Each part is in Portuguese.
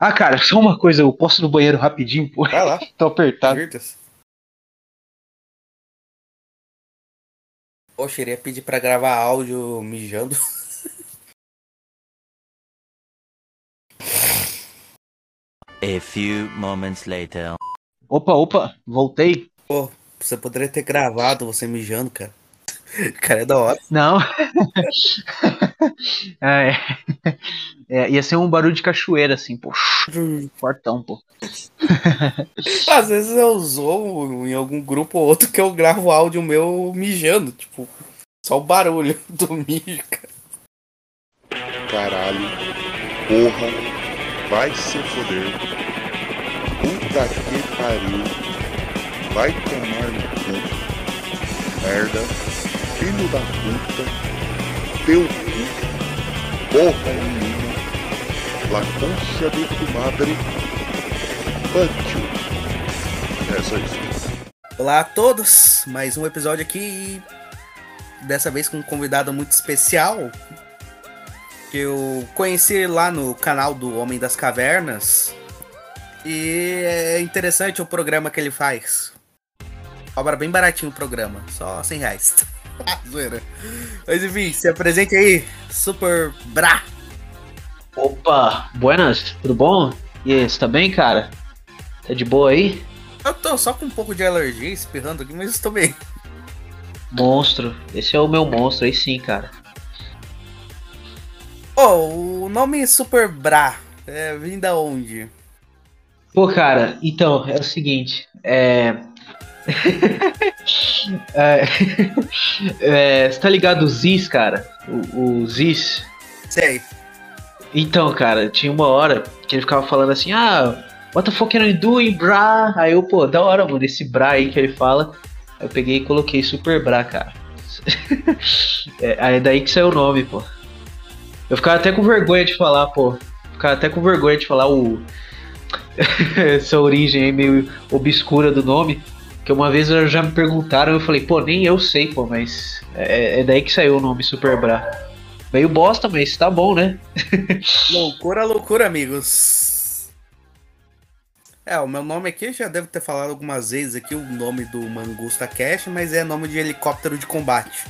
Ah, cara, só uma coisa, eu posso ir no banheiro rapidinho, pô. Vai lá. Tô apertado. Divirta-se. Poxa, iria pedir pra gravar áudio mijando. A few moments later. Opa, opa, voltei. Pô, você poderia ter gravado você mijando, cara. Cara, é da hora. Não. é, é, ia ser um barulho de cachoeira, assim, pô. Fortão, pô. Às vezes eu zoo em algum grupo ou outro que eu gravo áudio meu mijando, tipo, só o barulho do mijo, cara. Caralho. Porra. Vai se foder. Puta que pariu. Vai tomar no cu. Merda. Filho da puta. Teu cu. Porra menina. La concha de tu madre. You. É só isso. Olá a todos, mais um episódio aqui. Dessa vez com um convidado muito especial. Que eu conheci lá no canal do Homem das Cavernas. E é interessante o programa que ele faz. Cobra bem baratinho o programa, só 100 reais. Zoeira. Mas enfim, se apresente aí, Super Bra. Opa, buenas, tudo bom? E aí, você tá bem, cara? Tá de boa aí? Eu tô só com um pouco de alergia, espirrando aqui, mas estou bem. Monstro, esse é o meu monstro aí sim, cara. Oh, o nome Super Bra é vem da onde? Pô, cara, então, é o seguinte, é. é... é, Você tá ligado o Ziz, cara? O, o Ziz? Sei. Então, cara, tinha uma hora que ele ficava falando assim, ah, what the fuck are you doing, bra? Aí eu, pô, da hora, mano, esse bra aí que ele fala. Aí eu peguei e coloquei super bra, cara. é, aí é daí que saiu o nome, pô. Eu ficava até com vergonha de falar, pô. Ficava até com vergonha de falar o. essa origem aí meio obscura do nome. Que uma vez já me perguntaram, eu falei, pô, nem eu sei, pô, mas é, é daí que saiu o nome Super Bra. Meio bosta, mas tá bom, né? loucura, loucura, amigos. É, o meu nome aqui já deve ter falado algumas vezes aqui o nome do Mangusta Cash, mas é nome de helicóptero de combate.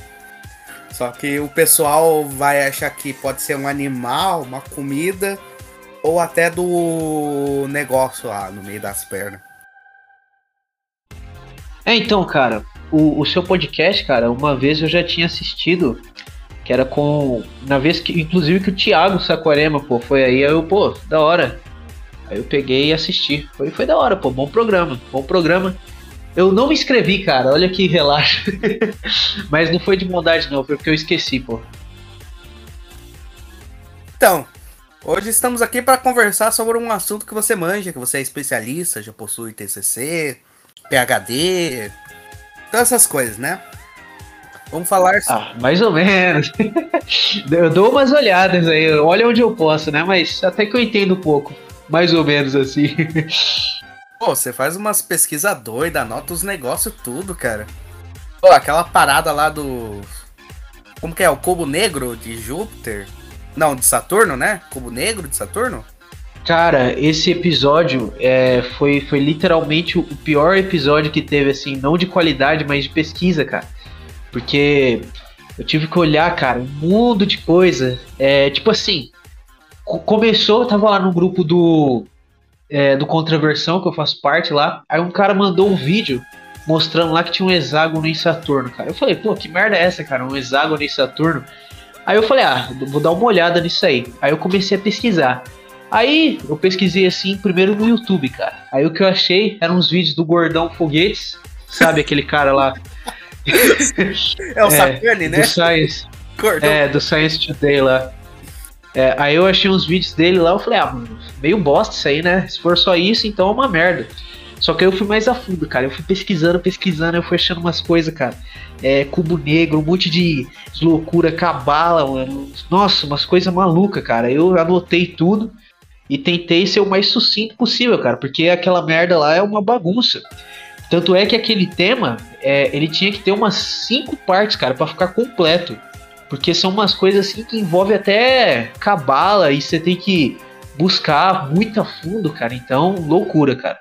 Só que o pessoal vai achar que pode ser um animal, uma comida, ou até do negócio lá no meio das pernas. É, então, cara, o, o seu podcast, cara, uma vez eu já tinha assistido, que era com. Na vez que. Inclusive que o Thiago Saquarema, pô, foi aí, aí eu, pô, da hora. Aí eu peguei e assisti. Foi, foi da hora, pô, bom programa, bom programa. Eu não me inscrevi, cara, olha que relaxa. Mas não foi de maldade, não, foi porque eu esqueci, pô. Então, hoje estamos aqui para conversar sobre um assunto que você manja, que você é especialista, já possui TCC, PhD, todas essas coisas, né? Vamos falar. Ah, mais ou menos. eu dou umas olhadas aí, olha onde eu posso, né? Mas até que eu entendo um pouco. Mais ou menos assim. Pô, você faz umas pesquisas doidas, anota os negócios tudo, cara. Pô, aquela parada lá do. Como que é? O cubo negro de Júpiter? Não, de Saturno, né? Cubo negro de Saturno? Cara, esse episódio é, foi, foi literalmente o pior episódio que teve, assim, não de qualidade, mas de pesquisa, cara. Porque eu tive que olhar, cara, um mundo de coisa. É, tipo assim, começou, eu tava lá no grupo do, é, do Contraversão, que eu faço parte lá. Aí um cara mandou um vídeo mostrando lá que tinha um hexágono em Saturno, cara. Eu falei, pô, que merda é essa, cara? Um hexágono em Saturno. Aí eu falei, ah, vou dar uma olhada nisso aí. Aí eu comecei a pesquisar. Aí eu pesquisei assim, primeiro no YouTube, cara. Aí o que eu achei eram uns vídeos do Gordão Foguetes, sabe aquele cara lá? é o Sacane, né? Do Science. Gordão. É, do Science Today lá. É, aí eu achei uns vídeos dele lá, eu falei, ah, mano, meio bosta isso aí, né? Se for só isso, então é uma merda. Só que aí eu fui mais a fundo, cara. Eu fui pesquisando, pesquisando, eu fui achando umas coisas, cara. É, cubo negro, um monte de loucura, cabala, mano. Nossa, umas coisas malucas, cara. Eu anotei tudo e tentei ser o mais sucinto possível, cara, porque aquela merda lá é uma bagunça. Tanto é que aquele tema, é, ele tinha que ter umas cinco partes, cara, para ficar completo. Porque são umas coisas assim que envolvem até cabala e você tem que buscar muito a fundo, cara. Então, loucura, cara.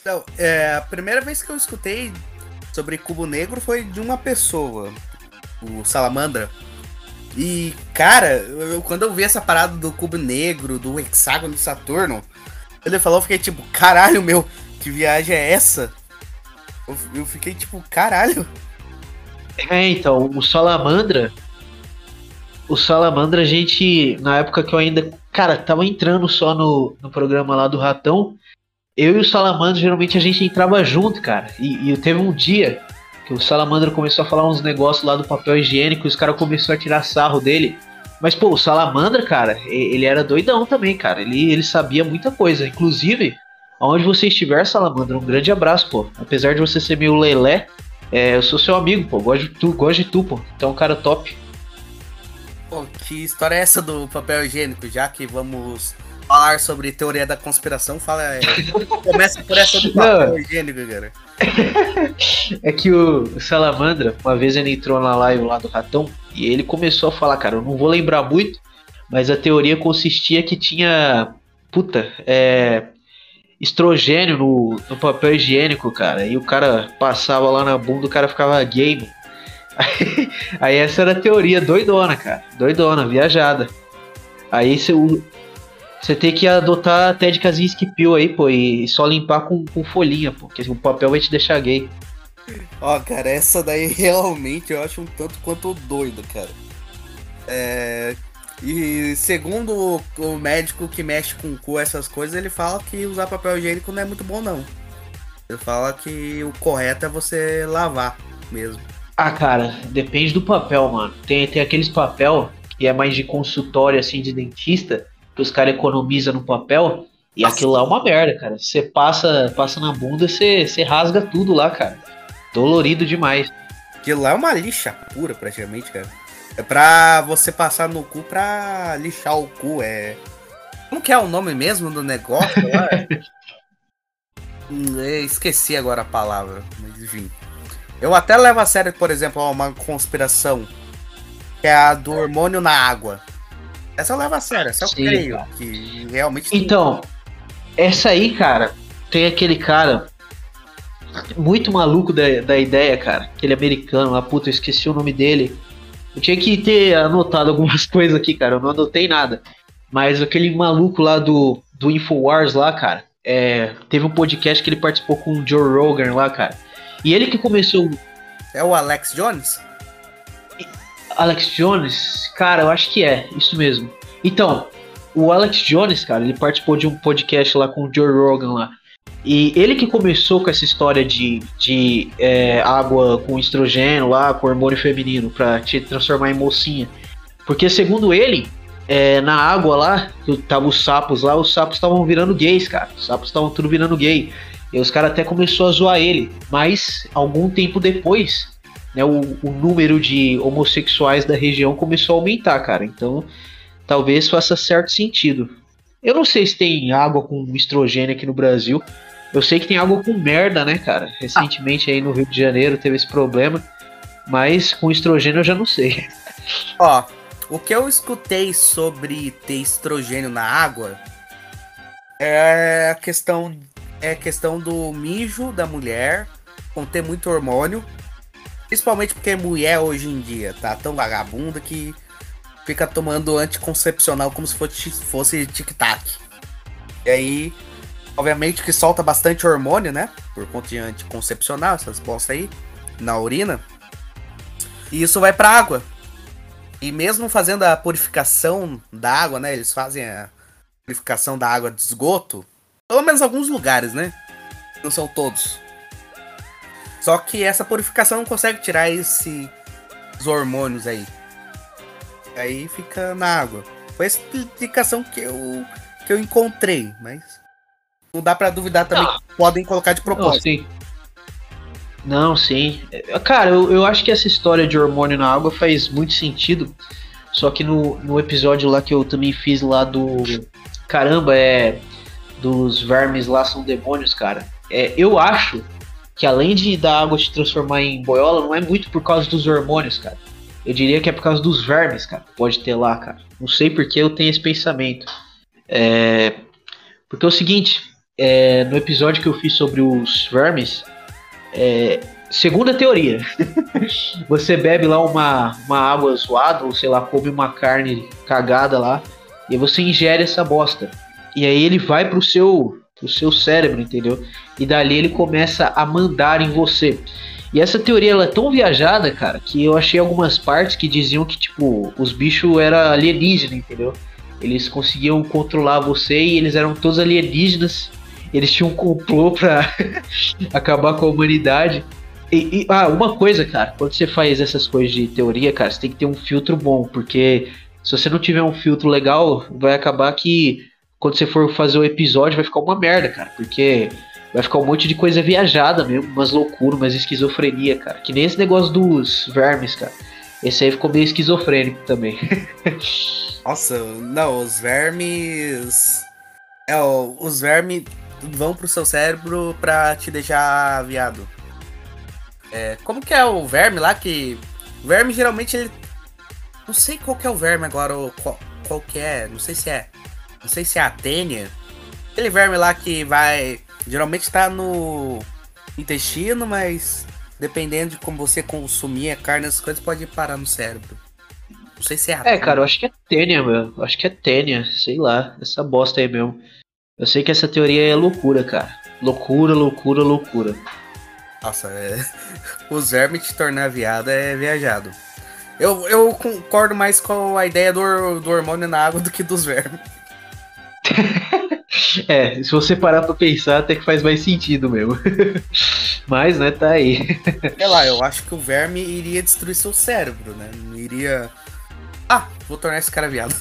Então, é, a primeira vez que eu escutei sobre Cubo Negro foi de uma pessoa, o Salamandra. E, cara, eu, quando eu vi essa parada do Cubo Negro, do hexágono de Saturno, ele falou, eu fiquei tipo, caralho, meu, que viagem é essa? Eu, eu fiquei tipo, caralho. É, então, o Salamandra. O Salamandra, a gente, na época que eu ainda. Cara, tava entrando só no, no programa lá do Ratão. Eu e o Salamandra, geralmente a gente entrava junto, cara. E, e teve um dia que o Salamandra começou a falar uns negócios lá do papel higiênico os caras começaram a tirar sarro dele. Mas, pô, o Salamandra, cara, ele era doidão também, cara. Ele, ele sabia muita coisa. Inclusive, aonde você estiver, Salamandra, um grande abraço, pô. Apesar de você ser meio lelé, é, eu sou seu amigo, pô. Gosto de tu, gosto de tu, pô. Então, cara top. Pô, que história é essa do papel higiênico? Já que vamos falar sobre teoria da conspiração, fala. É, começa por essa do papel higiênico, cara. é que o Salamandra, uma vez ele entrou na live lá do Ratão e ele começou a falar, cara, eu não vou lembrar muito, mas a teoria consistia que tinha. Puta, é estrogênio no, no papel higiênico, cara. E o cara passava lá na bunda, o cara ficava game. Aí, aí essa era a teoria, doidona, cara. Doidona, viajada. Aí você tem que adotar até de casinha skipil aí, pô, e só limpar com, com folhinha, pô, porque o papel vai te deixar gay. Ó, cara, essa daí realmente eu acho um tanto quanto doido, cara. É, e segundo o médico que mexe com cu, essas coisas, ele fala que usar papel higiênico não é muito bom, não. Ele fala que o correto é você lavar mesmo. Ah, cara, depende do papel, mano. Tem, tem aqueles papel que é mais de consultório, assim, de dentista, que os caras economizam no papel. E aquilo lá é uma merda, cara. Você passa, passa na bunda, você, você rasga tudo lá, cara. Dolorido demais. Aquilo lá é uma lixa pura, praticamente, cara. É pra você passar no cu pra lixar o cu. É. Como que é o nome mesmo do negócio lá? Hum, esqueci agora a palavra, mas enfim. Eu até levo a sério, por exemplo, uma conspiração. Que é a do hormônio na água. Essa eu levo a sério, essa eu Sim, creio. Cara. Que realmente. Então, essa aí, cara, tem aquele cara muito maluco da, da ideia, cara. Aquele americano lá, puta, eu esqueci o nome dele. Eu tinha que ter anotado algumas coisas aqui, cara. Eu não anotei nada. Mas aquele maluco lá do, do Infowars lá, cara. É, teve um podcast que ele participou com o Joe Rogan lá, cara. E ele que começou. É o Alex Jones? Alex Jones? Cara, eu acho que é, isso mesmo. Então, o Alex Jones, cara, ele participou de um podcast lá com o Joe Rogan lá. E ele que começou com essa história de, de é, água com estrogênio lá, com hormônio feminino, pra te transformar em mocinha. Porque segundo ele, é, na água lá, que tava os sapos lá, os sapos estavam virando gays, cara. Os sapos estavam tudo virando gay. E os caras até começou a zoar ele. Mas algum tempo depois, né, o, o número de homossexuais da região começou a aumentar, cara. Então, talvez faça certo sentido. Eu não sei se tem água com estrogênio aqui no Brasil, eu sei que tem algo com merda, né, cara? Recentemente aí no Rio de Janeiro teve esse problema. Mas com estrogênio eu já não sei. Ó, o que eu escutei sobre ter estrogênio na água é a questão é questão do mijo da mulher conter muito hormônio, principalmente porque mulher hoje em dia tá tão vagabunda que fica tomando anticoncepcional como se fosse, fosse tic-tac. E aí Obviamente que solta bastante hormônio, né? Por conta de anticoncepcional, essas bolsas aí, na urina. E isso vai pra água. E mesmo fazendo a purificação da água, né? Eles fazem a purificação da água de esgoto. Pelo menos alguns lugares, né? Não são todos. Só que essa purificação não consegue tirar esses hormônios aí. Aí fica na água. Foi a explicação que eu, que eu encontrei, mas não dá para duvidar também não. que podem colocar de propósito. Não, sim. Não, sim. Cara, eu, eu acho que essa história de hormônio na água faz muito sentido. Só que no, no episódio lá que eu também fiz lá do. Caramba, é. Dos vermes lá são demônios, cara. É, eu acho que além de da água te transformar em boiola, não é muito por causa dos hormônios, cara. Eu diria que é por causa dos vermes, cara. Pode ter lá, cara. Não sei porque eu tenho esse pensamento. É, porque é o seguinte, é, no episódio que eu fiz sobre os vermes, é, segunda teoria, você bebe lá uma, uma água zoada, ou sei lá, come uma carne cagada lá, e você ingere essa bosta. E aí ele vai pro seu, pro seu cérebro, entendeu? E dali ele começa a mandar em você. E essa teoria ela é tão viajada, cara, que eu achei algumas partes que diziam que, tipo, os bichos eram alienígenas, entendeu? Eles conseguiam controlar você e eles eram todos alienígenas. Eles tinham um complô pra acabar com a humanidade. E, e, ah, uma coisa, cara, quando você faz essas coisas de teoria, cara, você tem que ter um filtro bom, porque se você não tiver um filtro legal, vai acabar que quando você for fazer o episódio vai ficar uma merda, cara, porque vai ficar um monte de coisa viajada mesmo, umas loucuras, umas esquizofrenia, cara. Que nem esse negócio dos vermes, cara. Esse aí ficou meio esquizofrênico também. Nossa, não, os vermes. É, os vermes vão pro seu cérebro pra te deixar viado. É, como que é o verme lá que. O verme geralmente ele. Não sei qual que é o verme agora, ou qual, qual que é, não sei se é. Não sei se é a tênia. Aquele verme lá que vai. Geralmente tá no intestino, mas dependendo de como você consumir a carne, as coisas pode parar no cérebro. Não sei se é a É, cara, eu acho que é tênia, meu. Eu acho que é tênia, sei lá, essa bosta aí mesmo. Eu sei que essa teoria é loucura, cara. Loucura, loucura, loucura. Nossa, é... os vermes te tornar viado é viajado. Eu, eu concordo mais com a ideia do, do hormônio na água do que dos vermes. é, se você parar pra pensar, até que faz mais sentido mesmo. Mas, né, tá aí. Sei lá, eu acho que o verme iria destruir seu cérebro, né? Não iria. Ah, vou tornar esse cara viado.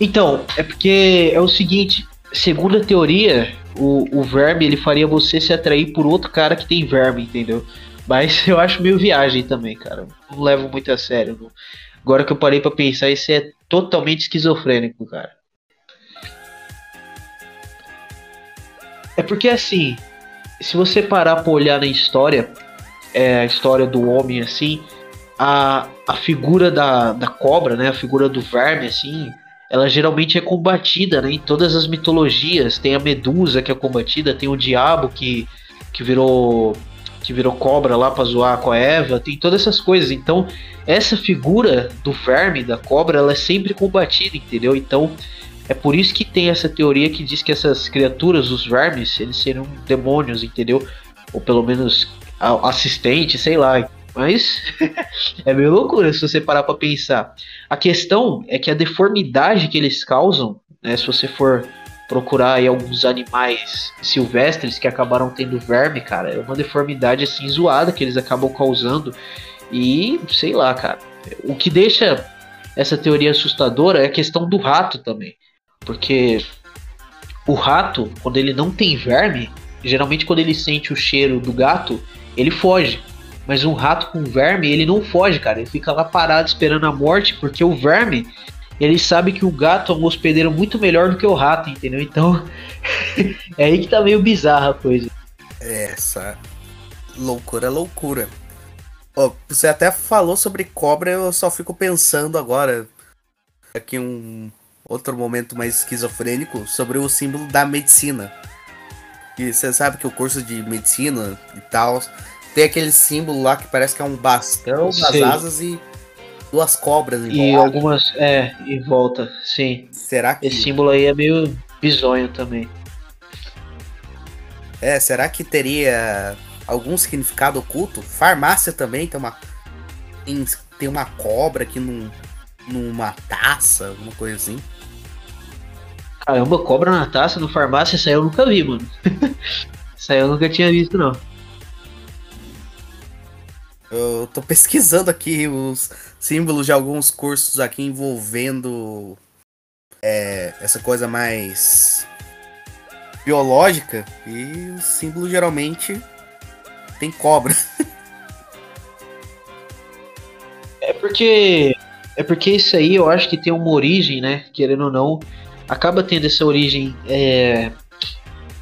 Então, é porque é o seguinte, segundo a teoria, o, o verme ele faria você se atrair por outro cara que tem verme, entendeu? Mas eu acho meio viagem também, cara. Não levo muito a sério. Não. Agora que eu parei para pensar, isso é totalmente esquizofrênico, cara. É porque assim, se você parar pra olhar na história, é, a história do homem assim, a, a figura da, da cobra, né? A figura do verme, assim, ela geralmente é combatida, né? Em todas as mitologias. Tem a Medusa que é combatida, tem o diabo que, que virou que virou cobra lá pra zoar com a Eva, tem todas essas coisas. Então, essa figura do verme, da cobra, ela é sempre combatida, entendeu? Então, é por isso que tem essa teoria que diz que essas criaturas, os vermes, eles seriam demônios, entendeu? Ou pelo menos assistentes, sei lá. Mas é meio loucura se você parar pra pensar. A questão é que a deformidade que eles causam, né, se você for procurar aí alguns animais silvestres que acabaram tendo verme, cara, é uma deformidade assim zoada que eles acabam causando. E sei lá, cara. O que deixa essa teoria assustadora é a questão do rato também. Porque o rato, quando ele não tem verme, geralmente quando ele sente o cheiro do gato, ele foge. Mas um rato com verme, ele não foge, cara. Ele fica lá parado esperando a morte, porque o verme, ele sabe que o gato é um hospedeiro muito melhor do que o rato, entendeu? Então, é aí que tá meio bizarra a coisa. Essa loucura, loucura. Oh, você até falou sobre cobra, eu só fico pensando agora. Aqui um outro momento mais esquizofrênico sobre o símbolo da medicina. E você sabe que o curso de medicina e tal tem aquele símbolo lá que parece que é um bastão nas asas e duas cobras em E volta. algumas. É, em volta, sim. Será que. Esse símbolo aí é meio bizonho também. É, será que teria algum significado oculto? Farmácia também tem uma. Tem, tem uma cobra aqui num, numa taça, alguma coisa assim. Caramba, cobra na taça no farmácia, isso aí eu nunca vi, mano. isso aí eu nunca tinha visto, não. Eu tô pesquisando aqui os símbolos de alguns cursos aqui envolvendo é, essa coisa mais biológica e o símbolo geralmente tem cobra. É porque é porque isso aí eu acho que tem uma origem, né? Querendo ou não, acaba tendo essa origem. É...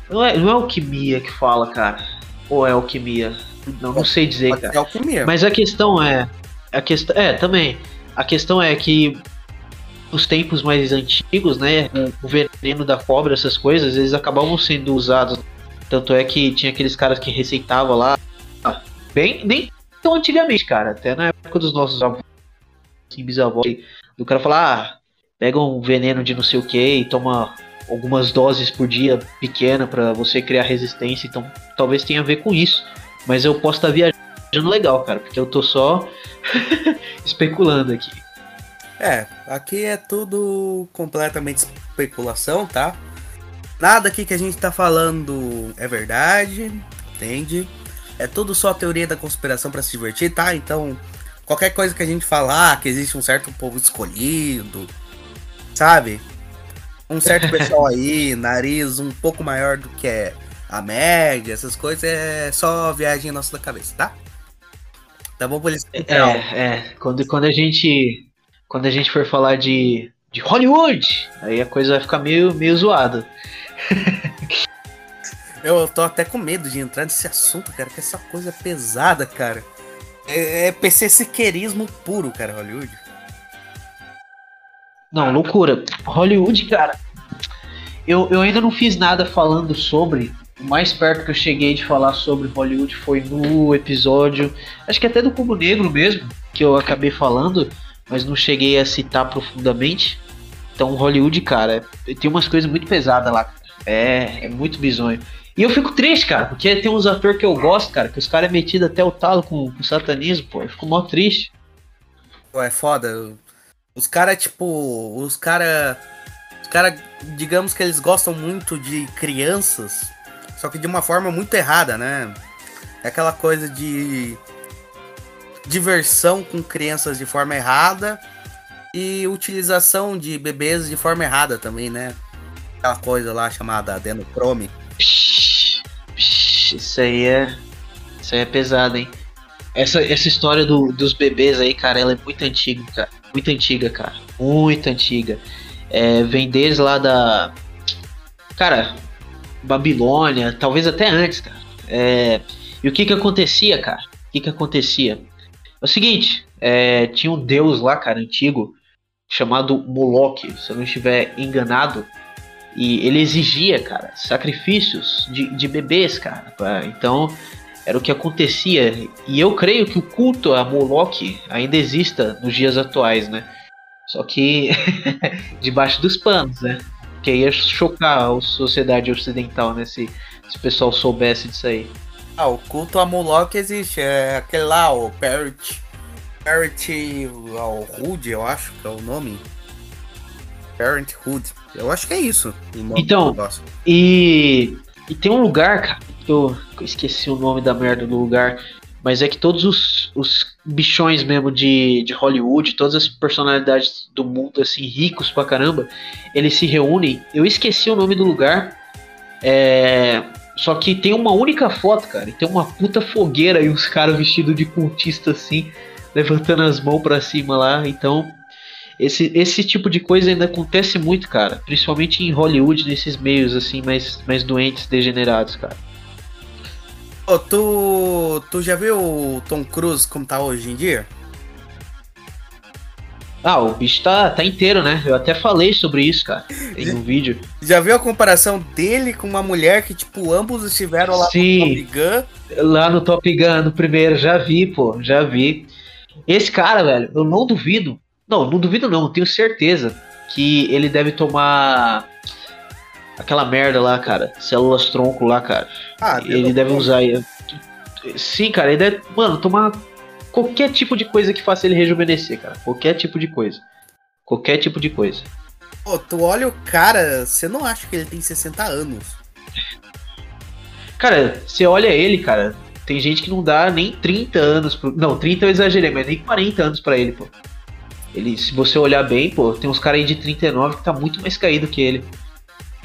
Não, é, não é alquimia que fala, cara. Ou é alquimia? Não, não sei dizer, Pode cara. ser alquimia. Mas a questão é. A questão, é, também. A questão é que nos tempos mais antigos, né, o veneno da cobra, essas coisas, eles acabavam sendo usados. Tanto é que tinha aqueles caras que receitavam lá, bem, nem tão antigamente, cara, até na época dos nossos avós, assim, bisavós, do cara falar, ah, pega um veneno de não sei o que e toma algumas doses por dia pequena para você criar resistência, então talvez tenha a ver com isso. Mas eu posso estar tá viajando legal, cara, porque eu tô só especulando aqui. É, aqui é tudo completamente especulação, tá? Nada aqui que a gente tá falando é verdade, entende? É tudo só teoria da conspiração para se divertir, tá? Então, qualquer coisa que a gente falar que existe um certo povo escolhido, sabe? Um certo pessoal aí, nariz um pouco maior do que a média, essas coisas, é só viagem nossa da cabeça, tá? Tá bom, polícia? É, é. Quando, quando a gente. Quando a gente for falar de, de Hollywood, aí a coisa vai ficar meio, meio zoada. Eu tô até com medo de entrar nesse assunto, cara, que essa coisa é pesada, cara. É, é PC siqueirismo puro, cara, Hollywood. Não, loucura. Hollywood, cara. Eu, eu ainda não fiz nada falando sobre, o mais perto que eu cheguei de falar sobre Hollywood foi no episódio, acho que até do Cubo Negro mesmo, que eu acabei falando, mas não cheguei a citar profundamente. Então, Hollywood, cara, tem umas coisas muito pesadas lá. É, é muito bizonho. E eu fico triste, cara, porque tem uns atores que eu gosto, cara, que os caras é metido até o talo com, com satanismo, pô. Eu fico mó triste. Pô, é foda. Os caras, tipo, os caras. Os caras, digamos que eles gostam muito de crianças só que de uma forma muito errada, né? É aquela coisa de diversão com crianças de forma errada e utilização de bebês de forma errada também, né? Aquela coisa lá chamada adenocrome. Isso aí é. Isso aí é pesado, hein? Essa, essa história do, dos bebês aí, cara, ela é muito antiga, cara. Muito antiga, cara. Muito antiga. É, vem desde lá da. Cara, Babilônia, talvez até antes, cara. É, e o que que acontecia, cara? O que que acontecia? É o seguinte, é, tinha um deus lá, cara, antigo, chamado Moloch, se eu não estiver enganado, e ele exigia, cara, sacrifícios de, de bebês, cara. Então, era o que acontecia. E eu creio que o culto a Moloch ainda exista nos dias atuais, né? Só que debaixo dos panos, né? Que ia chocar a sociedade ocidental, né? Se, se o pessoal soubesse disso aí. Ah, o culto a Moloch existe. É aquele lá, o Parrot. Parrot. Hood, eu acho que é o nome. Parenthood. Eu acho que é isso. Então, e, e tem um lugar, cara, que eu, eu esqueci o nome da merda do lugar, mas é que todos os, os bichões mesmo de, de Hollywood, todas as personalidades do mundo, assim, ricos pra caramba, eles se reúnem. Eu esqueci o nome do lugar. É, só que tem uma única foto, cara. E tem uma puta fogueira e uns caras vestidos de cultista assim, levantando as mãos para cima lá. Então, esse, esse tipo de coisa ainda acontece muito, cara. Principalmente em Hollywood, nesses meios assim, mais, mais doentes, degenerados, cara. Oh, tu, tu já viu o Tom Cruise como tá hoje em dia? Ah, o bicho tá, tá inteiro, né? Eu até falei sobre isso, cara, em um vídeo. Já viu a comparação dele com uma mulher que, tipo, ambos estiveram lá Sim, no Top Gun? Lá no Top Gun, no primeiro, já vi, pô, já vi. Esse cara, velho, eu não duvido. Não, não duvido não, tenho certeza que ele deve tomar aquela merda lá, cara. Células tronco lá, cara. Ah, ele deve usar. Sim, cara, ele deve. Mano, tomar qualquer tipo de coisa que faça ele rejuvenescer, cara. Qualquer tipo de coisa. Qualquer tipo de coisa. Pô, tu olha o cara, você não acha que ele tem 60 anos. Cara, você olha ele, cara. Tem gente que não dá nem 30 anos. Pro... Não, 30 eu exagerei, mas nem 40 anos para ele, pô. Ele, se você olhar bem, pô, tem uns caras aí de 39 que tá muito mais caído que ele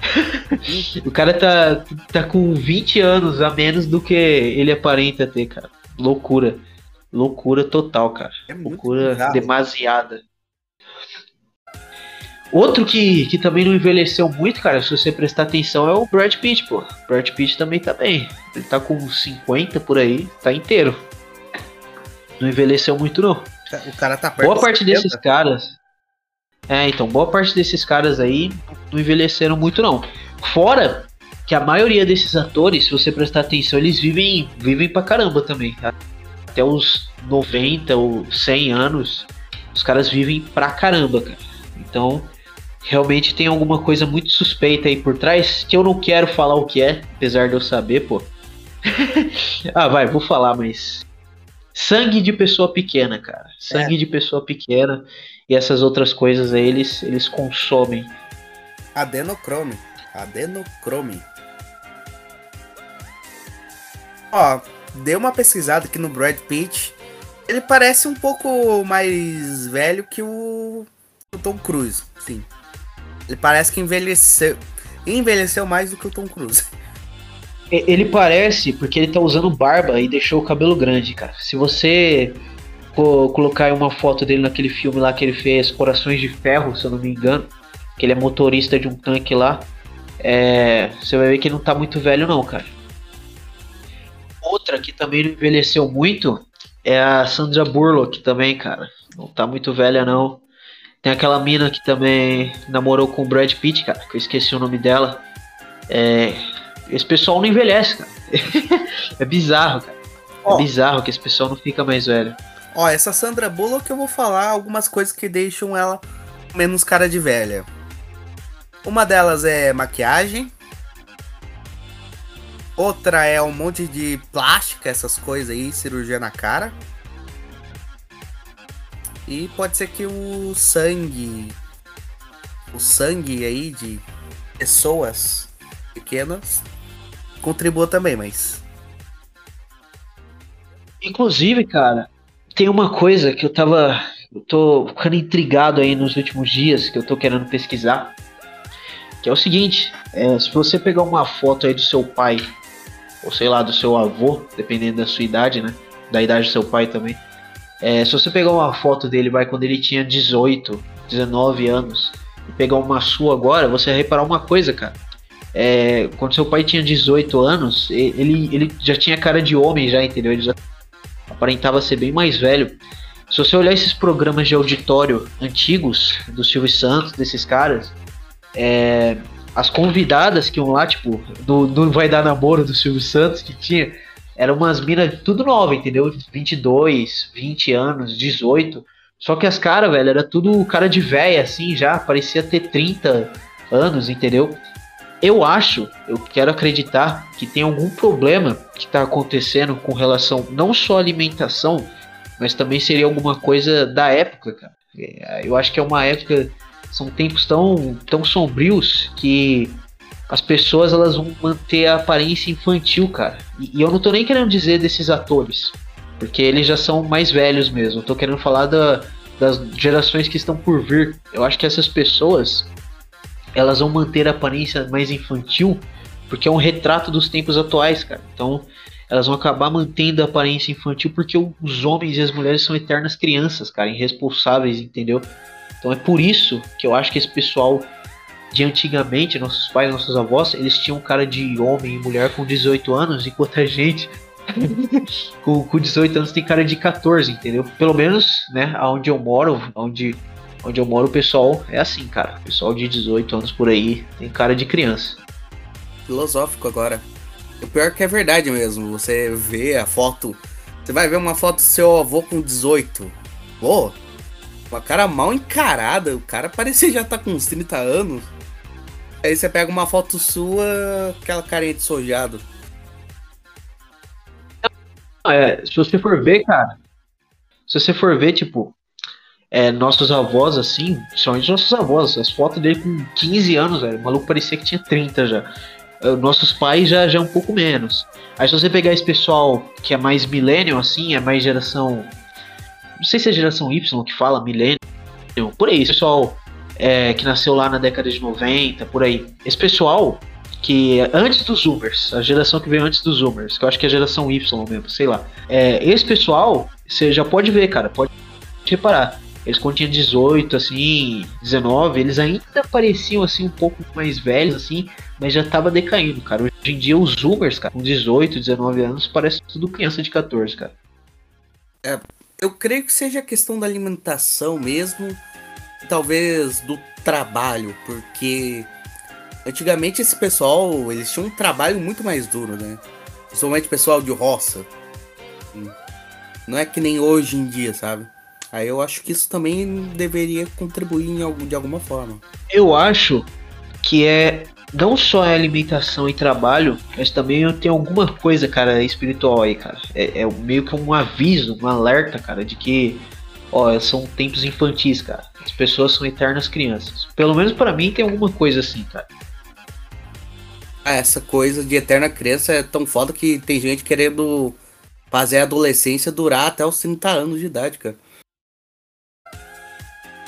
o cara tá, tá com 20 anos a menos do que ele aparenta ter, cara. Loucura. Loucura total, cara. É Loucura demasiada. Outro que, que também não envelheceu muito, cara, se você prestar atenção, é o Brad Pitt, pô. Brad Pitt também tá bem. Ele tá com 50 por aí, tá inteiro. Não envelheceu muito, não. O cara tá perto Boa parte desses caras. É, então, boa parte desses caras aí não envelheceram muito, não. Fora que a maioria desses atores, se você prestar atenção, eles vivem, vivem pra caramba também. Tá? Até os 90 ou 100 anos, os caras vivem pra caramba, cara. Então, realmente tem alguma coisa muito suspeita aí por trás que eu não quero falar o que é, apesar de eu saber, pô. ah, vai, vou falar, mas. Sangue de pessoa pequena, cara. Sangue é. de pessoa pequena e essas outras coisas aí eles, eles consomem. Adenocrome. Adenocrome. Ó, deu uma pesquisada aqui no Brad Pitt. Ele parece um pouco mais velho que o, o Tom Cruise, sim. Ele parece que envelheceu, envelheceu mais do que o Tom Cruise. Ele parece porque ele tá usando barba e deixou o cabelo grande, cara. Se você colocar uma foto dele naquele filme lá que ele fez, Corações de Ferro, se eu não me engano, que ele é motorista de um tanque lá, é, você vai ver que ele não tá muito velho não, cara. Outra que também não envelheceu muito é a Sandra Burlock também, cara. Não tá muito velha não. Tem aquela mina que também namorou com o Brad Pitt, cara, que eu esqueci o nome dela. É, esse pessoal não envelhece, cara. é bizarro, cara. É bizarro que esse pessoal não fica mais velho. Ó, essa Sandra Bullock eu vou falar algumas coisas que deixam ela menos cara de velha. Uma delas é maquiagem. Outra é um monte de plástica, essas coisas aí, cirurgia na cara. E pode ser que o sangue. O sangue aí de pessoas pequenas contribua também, mas. Inclusive, cara, tem uma coisa que eu tava. Eu tô ficando intrigado aí nos últimos dias, que eu tô querendo pesquisar. Que é o seguinte: é, se você pegar uma foto aí do seu pai, ou sei lá, do seu avô, dependendo da sua idade, né? Da idade do seu pai também. É, se você pegar uma foto dele, vai quando ele tinha 18, 19 anos, e pegar uma sua agora, você vai reparar uma coisa, cara. É, quando seu pai tinha 18 anos, ele, ele já tinha cara de homem, já, entendeu? Ele já aparentava ser bem mais velho. Se você olhar esses programas de auditório antigos do Silvio Santos, desses caras, é, as convidadas que iam lá, tipo, do, do Vai Dar Namoro do Silvio Santos, que tinha, eram umas minas tudo nova, entendeu? 22, 20 anos, 18. Só que as caras, velho, era tudo cara de véia, assim, já, parecia ter 30 anos, entendeu? Eu acho, eu quero acreditar que tem algum problema que está acontecendo com relação não só à alimentação, mas também seria alguma coisa da época, cara. É, eu acho que é uma época, são tempos tão, tão sombrios que as pessoas elas vão manter a aparência infantil, cara. E, e eu não tô nem querendo dizer desses atores, porque eles já são mais velhos mesmo. Eu tô querendo falar da, das gerações que estão por vir. Eu acho que essas pessoas elas vão manter a aparência mais infantil, porque é um retrato dos tempos atuais, cara. Então, elas vão acabar mantendo a aparência infantil porque os homens e as mulheres são eternas crianças, cara, irresponsáveis, entendeu? Então é por isso que eu acho que esse pessoal de antigamente, nossos pais, nossos avós, eles tinham cara de homem e mulher com 18 anos, enquanto a gente com, com 18 anos tem cara de 14, entendeu? Pelo menos, né, aonde eu moro, onde onde eu moro, o pessoal é assim, cara. O pessoal de 18 anos por aí tem cara de criança. Filosófico agora. O pior é que é verdade mesmo. Você vê a foto. Você vai ver uma foto do seu avô com 18. Pô, uma cara mal encarada. O cara parecia já tá com uns 30 anos. Aí você pega uma foto sua, aquela carinha de sojado. É, se você for ver, cara. Se você for ver, tipo, é, nossos avós, assim, principalmente nossos avós, as fotos dele com 15 anos, velho, o maluco parecia que tinha 30 já. É, nossos pais já, já um pouco menos. Aí se você pegar esse pessoal que é mais millennial, assim, é mais geração. Não sei se é geração Y que fala, millennial, por aí, pessoal é, que nasceu lá na década de 90, por aí. Esse pessoal que é antes dos Zoomers, a geração que veio antes dos Zoomers, que eu acho que é a geração Y mesmo, sei lá. É, esse pessoal, você já pode ver, cara, pode reparar eles quando tinham 18, assim, 19, eles ainda pareciam assim um pouco mais velhos, assim, mas já tava decaindo, cara. Hoje em dia os Zoomers, cara, com 18, 19 anos, parece tudo criança de 14, cara. É, eu creio que seja a questão da alimentação mesmo talvez do trabalho, porque antigamente esse pessoal, eles tinham um trabalho muito mais duro, né? Principalmente pessoal de roça. Não é que nem hoje em dia, sabe? Aí eu acho que isso também deveria contribuir algum, de alguma forma. Eu acho que é não só a alimentação e trabalho, mas também tem alguma coisa, cara, espiritual aí, cara. É, é meio que um aviso, um alerta, cara, de que, ó, são tempos infantis, cara. As pessoas são eternas crianças. Pelo menos para mim tem alguma coisa assim, cara. Ah, essa coisa de eterna criança é tão foda que tem gente querendo fazer a adolescência durar até os 30 anos de idade, cara.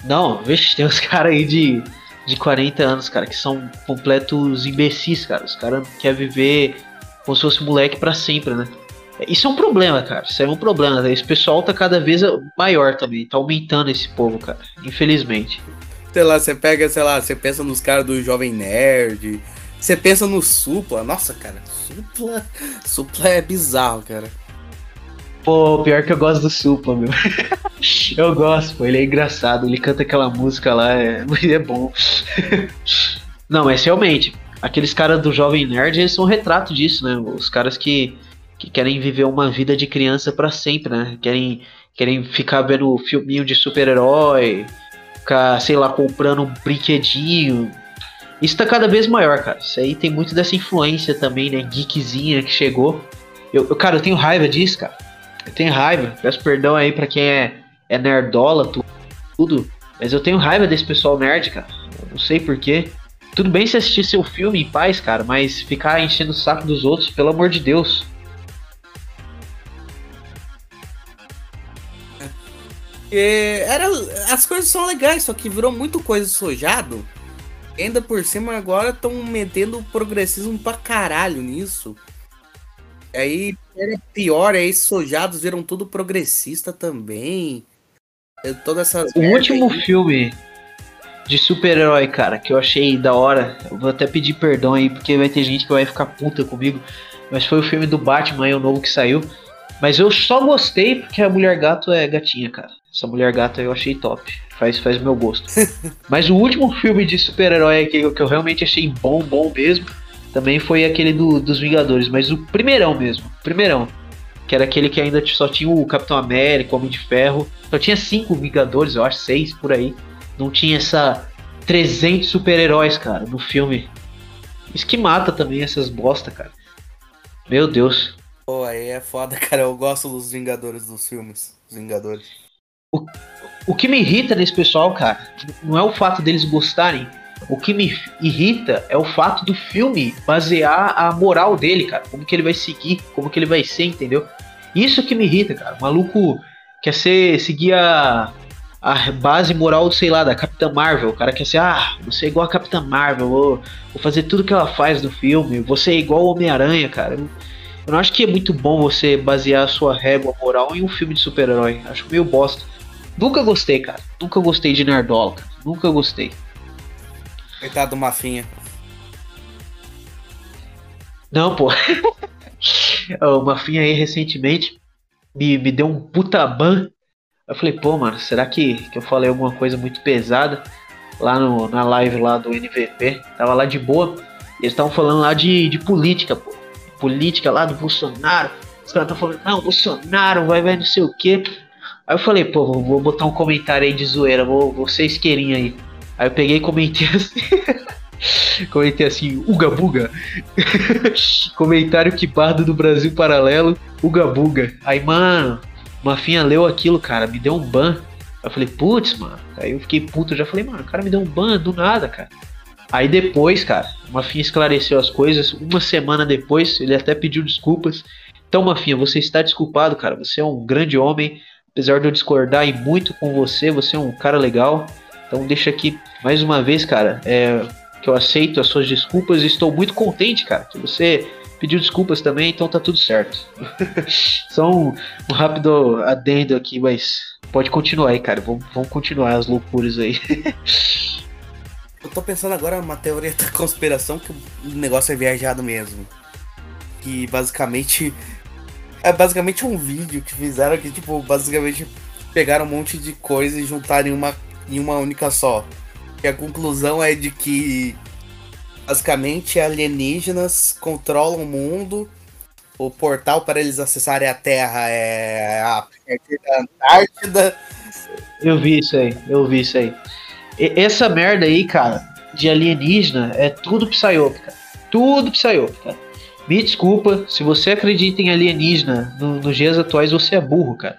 Não, vixe, tem uns caras aí de, de 40 anos, cara, que são completos imbecis, cara. Os caras querem viver como se fosse moleque para sempre, né? Isso é um problema, cara. Isso é um problema. Esse pessoal tá cada vez maior também. Tá aumentando esse povo, cara. Infelizmente. Sei lá, você pega, sei lá, você pensa nos caras do Jovem Nerd. Você pensa no Supla. Nossa, cara, Supla. Supla é bizarro, cara. Pô, pior que eu gosto do Supla, meu. eu gosto, pô. Ele é engraçado. Ele canta aquela música lá, é, é bom. Não, mas realmente, aqueles caras do Jovem Nerd, eles são um retrato disso, né? Os caras que, que querem viver uma vida de criança para sempre, né? Querem, querem ficar vendo filminho de super-herói, ficar, sei lá, comprando um brinquedinho. Isso tá cada vez maior, cara. Isso aí tem muito dessa influência também, né? Geekzinha que chegou. Eu, eu cara, eu tenho raiva disso, cara. Eu tenho raiva. Peço perdão aí para quem é, é nerdola, tudo. Mas eu tenho raiva desse pessoal nerd, cara. Eu não sei porquê. Tudo bem se assistir seu filme em paz, cara, mas ficar enchendo o saco dos outros, pelo amor de Deus. É, era, as coisas são legais, só que virou muito coisa sojado. Ainda por cima agora estão metendo progressismo pra caralho nisso. Aí era pior, aí sojados viram tudo progressista também. Todas essas. O último aí. filme de super-herói, cara, que eu achei da hora. Eu vou até pedir perdão aí, porque vai ter gente que vai ficar puta comigo. Mas foi o filme do Batman aí, o novo que saiu. Mas eu só gostei porque a mulher gato é gatinha, cara. Essa mulher gata eu achei top. Faz, faz meu gosto. Mas o último filme de super-herói que, que eu realmente achei bom, bom mesmo, também foi aquele do, dos Vingadores. Mas o primeirão mesmo. Primeirão. Que era aquele que ainda só tinha o Capitão América, o Homem de Ferro. Só tinha cinco Vingadores, eu acho, seis por aí. Não tinha essa 300 super-heróis, cara, no filme. Isso que mata também essas bosta, cara. Meu Deus. Pô, aí é foda, cara. Eu gosto dos Vingadores dos filmes. Os Vingadores. O, o que me irrita nesse pessoal, cara, não é o fato deles gostarem. O que me irrita é o fato do filme basear a moral dele, cara. Como que ele vai seguir, como que ele vai ser, entendeu? Isso que me irrita, cara. O maluco quer ser, seguir a, a base moral, sei lá, da Capitã Marvel. O cara quer ser, ah, você é igual a Capitã Marvel, vou, vou fazer tudo que ela faz no filme, você é igual o Homem-Aranha, cara. Eu não acho que é muito bom você basear a sua régua moral em um filme de super-herói. Acho meio bosta. Nunca gostei, cara. Nunca gostei de Nerdola, cara. Nunca gostei. Coitado do Mafinha. Não, pô. o Mafinha aí recentemente me, me deu um puta ban. Eu falei, pô, mano, será que, que eu falei alguma coisa muito pesada lá no, na live lá do NVP? Tava lá de boa. Eles estavam falando lá de, de política, pô política lá do Bolsonaro. Os caras estão falando, não, Bolsonaro vai, vai não sei o que. Aí eu falei, pô, vou, vou, botar um comentário aí de zoeira, vou, vou ser isqueirinho aí. Aí eu peguei e comentei assim. comentei assim, Uga Buga. Comentário que bardo do Brasil Paralelo, Uga Buga. Aí, mano, Mafinha leu aquilo, cara, me deu um ban. Eu falei, putz, mano. Aí eu fiquei puto, já falei, mano, o cara me deu um ban do nada, cara. Aí depois, cara, o Mafinha esclareceu as coisas. Uma semana depois, ele até pediu desculpas. Então, Mafinha, você está desculpado, cara. Você é um grande homem. Apesar de eu discordar e muito com você, você é um cara legal. Então, deixa aqui mais uma vez, cara, é, que eu aceito as suas desculpas e estou muito contente, cara, que você pediu desculpas também, então tá tudo certo. Só um, um, rápido adendo aqui, mas pode continuar aí, cara. Vamos, vamos continuar as loucuras aí. Eu tô pensando agora numa teoria da conspiração que o negócio é viajado mesmo. Que basicamente. É basicamente um vídeo que fizeram que, tipo, basicamente pegaram um monte de coisa e juntaram em uma em uma única só. E a conclusão é de que basicamente alienígenas controlam o mundo. O portal para eles acessarem a Terra é a Antártida. Eu vi isso aí, eu vi isso aí. E- essa merda aí, cara, de alienígena é tudo psyop. Tudo psyop. Me desculpa, se você acredita em alienígena no- nos dias atuais, você é burro, cara.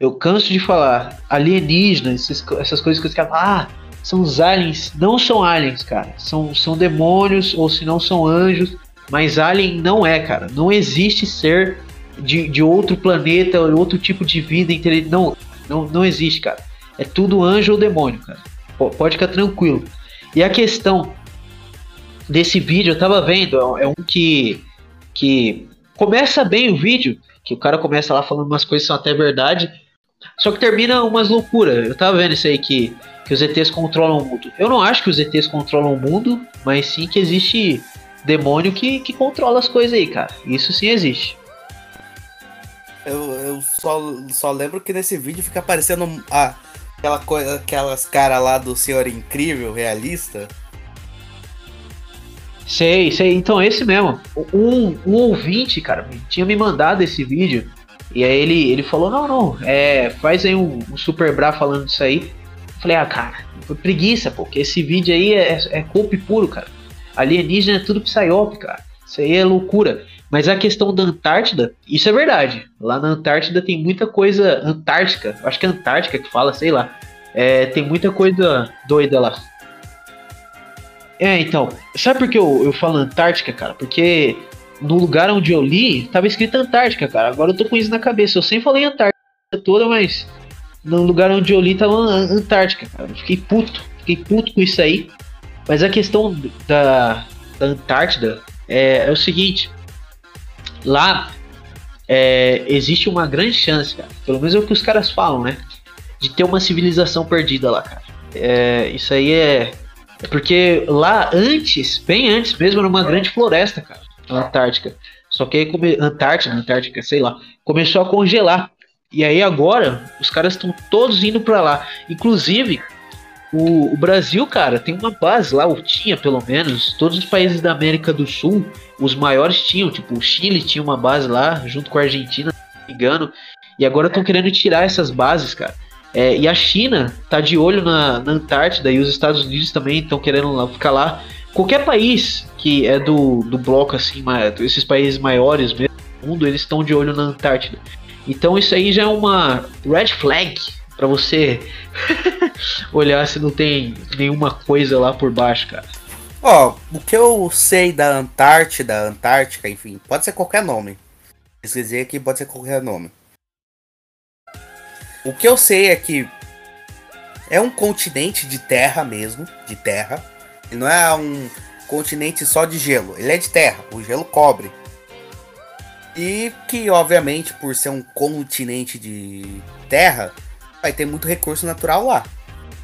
Eu canso de falar alienígena, esses co- essas coisas que os caras ah, são os aliens. Não são aliens, cara. São, são demônios, ou se não são anjos. Mas alien não é, cara. Não existe ser de, de outro planeta, ou outro tipo de vida. Não, não, não existe, cara. É tudo anjo ou demônio, cara. Pode ficar tranquilo. E a questão desse vídeo, eu tava vendo, é um que, que começa bem o vídeo, que o cara começa lá falando umas coisas que são até verdade, só que termina umas loucuras. Eu tava vendo isso aí que, que os ETs controlam o mundo. Eu não acho que os ETs controlam o mundo, mas sim que existe demônio que, que controla as coisas aí, cara. Isso sim existe. Eu, eu só, só lembro que nesse vídeo fica aparecendo ah, aquela coisa, aquelas caras lá do Senhor Incrível, realista. Sei, sei. Então, esse mesmo. Um, um ouvinte, cara, tinha me mandado esse vídeo. E aí ele, ele falou: Não, não, é, faz aí um, um Super Bra falando disso aí. Falei: Ah, cara, foi preguiça, porque esse vídeo aí é, é golpe puro, cara. Alienígena é tudo psyop, cara. Isso aí é loucura. Mas a questão da Antártida, isso é verdade. Lá na Antártida tem muita coisa. Antártica, acho que é Antártica que fala, sei lá. É, tem muita coisa doida lá. É, então, sabe por que eu, eu falo Antártica, cara? Porque no lugar onde eu li, tava escrito Antártica, cara. Agora eu tô com isso na cabeça. Eu sempre falei Antártica toda, mas no lugar onde eu li tava An- Antártica, cara. Eu fiquei puto, fiquei puto com isso aí. Mas a questão da, da Antártida é, é o seguinte: lá é, existe uma grande chance, cara. Pelo menos é o que os caras falam, né? De ter uma civilização perdida lá, cara. É, isso aí é, é porque lá antes, bem antes mesmo, era uma grande floresta, cara. Antártica. Só que aí, come... Antártica, Antártica, sei lá, começou a congelar. E aí agora, os caras estão todos indo pra lá. Inclusive, o, o Brasil, cara, tem uma base lá, ou tinha pelo menos. Todos os países da América do Sul, os maiores tinham. Tipo, o Chile tinha uma base lá, junto com a Argentina, não me engano. E agora estão querendo tirar essas bases, cara. É, e a China tá de olho na, na Antártida e os Estados Unidos também estão querendo lá, ficar lá. Qualquer país que é do, do bloco assim, esses países maiores mesmo do mundo, eles estão de olho na Antártida. Então isso aí já é uma red flag pra você olhar se não tem nenhuma coisa lá por baixo, cara. Ó, o que eu sei da Antártida, Antártica, enfim, pode ser qualquer nome. Pesquisei aqui, pode ser qualquer nome. O que eu sei é que é um continente de terra mesmo, de terra. Ele não é um continente só de gelo, ele é de terra, o gelo cobre. E que, obviamente, por ser um continente de terra, vai ter muito recurso natural lá.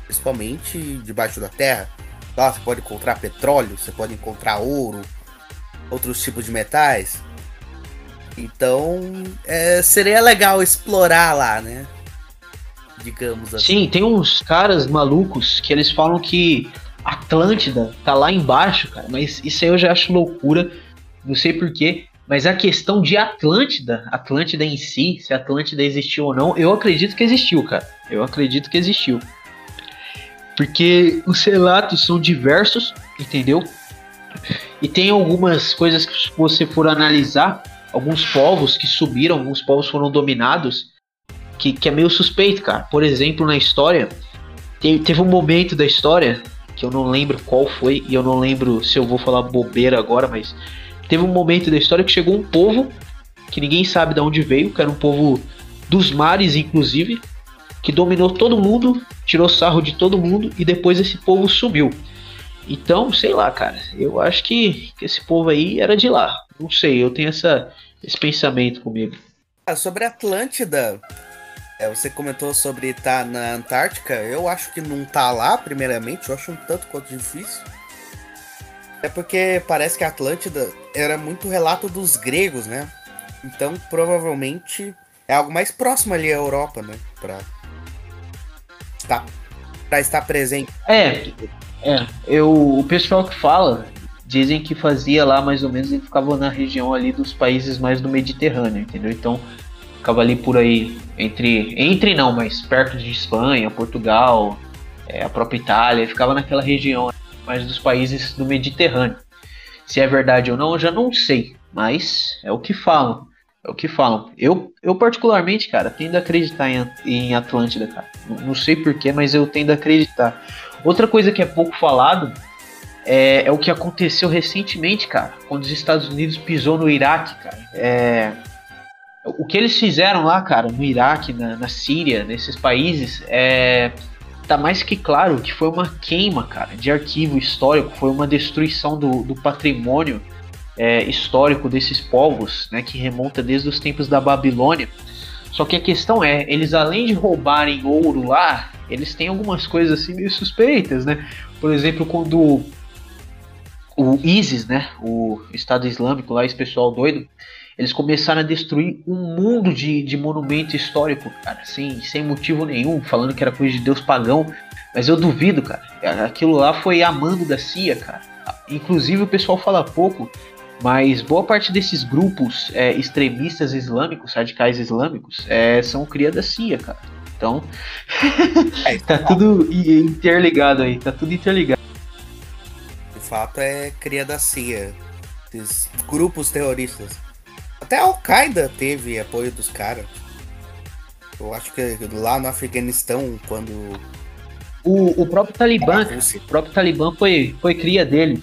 Principalmente debaixo da terra. Lá você pode encontrar petróleo, você pode encontrar ouro, outros tipos de metais. Então, é, seria legal explorar lá, né? Digamos assim. Sim, tem uns caras malucos que eles falam que Atlântida tá lá embaixo, cara, mas isso aí eu já acho loucura, não sei porquê. Mas a questão de Atlântida, Atlântida em si, se Atlântida existiu ou não, eu acredito que existiu, cara. Eu acredito que existiu. Porque os relatos são diversos, entendeu? E tem algumas coisas que se você for analisar, alguns povos que subiram, alguns povos foram dominados, que, que é meio suspeito, cara. Por exemplo, na história, te- teve um momento da história, que eu não lembro qual foi, e eu não lembro se eu vou falar bobeira agora, mas teve um momento da história que chegou um povo, que ninguém sabe de onde veio, que era um povo dos mares, inclusive, que dominou todo mundo, tirou sarro de todo mundo, e depois esse povo sumiu. Então, sei lá, cara, eu acho que, que esse povo aí era de lá. Não sei, eu tenho essa, esse pensamento comigo. Ah, sobre a Atlântida, é, você comentou sobre estar na Antártica. Eu acho que não tá lá, primeiramente. Eu acho um tanto quanto difícil. É porque parece que a Atlântida era muito relato dos gregos, né? Então, provavelmente é algo mais próximo ali à Europa, né? Pra, tá, pra estar presente. É, é. Eu, o pessoal que fala dizem que fazia lá mais ou menos e ficava na região ali dos países mais do Mediterrâneo, entendeu? Então ficava ali por aí entre entre não, mas perto de Espanha, Portugal, é, a própria Itália, ficava naquela região mais dos países do Mediterrâneo. Se é verdade ou não, eu já não sei, mas é o que falam. É o que falam. Eu, eu particularmente, cara, tendo a acreditar em, em Atlântida, cara. Não, não sei porquê, mas eu tendo a acreditar. Outra coisa que é pouco falado é, é, o que aconteceu recentemente, cara, quando os Estados Unidos pisou no Iraque, cara. É, o que eles fizeram lá, cara, no Iraque, na, na Síria, nesses países, é, tá mais que claro que foi uma queima, cara, de arquivo histórico, foi uma destruição do, do patrimônio é, histórico desses povos, né, que remonta desde os tempos da Babilônia. Só que a questão é, eles além de roubarem ouro lá, eles têm algumas coisas assim meio suspeitas, né? Por exemplo, quando o ISIS, né, o Estado Islâmico lá, esse pessoal doido, eles começaram a destruir um mundo de, de monumento histórico, cara, sem, sem motivo nenhum, falando que era coisa de Deus pagão. Mas eu duvido, cara. Aquilo lá foi a mando da CIA, cara. Inclusive o pessoal fala pouco, mas boa parte desses grupos é, extremistas islâmicos, radicais islâmicos, é, são cria da CIA, cara. Então, é, tá tudo interligado aí, tá tudo interligado. De fato é cria da CIA, esses grupos terroristas. Até a Al-Qaeda teve apoio dos caras. Eu acho que lá no Afeganistão, quando. O, o próprio Talibã, o próprio Talibã foi, foi cria dele.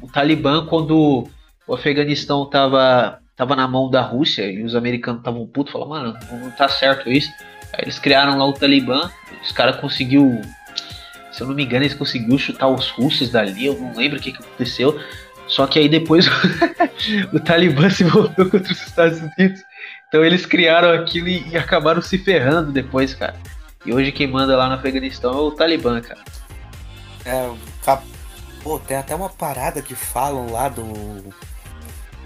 O Talibã, quando o Afeganistão tava, tava na mão da Rússia e os americanos estavam putos, falaram, mano, não tá certo isso. Aí eles criaram lá o Talibã, os caras conseguiu, se eu não me engano, eles conseguiu chutar os russos dali, eu não lembro o que, que aconteceu. Só que aí depois o Talibã se voltou contra os Estados Unidos. Então eles criaram aquilo e, e, acabaram se ferrando depois, cara. E hoje quem manda lá no Afeganistão é o Talibã, cara. É, pô, tem até uma parada que falam lá do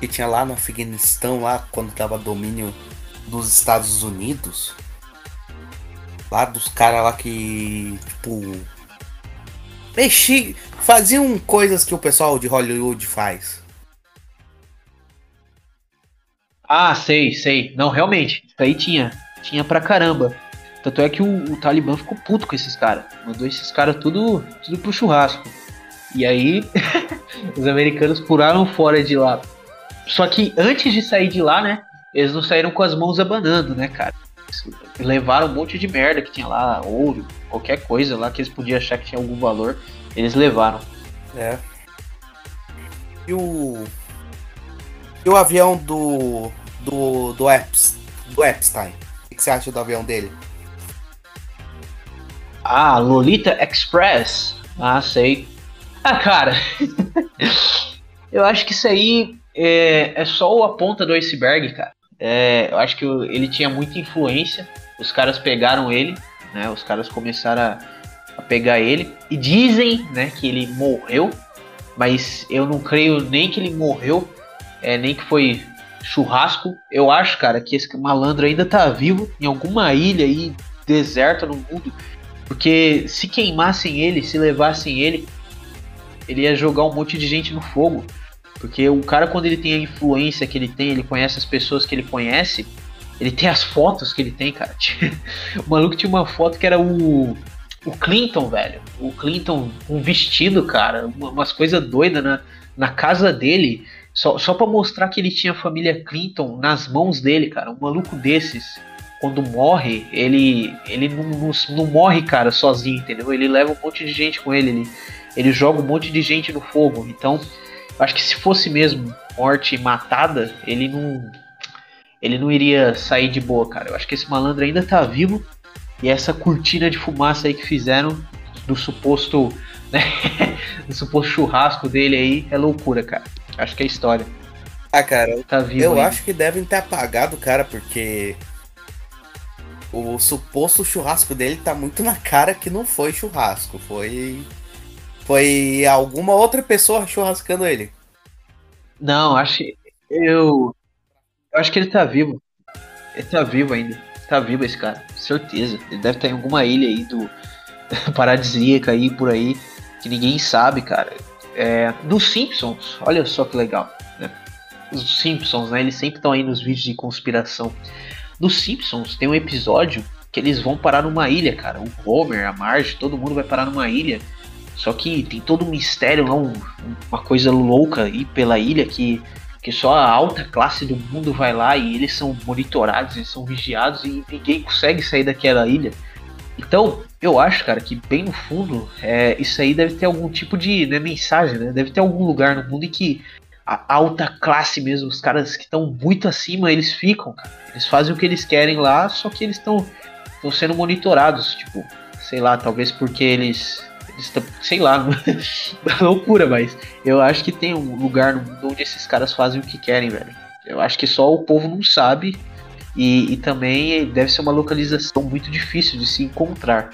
que tinha lá no Afeganistão, lá quando tava domínio dos Estados Unidos. Lá dos caras lá que, tipo. Mexi, faziam coisas que o pessoal de Hollywood faz. Ah, sei, sei. Não, realmente, isso aí tinha. Tinha pra caramba. Tanto é que o, o Talibã ficou puto com esses caras. Mandou esses caras tudo, tudo pro churrasco. E aí, os americanos pularam fora de lá. Só que antes de sair de lá, né? Eles não saíram com as mãos abanando, né, cara? Levaram um monte de merda que tinha lá, ouro, qualquer coisa lá que eles podiam achar que tinha algum valor, eles levaram. É. E o. E o avião do. do. do, Epps, do Epstein? O que você acha do avião dele? Ah, Lolita Express. Ah, sei. Ah, cara. eu acho que isso aí é, é só a ponta do iceberg, cara. É, eu acho que ele tinha muita influência. Os caras pegaram ele, né? Os caras começaram a, a pegar ele e dizem, né, que ele morreu, mas eu não creio nem que ele morreu, é, nem que foi churrasco. Eu acho, cara, que esse malandro ainda tá vivo em alguma ilha aí deserta no mundo, porque se queimassem ele, se levassem ele, ele ia jogar um monte de gente no fogo. Porque o cara, quando ele tem a influência que ele tem, ele conhece as pessoas que ele conhece, ele tem as fotos que ele tem, cara. o maluco tinha uma foto que era o. O Clinton, velho. O Clinton, um vestido, cara. Umas coisas doidas na, na casa dele. Só, só pra mostrar que ele tinha a família Clinton nas mãos dele, cara. Um maluco desses, quando morre, ele, ele não, não, não morre, cara, sozinho, entendeu? Ele leva um monte de gente com ele. Ele, ele joga um monte de gente no fogo. Então, acho que se fosse mesmo morte matada, ele não. Ele não iria sair de boa, cara. Eu acho que esse malandro ainda tá vivo. E essa cortina de fumaça aí que fizeram do suposto. Né, do suposto churrasco dele aí é loucura, cara. Acho que é história. Ah, cara, tá vivo eu ainda. acho que devem ter apagado o cara, porque o suposto churrasco dele tá muito na cara que não foi churrasco, foi foi alguma outra pessoa churrascando ele. Não, acho que. Eu. Eu acho que ele tá vivo. Ele tá vivo ainda. Tá vivo esse cara, certeza. Ele deve estar em alguma ilha aí do, paradisíaca aí por aí, que ninguém sabe, cara. É, nos Simpsons, olha só que legal. Né? Os Simpsons, né? Eles sempre estão aí nos vídeos de conspiração. Nos Simpsons tem um episódio que eles vão parar numa ilha, cara. O Homer, a Marge, todo mundo vai parar numa ilha. Só que tem todo um mistério, uma coisa louca aí pela ilha que, que só a alta classe do mundo vai lá e eles são monitorados, eles são vigiados e ninguém consegue sair daquela ilha. Então, eu acho, cara, que bem no fundo, é, isso aí deve ter algum tipo de né, mensagem, né? Deve ter algum lugar no mundo em que a alta classe mesmo, os caras que estão muito acima, eles ficam, cara. Eles fazem o que eles querem lá, só que eles estão sendo monitorados, tipo, sei lá, talvez porque eles, eles sei lá, loucura, mas eu acho que tem um lugar no mundo onde esses caras fazem o que querem, velho. Eu acho que só o povo não sabe e, e também deve ser uma localização muito difícil de se encontrar.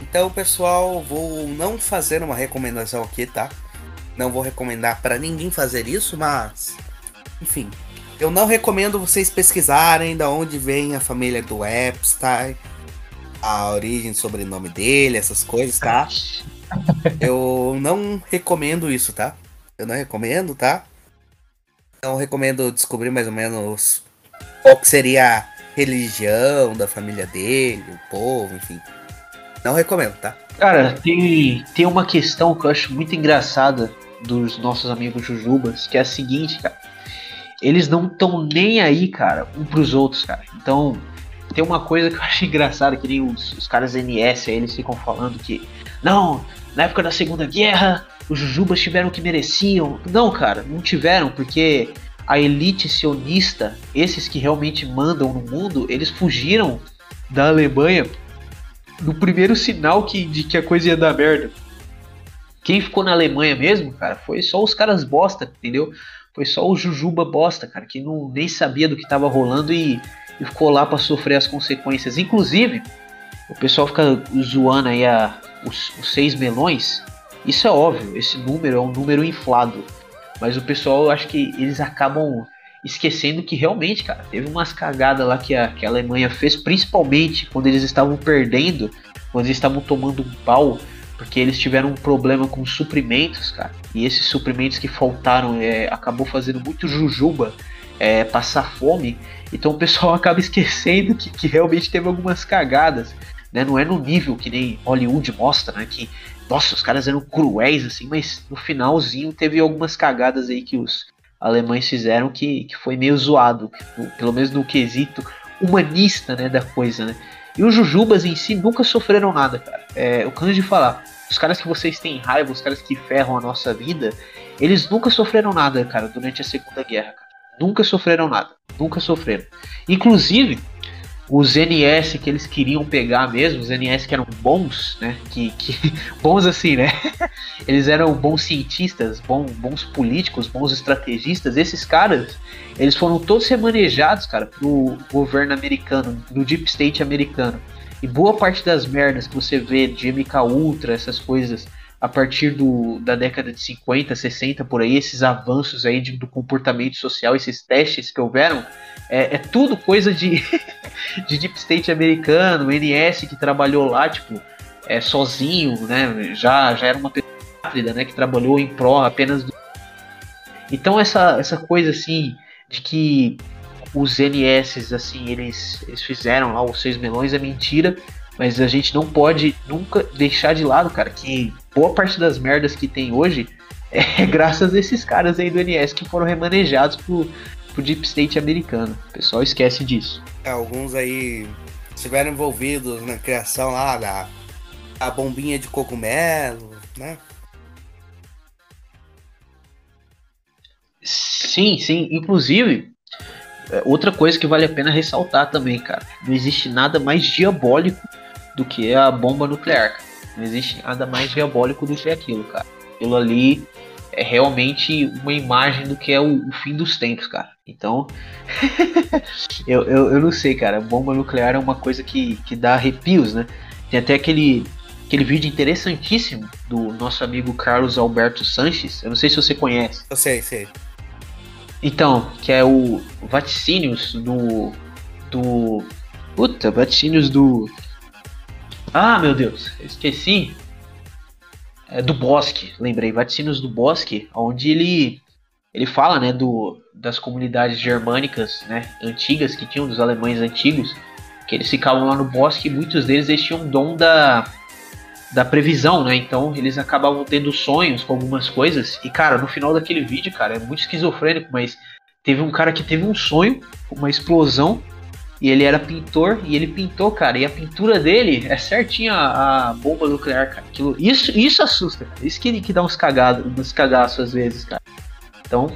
Então, pessoal, vou não fazer uma recomendação aqui, tá? Não vou recomendar para ninguém fazer isso, mas enfim, eu não recomendo vocês pesquisarem da onde vem a família do Epstein, a origem, sobrenome dele, essas coisas, tá? Eu não recomendo isso, tá? Eu não recomendo, tá? Não recomendo descobrir mais ou menos qual que seria a religião da família dele, o povo, enfim. Não recomendo, tá? Cara, tem, tem uma questão que eu acho muito engraçada dos nossos amigos Jujubas, que é a seguinte, cara. Eles não estão nem aí, cara, um pros outros, cara. Então, tem uma coisa que eu acho engraçada, que nem os, os caras NS aí, eles ficam falando que. Não, na época da Segunda Guerra, os Jujubas tiveram o que mereciam. Não, cara, não tiveram, porque a elite sionista, esses que realmente mandam no mundo, eles fugiram da Alemanha no primeiro sinal que, de que a coisa ia dar merda. Quem ficou na Alemanha mesmo, cara, foi só os caras bosta, entendeu? Foi só o Jujuba bosta, cara, que não, nem sabia do que tava rolando e, e ficou lá para sofrer as consequências. Inclusive, o pessoal fica zoando aí a, os, os seis melões. Isso é óbvio, esse número é um número inflado. Mas o pessoal, eu acho que eles acabam esquecendo que realmente, cara, teve umas cagadas lá que a, que a Alemanha fez, principalmente quando eles estavam perdendo, quando eles estavam tomando um pau, porque eles tiveram um problema com suprimentos, cara. E esses suprimentos que faltaram é, acabou fazendo muito jujuba é, passar fome. Então o pessoal acaba esquecendo que, que realmente teve algumas cagadas. Né? Não é no nível que nem Hollywood mostra, né? Que, nossa, os caras eram cruéis, assim, mas no finalzinho teve algumas cagadas aí que os, alemães fizeram que, que foi meio zoado, pelo menos no quesito humanista né, da coisa, né? E os Jujubas em si nunca sofreram nada, cara. É, eu canso de falar. Os caras que vocês têm raiva, os caras que ferram a nossa vida, eles nunca sofreram nada, cara, durante a Segunda Guerra. Cara. Nunca sofreram nada. Nunca sofreram. Inclusive, os NS que eles queriam pegar mesmo, os NS que eram bons, né? Que, que bons assim, né? Eles eram bons cientistas, bons, bons políticos, bons estrategistas. Esses caras, eles foram todos remanejados, cara, pro governo americano, no deep state americano. E boa parte das merdas que você vê de MK Ultra, essas coisas, a partir do, da década de 50, 60, por aí, esses avanços aí de, do comportamento social, esses testes que houveram, é, é tudo coisa de, de Deep State americano, NS que trabalhou lá, tipo, é, sozinho, né? Já, já era uma pessoa né? Que trabalhou em pró apenas do... Então essa, essa coisa assim de que os NS assim eles, eles fizeram lá os seis melões é mentira, mas a gente não pode nunca deixar de lado, cara, que boa parte das merdas que tem hoje é graças a esses caras aí do NS que foram remanejados pro, pro Deep State americano. O pessoal esquece disso. É, alguns aí estiveram envolvidos na criação lá da a bombinha de cogumelo, né? Sim, sim. Inclusive, é, outra coisa que vale a pena ressaltar também, cara. Não existe nada mais diabólico do que a bomba nuclear. Não existe nada mais diabólico do que aquilo, cara. Aquilo ali é realmente uma imagem do que é o, o fim dos tempos, cara. Então, eu, eu, eu, não sei, cara. Bomba nuclear é uma coisa que, que dá arrepios, né? Tem até aquele, aquele vídeo interessantíssimo do nosso amigo Carlos Alberto Sanches. Eu não sei se você conhece. Eu sei, sei. Então, que é o vaticínios do. do. Puta, vaticínios do. Ah, meu Deus, esqueci. É do Bosque, lembrei, Vaticínios do Bosque, onde ele ele fala, né, do, das comunidades germânicas, né, antigas que tinham dos alemães antigos, que eles ficavam lá no bosque e muitos deles eles tinham dom da da previsão, né? Então eles acabavam tendo sonhos com algumas coisas. E cara, no final daquele vídeo, cara, é muito esquizofrênico, mas teve um cara que teve um sonho, uma explosão e ele era pintor e ele pintou, cara. E a pintura dele é certinha a, bomba nuclear, cara. Aquilo, isso, isso assusta, cara. Isso que, que dá uns cagados, uns cagaços às vezes, cara. Então,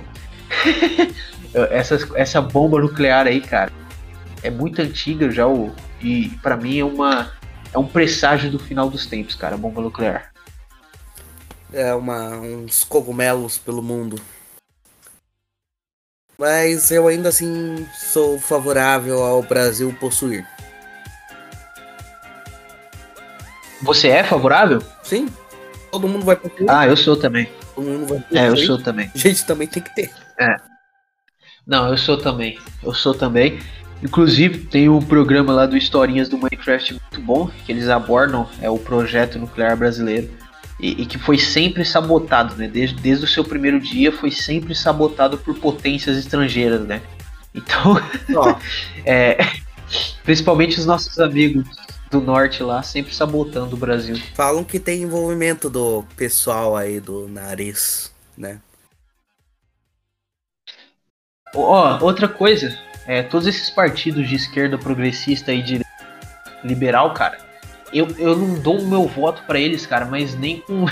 essa, essa bomba nuclear aí, cara, é muito antiga já. O, e para mim é uma é um presságio do final dos tempos, cara. A bomba nuclear. É uma, uns cogumelos pelo mundo. Mas eu ainda assim sou favorável ao Brasil possuir. Você é favorável? Sim. Todo mundo vai possuir. Ah, eu sou também. Todo mundo vai possuir. É, eu sou também. Gente também tem que ter. Não, eu sou também. Eu sou também. Inclusive, tem um programa lá do Historinhas do Minecraft muito bom, que eles abordam é o projeto nuclear brasileiro. E, e que foi sempre sabotado, né? Desde, desde o seu primeiro dia foi sempre sabotado por potências estrangeiras, né? Então, é, principalmente os nossos amigos do norte lá, sempre sabotando o Brasil. falam que tem envolvimento do pessoal aí do nariz, né? Ó, outra coisa, é, todos esses partidos de esquerda progressista e de liberal, cara, eu, eu não dou o meu voto pra eles, cara, mas nem com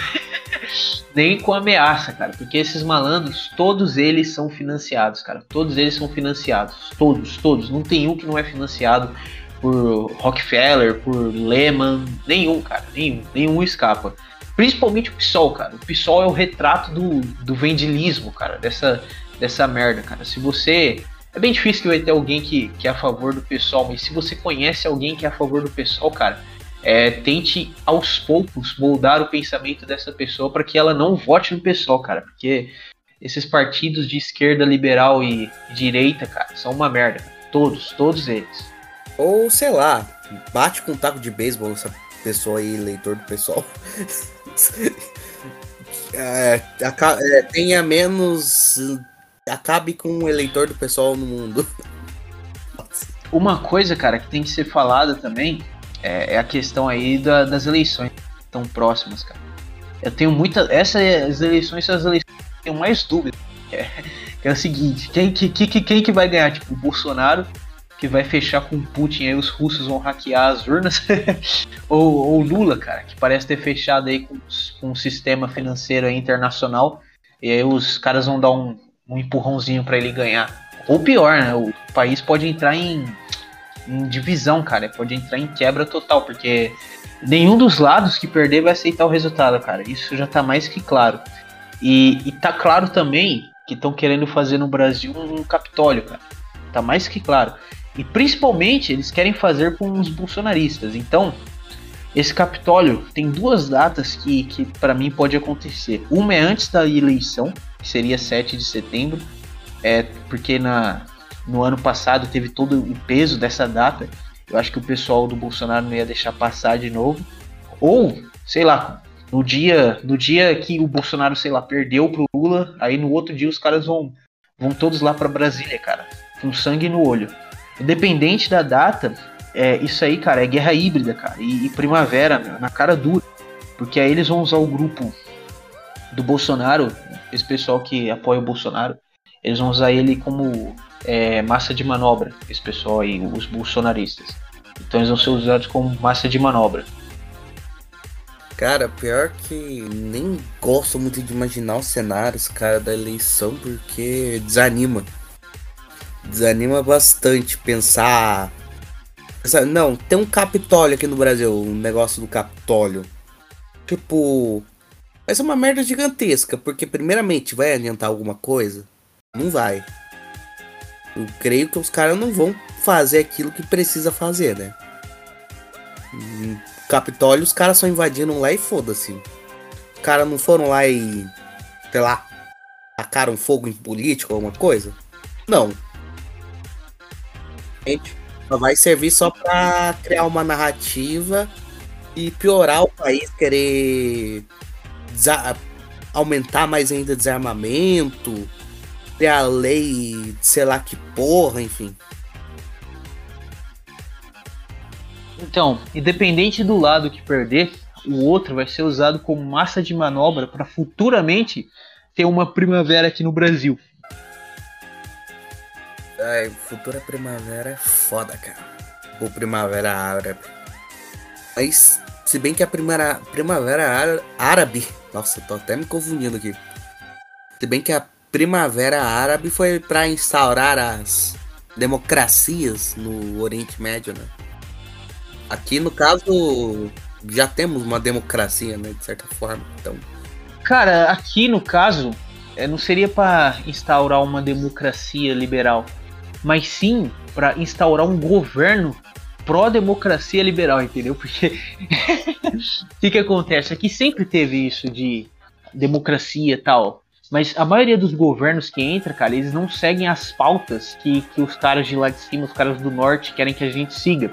nem com ameaça, cara, porque esses malandros, todos eles são financiados, cara, todos eles são financiados, todos, todos, não tem um que não é financiado por Rockefeller, por Lehman, nenhum, cara, nenhum, nenhum escapa. Principalmente o PSOL, cara. O PSOL é o retrato do, do vendilismo, cara, dessa, dessa merda, cara. Se você. É bem difícil que vai ter alguém que, que é a favor do pessoal, mas se você conhece alguém que é a favor do pessoal, cara, é, tente aos poucos moldar o pensamento dessa pessoa para que ela não vote no pessoal, cara. Porque esses partidos de esquerda, liberal e direita, cara, são uma merda. Todos, todos eles. Ou, sei lá, bate com um taco de beisebol essa pessoa aí, leitor do pessoal. É, é, tenha menos. Acabe com o eleitor do pessoal no mundo. Uma coisa, cara, que tem que ser falada também é, é a questão aí da- das eleições tão próximas, cara. Eu tenho muita. Essas eleições são as eleições que eu tenho mais dúvida. Que é, é o seguinte: quem que, que, que- quem que vai ganhar? Tipo, o Bolsonaro, que vai fechar com o Putin, aí os russos vão hackear as urnas. ou, ou Lula, cara, que parece ter fechado aí com, com um sistema financeiro internacional. E aí os caras vão dar um, um empurrãozinho pra ele ganhar. Ou pior, né? O país pode entrar em, em divisão, cara. Pode entrar em quebra total, porque nenhum dos lados que perder vai aceitar o resultado, cara. Isso já tá mais que claro. E, e tá claro também que estão querendo fazer no Brasil um Capitólio, cara. Tá mais que claro. E principalmente eles querem fazer com os bolsonaristas. Então, esse Capitólio tem duas datas que, que para mim pode acontecer. Uma é antes da eleição, que seria 7 de setembro, é porque na, no ano passado teve todo o peso dessa data. Eu acho que o pessoal do Bolsonaro não ia deixar passar de novo. Ou, sei lá, no dia, no dia que o Bolsonaro, sei lá, perdeu pro Lula, aí no outro dia os caras vão, vão todos lá pra Brasília, cara, com sangue no olho. Independente da data, é, isso aí, cara, é guerra híbrida, cara, e, e primavera, meu, na cara dura. Porque aí eles vão usar o grupo do Bolsonaro, esse pessoal que apoia o Bolsonaro, eles vão usar ele como é, massa de manobra, esse pessoal aí, os bolsonaristas. Então eles vão ser usados como massa de manobra. Cara, pior que nem gosto muito de imaginar os cenários, cara, da eleição, porque desanima. Desanima bastante pensar. pensar, Não, tem um Capitólio aqui no Brasil, um negócio do Capitólio. Tipo. Vai ser uma merda gigantesca, porque primeiramente vai adiantar alguma coisa? Não vai. Eu creio que os caras não vão fazer aquilo que precisa fazer, né? Capitólio, os caras só invadiram lá e foda-se. Os caras não foram lá e. sei lá. tacaram fogo em político ou alguma coisa? Não. Gente, só vai servir só pra criar uma narrativa E piorar o país, querer aumentar mais ainda desarmamento, ter a lei, sei lá que porra, enfim. Então, independente do lado que perder, o outro vai ser usado como massa de manobra para futuramente ter uma primavera aqui no Brasil. Ai, futura primavera é foda, cara. Ou primavera árabe. Mas, se bem que a primavera ára- árabe. Nossa, tô até me confundindo aqui. Se bem que a primavera árabe foi pra instaurar as democracias no Oriente Médio, né? Aqui, no caso, já temos uma democracia, né? De certa forma. Então, Cara, aqui no caso, é, não seria para instaurar uma democracia liberal, mas sim para instaurar um governo pró-democracia liberal, entendeu? Porque o que, que acontece? Aqui sempre teve isso de democracia e tal. Mas a maioria dos governos que entra, cara, eles não seguem as pautas que, que os caras de lá de cima, os caras do norte, querem que a gente siga.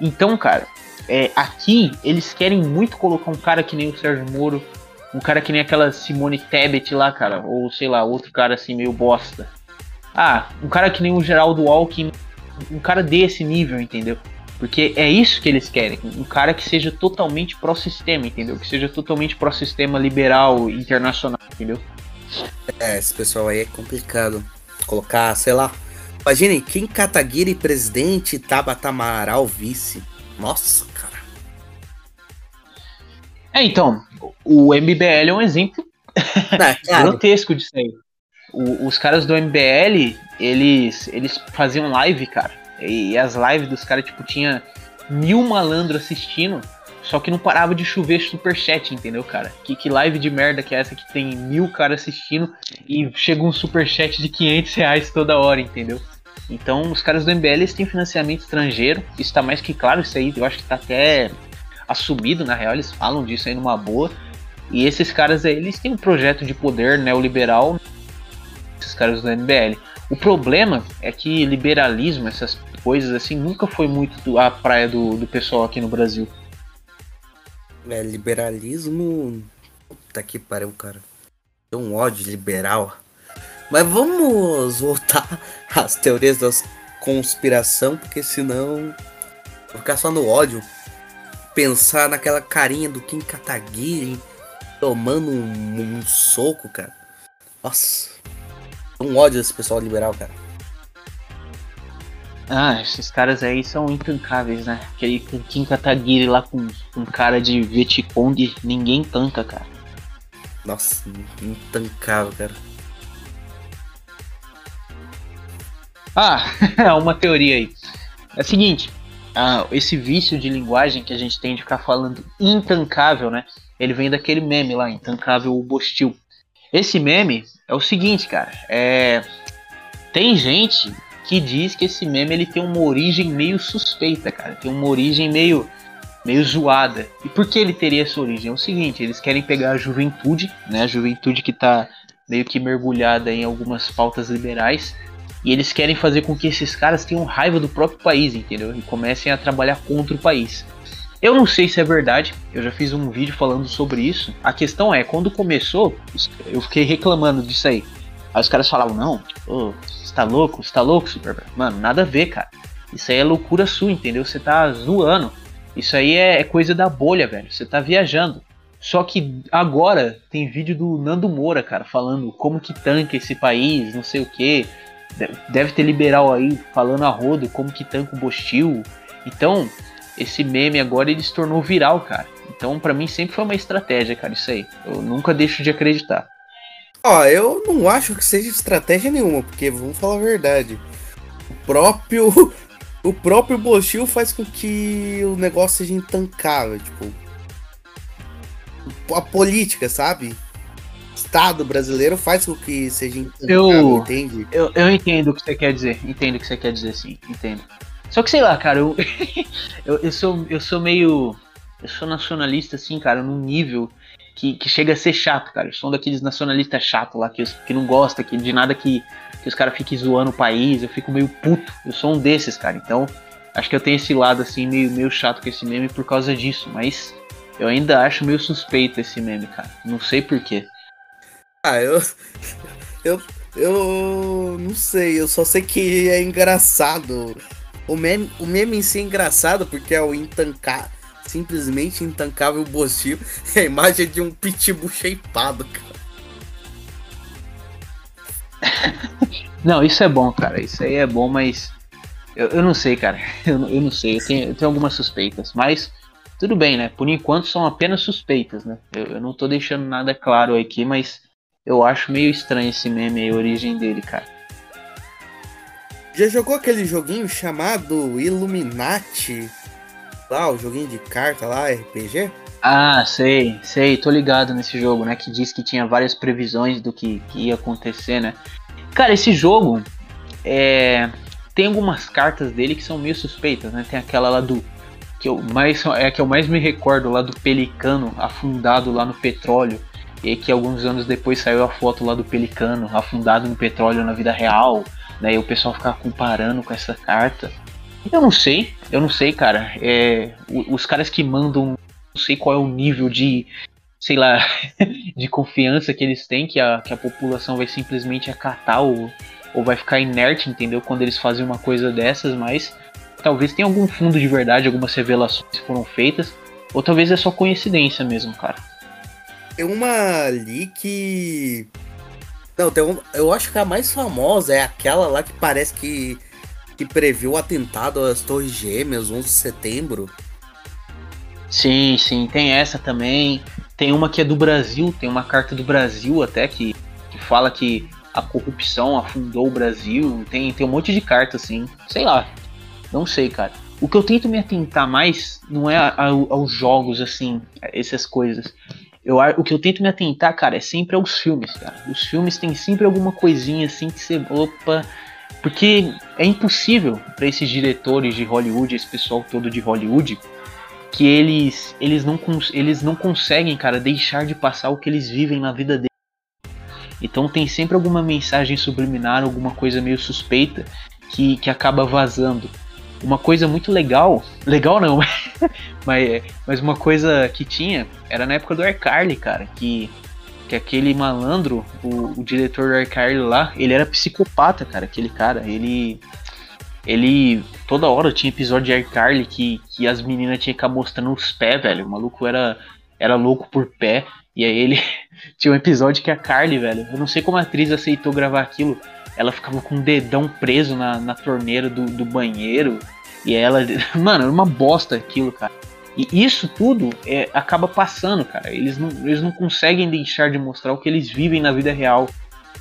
Então, cara, é, aqui eles querem muito colocar um cara que nem o Sérgio Moro, um cara que nem aquela Simone Tebet lá, cara, ou sei lá, outro cara assim meio bosta. Ah, um cara que nem o Geraldo Alckmin, um cara desse nível, entendeu? Porque é isso que eles querem, um cara que seja totalmente pró-sistema, entendeu? Que seja totalmente pró-sistema liberal, internacional, entendeu? É, esse pessoal aí é complicado. Colocar, sei lá. Imaginem, Kim Kataguiri presidente e Tabata Amaral vice. Nossa, cara. É, então, o MBL é um exemplo Não, cara, grotesco disso aí. O- os caras do MBL, eles, eles faziam live, cara. E, as lives dos caras, tipo, tinha mil malandros assistindo, só que não parava de chover superchat, entendeu, cara? Que, que live de merda que é essa que tem mil caras assistindo e chega um superchat de 500 reais toda hora, entendeu? Então, os caras do MBL têm financiamento estrangeiro, isso tá mais que claro, isso aí eu acho que tá até assumido, na real, eles falam disso aí numa boa. E esses caras aí, eles têm um projeto de poder neoliberal, esses caras do MBL. O problema é que liberalismo, essas coisas assim, nunca foi muito a praia do, do pessoal aqui no Brasil. É, liberalismo. Puta que pariu, cara. Tem um ódio liberal. Mas vamos voltar às teorias da conspiração, porque senão. Vou ficar só no ódio. Pensar naquela carinha do Kim Kataguiri tomando um, um soco, cara. Nossa. Um ódio desse pessoal liberal, cara. Ah, esses caras aí são intancáveis, né? Aquele Kim Kataguiri lá com, com cara de Vietcong, ninguém tanca, cara. Nossa, intancável, cara. Ah, uma teoria aí. É o seguinte, ah, esse vício de linguagem que a gente tem de ficar falando intancável, né? Ele vem daquele meme lá, intancável o Bostil. Esse meme é o seguinte, cara. É... Tem gente que diz que esse meme ele tem uma origem meio suspeita, cara. Tem uma origem meio, meio zoada. E por que ele teria essa origem? É o seguinte, eles querem pegar a juventude, né? A juventude que tá meio que mergulhada em algumas pautas liberais. E eles querem fazer com que esses caras tenham raiva do próprio país, entendeu? E comecem a trabalhar contra o país. Eu não sei se é verdade, eu já fiz um vídeo falando sobre isso. A questão é, quando começou, eu fiquei reclamando disso aí. Aí os caras falavam, não, ô, você tá louco? Você tá louco, Superman? Mano, nada a ver, cara. Isso aí é loucura sua, entendeu? Você tá zoando. Isso aí é, é coisa da bolha, velho. Você tá viajando. Só que agora tem vídeo do Nando Moura, cara, falando como que tanca esse país, não sei o que. Deve ter liberal aí falando a rodo como que tanca o Bostil. Então, esse meme agora ele se tornou viral, cara. Então, pra mim sempre foi uma estratégia, cara, isso aí. Eu nunca deixo de acreditar. Ó, eu não acho que seja estratégia nenhuma, porque vamos falar a verdade. O próprio. O próprio Bochil faz com que o negócio seja intancável, tipo. A política, sabe? O Estado brasileiro faz com que seja intancável, Eu- entende? Eu, eu entendo o que você quer dizer, entendo o que você quer dizer, sim, entendo. Só que sei lá, cara, eu, eu, eu, sou, eu sou meio. Eu sou nacionalista, assim, cara, num nível que, que chega a ser chato, cara. Eu sou um daqueles nacionalistas chato lá, que, os- que não gosta que, de nada que, que os caras fiquem zoando o país, eu fico meio puto. Eu sou um desses, cara. Então, Acho que eu tenho esse lado assim meio, meio chato com esse meme por causa disso, mas eu ainda acho meio suspeito esse meme, cara. Não sei porquê. Ah, eu. Eu. Eu. Não sei, eu só sei que é engraçado. O meme, o meme em si é engraçado porque é o intancável. Simplesmente intancável Bostil. É a imagem de um pitbull shapeado, cara. Não, isso é bom, cara. Isso aí é bom, mas. Eu, eu não sei, cara. Eu, eu não sei. Eu tenho, eu tenho algumas suspeitas. Mas tudo bem, né? Por enquanto são apenas suspeitas, né? Eu, eu não tô deixando nada claro aqui, mas eu acho meio estranho esse meme aí, a origem dele, cara. Já jogou aquele joguinho chamado Illuminati? Lá, o joguinho de carta lá, RPG? Ah, sei, sei, tô ligado nesse jogo, né? Que diz que tinha várias previsões do que, que ia acontecer, né? Cara, esse jogo é, tem algumas cartas dele que são meio suspeitas, né? Tem aquela lá do. Que eu mais, é que eu mais me recordo lá do Pelicano afundado lá no petróleo. E que alguns anos depois saiu a foto lá do Pelicano afundado no petróleo na vida real. Né, e o pessoal ficava comparando com essa carta. Eu não sei, eu não sei, cara. É, os caras que mandam, não sei qual é o nível de, sei lá, de confiança que eles têm que a, que a população vai simplesmente acatar ou, ou vai ficar inerte, entendeu? Quando eles fazem uma coisa dessas, mas talvez tenha algum fundo de verdade, algumas revelações foram feitas, ou talvez é só coincidência mesmo, cara. Tem uma ali que. Não, tem um... eu acho que a mais famosa é aquela lá que parece que, que previu o atentado às Torres Gêmeas, 11 de setembro. Sim, sim, tem essa também. Tem uma que é do Brasil, tem uma carta do Brasil até que, que fala que a corrupção afundou o Brasil. Tem, tem um monte de carta assim. Sei lá. Não sei, cara. O que eu tento me atentar mais não é aos jogos, assim, essas coisas. Eu, o que eu tento me atentar, cara, é sempre aos filmes, cara. Os filmes têm sempre alguma coisinha assim que você. Opa. Porque é impossível para esses diretores de Hollywood, esse pessoal todo de Hollywood, que eles eles não, eles não conseguem, cara, deixar de passar o que eles vivem na vida deles. Então tem sempre alguma mensagem subliminar, alguma coisa meio suspeita que, que acaba vazando uma coisa muito legal, legal não, mas, mas uma coisa que tinha era na época do iCarly, cara, que, que aquele malandro, o, o diretor do iCarly lá, ele era psicopata, cara, aquele cara, ele ele toda hora tinha episódio de iCarly que, que as meninas tinham que ficar mostrando os pés, velho, o maluco era, era louco por pé, e aí ele tinha um episódio que a Carly, velho, eu não sei como a atriz aceitou gravar aquilo, ela ficava com o dedão preso na, na torneira do, do banheiro. E ela. Mano, era uma bosta aquilo, cara. E isso tudo é, acaba passando, cara. Eles não, eles não conseguem deixar de mostrar o que eles vivem na vida real.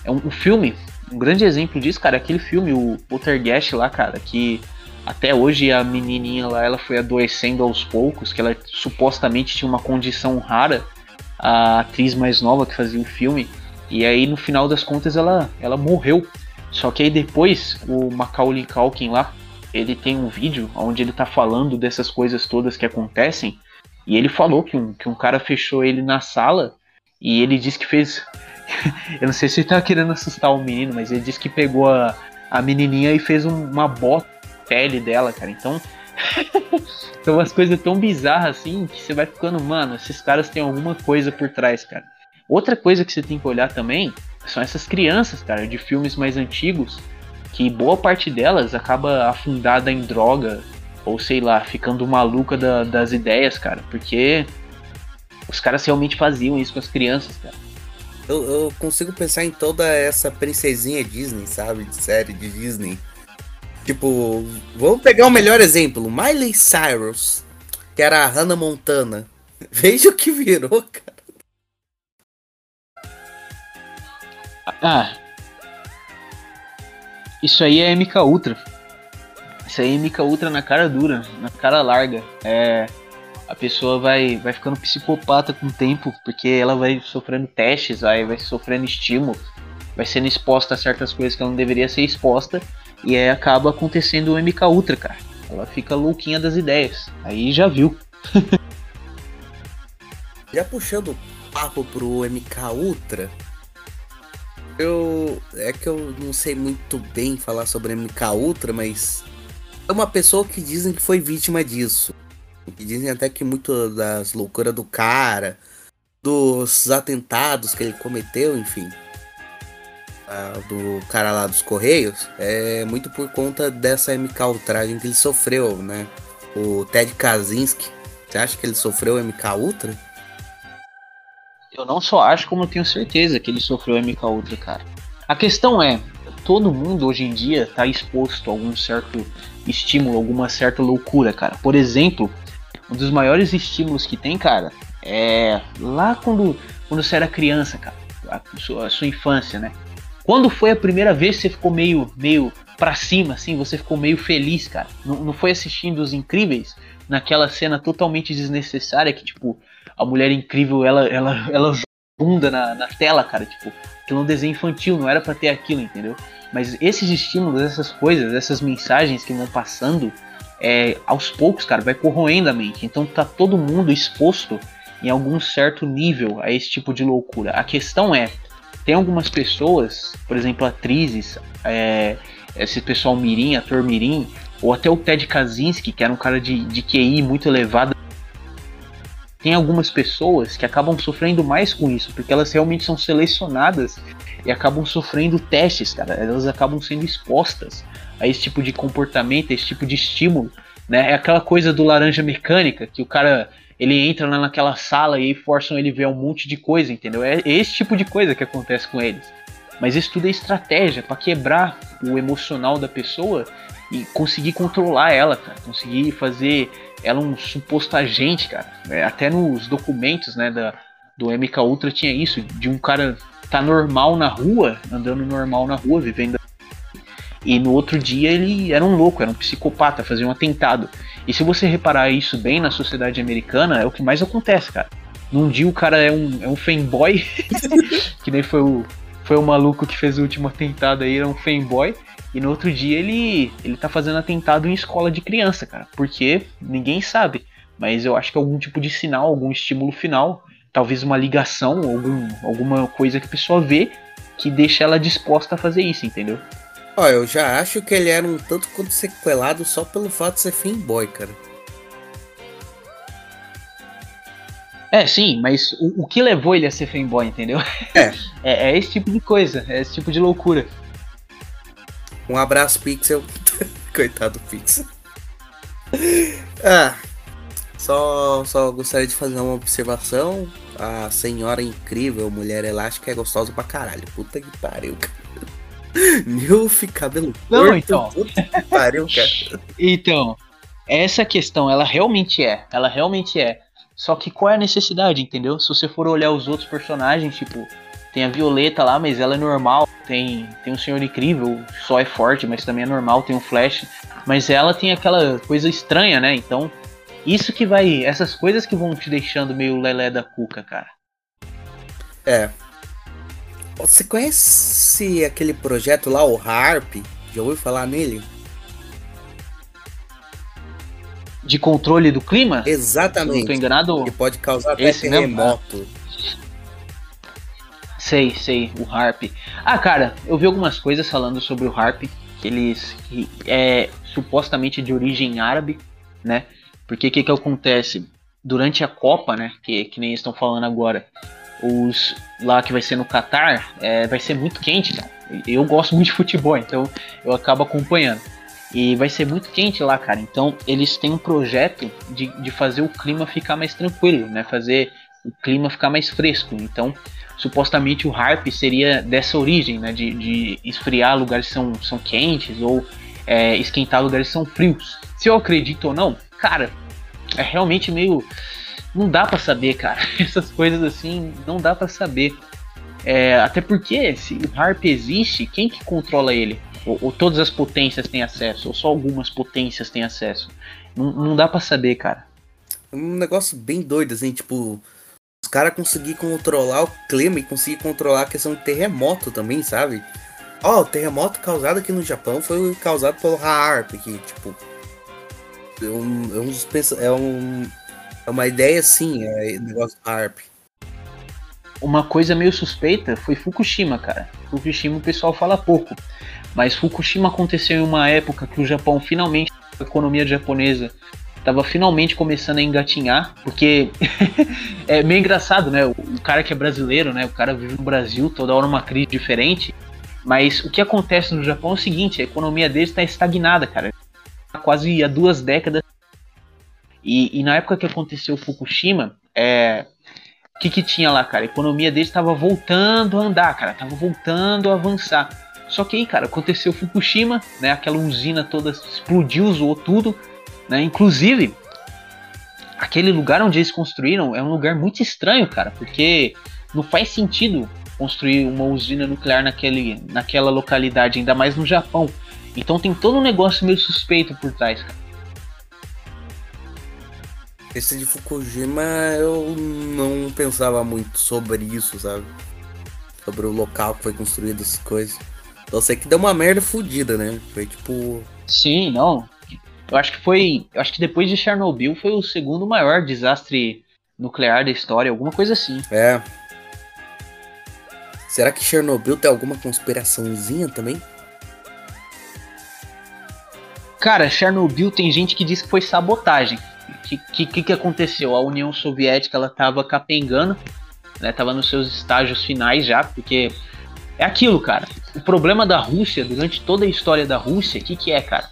É um, um filme, um grande exemplo disso, cara, é aquele filme, o Poltergeist lá, cara, que até hoje a menininha lá, ela foi adoecendo aos poucos, que ela supostamente tinha uma condição rara, a atriz mais nova que fazia o filme, e aí no final das contas ela, ela morreu. Só que aí depois o Macaulay Culkin lá, ele tem um vídeo onde ele tá falando dessas coisas todas que acontecem. E ele falou que um, que um cara fechou ele na sala e ele disse que fez. Eu não sei se ele tá querendo assustar o menino, mas ele disse que pegou a, a menininha e fez um, uma bota pele dela, cara. Então. São umas coisas tão bizarras assim que você vai ficando, mano, esses caras têm alguma coisa por trás, cara. Outra coisa que você tem que olhar também são essas crianças, cara, de filmes mais antigos que boa parte delas acaba afundada em droga ou sei lá, ficando maluca da, das ideias, cara, porque os caras realmente faziam isso com as crianças, cara. Eu, eu, consigo pensar em toda essa princesinha Disney, sabe? De série de Disney. Tipo, vamos pegar o um melhor exemplo: Miley Cyrus, que era a Hannah Montana. Veja o que virou, cara. Ah, isso aí é MK Ultra. Isso aí é MK Ultra na cara dura, na cara larga. É, a pessoa vai, vai ficando psicopata com o tempo, porque ela vai sofrendo testes, vai, vai sofrendo estímulo, vai sendo exposta a certas coisas que ela não deveria ser exposta, e aí acaba acontecendo o MK Ultra, cara. Ela fica louquinha das ideias. Aí já viu. já puxando papo pro MK Ultra, eu. É que eu não sei muito bem falar sobre MK Ultra, mas. é uma pessoa que dizem que foi vítima disso. Que dizem até que muito das loucuras do cara, dos atentados que ele cometeu, enfim. do cara lá dos Correios, é muito por conta dessa MK Ultragem que ele sofreu, né? O Ted Kaczynski. Você acha que ele sofreu MK Ultra? Eu não só acho, como eu tenho certeza que ele sofreu MK Ultra, cara. A questão é, todo mundo hoje em dia tá exposto a algum certo estímulo, alguma certa loucura, cara. Por exemplo, um dos maiores estímulos que tem, cara, é lá quando, quando você era criança, cara. A sua, a sua infância, né? Quando foi a primeira vez que você ficou meio, meio pra cima, assim, você ficou meio feliz, cara? Não, não foi assistindo Os Incríveis? Naquela cena totalmente desnecessária que, tipo, a mulher incrível, ela, ela, ela bunda na, na tela, cara. Tipo, aquilo é um desenho infantil, não era para ter aquilo, entendeu? Mas esses estímulos, essas coisas, essas mensagens que vão passando, é, aos poucos, cara, vai corroendo a mente. Então tá todo mundo exposto em algum certo nível a esse tipo de loucura. A questão é, tem algumas pessoas, por exemplo, atrizes, é, esse pessoal mirim, ator mirim, ou até o Ted Kaczynski, que era um cara de, de QI muito elevado, tem algumas pessoas que acabam sofrendo mais com isso, porque elas realmente são selecionadas e acabam sofrendo testes, cara. Elas acabam sendo expostas a esse tipo de comportamento, a esse tipo de estímulo, né? É aquela coisa do laranja mecânica, que o cara ele entra lá naquela sala e forçam ele ver um monte de coisa, entendeu? É esse tipo de coisa que acontece com eles. Mas isso tudo é estratégia para quebrar o emocional da pessoa e conseguir controlar ela, cara. Conseguir fazer ela um suposto agente, cara. É, até nos documentos, né, da, do MK Ultra tinha isso, de um cara tá normal na rua, andando normal na rua, vivendo. E no outro dia ele era um louco, era um psicopata, fazia um atentado. E se você reparar isso bem na sociedade americana, é o que mais acontece, cara. Num dia o cara é um, é um fanboy, que nem foi o, foi o maluco que fez o último atentado aí, era um fanboy. E no outro dia ele, ele tá fazendo atentado em escola de criança, cara. Porque ninguém sabe. Mas eu acho que é algum tipo de sinal, algum estímulo final, talvez uma ligação, algum, alguma coisa que a pessoa vê que deixa ela disposta a fazer isso, entendeu? Ó, eu já acho que ele era um tanto quanto sequelado só pelo fato de ser fanboy, cara. É, sim, mas o, o que levou ele a ser fanboy, entendeu? É. é. É esse tipo de coisa, é esse tipo de loucura. Um abraço, Pixel. Coitado do Pixel. ah, só, só gostaria de fazer uma observação. A senhora incrível, mulher elástica, é gostosa pra caralho. Puta que pariu, cara. Milf, cabelo Não, curto, então. Puta que pariu, cara. Então, essa questão, ela realmente é. Ela realmente é. Só que qual é a necessidade, entendeu? Se você for olhar os outros personagens, tipo, tem a Violeta lá, mas ela é normal. Tem, tem um Senhor Incrível, só é forte, mas também é normal. Tem um Flash, mas ela tem aquela coisa estranha, né? Então, isso que vai. Essas coisas que vão te deixando meio lelé da cuca, cara. É. Você conhece aquele projeto lá, o Harp? Já ouviu falar nele? De controle do clima? Se eu não Exatamente. tô enganado? Que pode causar até Esse mesmo? Sei, sei, o Harp. Ah, cara, eu vi algumas coisas falando sobre o Harp, que eles que é supostamente de origem árabe, né? Porque o que que acontece? Durante a Copa, né, que, que nem estão falando agora, os lá que vai ser no Catar, é, vai ser muito quente, cara. Eu gosto muito de futebol, então eu acabo acompanhando. E vai ser muito quente lá, cara. Então eles têm um projeto de, de fazer o clima ficar mais tranquilo, né? Fazer o clima ficar mais fresco. Então supostamente o Harp seria dessa origem, né? De, de esfriar lugares que são, são quentes ou é, esquentar lugares que são frios. Se eu acredito ou não, cara, é realmente meio. Não dá pra saber, cara. Essas coisas assim, não dá pra saber. É, até porque, se o Harp existe, quem que controla ele? Ou, ou todas as potências têm acesso? Ou só algumas potências têm acesso? Não, não dá pra saber, cara. um negócio bem doido, assim, tipo, caras conseguir controlar o clima e conseguir controlar a questão de terremoto também, sabe? Ó, o terremoto causado aqui no Japão foi causado pelo HAARP, que, tipo, é um, é um é um é uma ideia assim, é negócio do HAARP. Uma coisa meio suspeita foi Fukushima, cara. Fukushima o pessoal fala pouco. Mas Fukushima aconteceu em uma época que o Japão finalmente economia japonesa tava finalmente começando a engatinhar, porque é meio engraçado, né? O, cara que é brasileiro, né? O cara vive no Brasil, toda hora uma crise diferente. Mas o que acontece no Japão é o seguinte, a economia deles está estagnada, cara. Há quase há duas décadas. E, e, na época que aconteceu Fukushima, é, o que, que tinha lá, cara? A economia deles estava voltando a andar, cara. Tava voltando a avançar. Só que aí, cara, aconteceu Fukushima, né? Aquela usina toda explodiu, zoou tudo. Né? Inclusive, aquele lugar onde eles construíram é um lugar muito estranho, cara, porque não faz sentido construir uma usina nuclear naquele, naquela localidade, ainda mais no Japão. Então tem todo um negócio meio suspeito por trás, cara. Esse de Fukushima eu não pensava muito sobre isso, sabe? Sobre o local que foi construído essas coisas. Eu sei que deu uma merda fodida, né? Foi tipo. Sim, não. Eu acho que foi. Eu acho que depois de Chernobyl foi o segundo maior desastre nuclear da história, alguma coisa assim. É. Será que Chernobyl tem alguma conspiraçãozinha também? Cara, Chernobyl tem gente que diz que foi sabotagem. O que, que, que aconteceu? A União Soviética ela tava capengando, né? Tava nos seus estágios finais já, porque é aquilo, cara. O problema da Rússia, durante toda a história da Rússia, o que, que é, cara?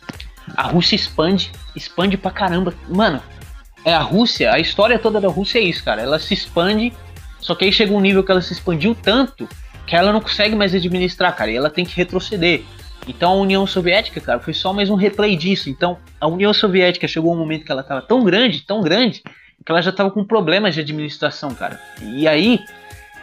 A Rússia expande, expande pra caramba. Mano, é a Rússia, a história toda da Rússia é isso, cara. Ela se expande, só que aí chega um nível que ela se expandiu tanto que ela não consegue mais administrar, cara, e ela tem que retroceder. Então a União Soviética, cara, foi só mais um replay disso. Então a União Soviética chegou um momento que ela tava tão grande, tão grande, que ela já tava com problemas de administração, cara. E aí,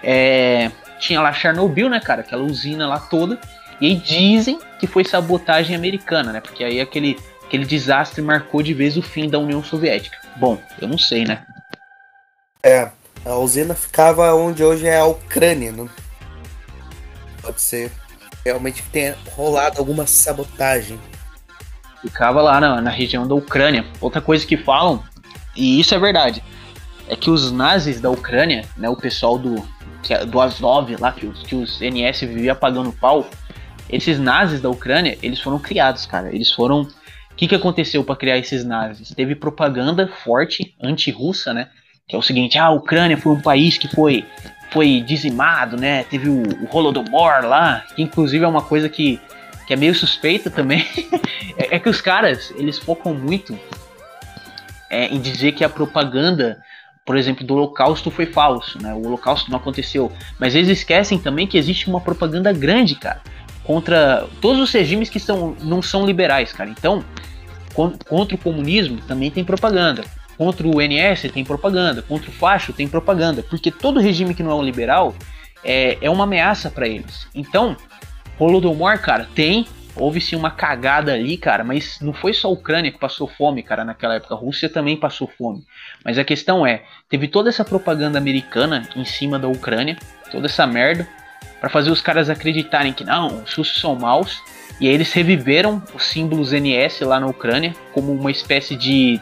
é, tinha lá Chernobyl, né, cara, aquela usina lá toda. E aí dizem que foi sabotagem americana, né? Porque aí aquele, aquele desastre marcou de vez o fim da União Soviética. Bom, eu não sei, né? É, a usina ficava onde hoje é a Ucrânia, não? Pode ser realmente que tenha rolado alguma sabotagem. Ficava lá na, na região da Ucrânia. Outra coisa que falam, e isso é verdade, é que os nazis da Ucrânia, né, o pessoal do, é do Azov lá, que os, que os NS vivia pagando pau, esses nazis da Ucrânia, eles foram criados, cara. Eles foram. O que, que aconteceu para criar esses nazis? Teve propaganda forte anti-russa, né? Que é o seguinte: ah, a Ucrânia foi um país que foi foi dizimado, né? Teve o, o Holodomor lá, que inclusive é uma coisa que, que é meio suspeita também. é, é, que os caras, eles focam muito é, em dizer que a propaganda, por exemplo, do Holocausto foi falso, né? O Holocausto não aconteceu. Mas eles esquecem também que existe uma propaganda grande, cara, contra todos os regimes que são, não são liberais, cara. Então, contra o comunismo também tem propaganda. Contra o NS tem propaganda, contra o facho tem propaganda, porque todo regime que não é um liberal é, é uma ameaça para eles. Então, Holodomor, cara, tem, houve sim uma cagada ali, cara, mas não foi só a Ucrânia que passou fome, cara, naquela época. A Rússia também passou fome. Mas a questão é, teve toda essa propaganda americana em cima da Ucrânia, toda essa merda, para fazer os caras acreditarem que não, os russos são maus. E aí eles reviveram os símbolos NS lá na Ucrânia como uma espécie de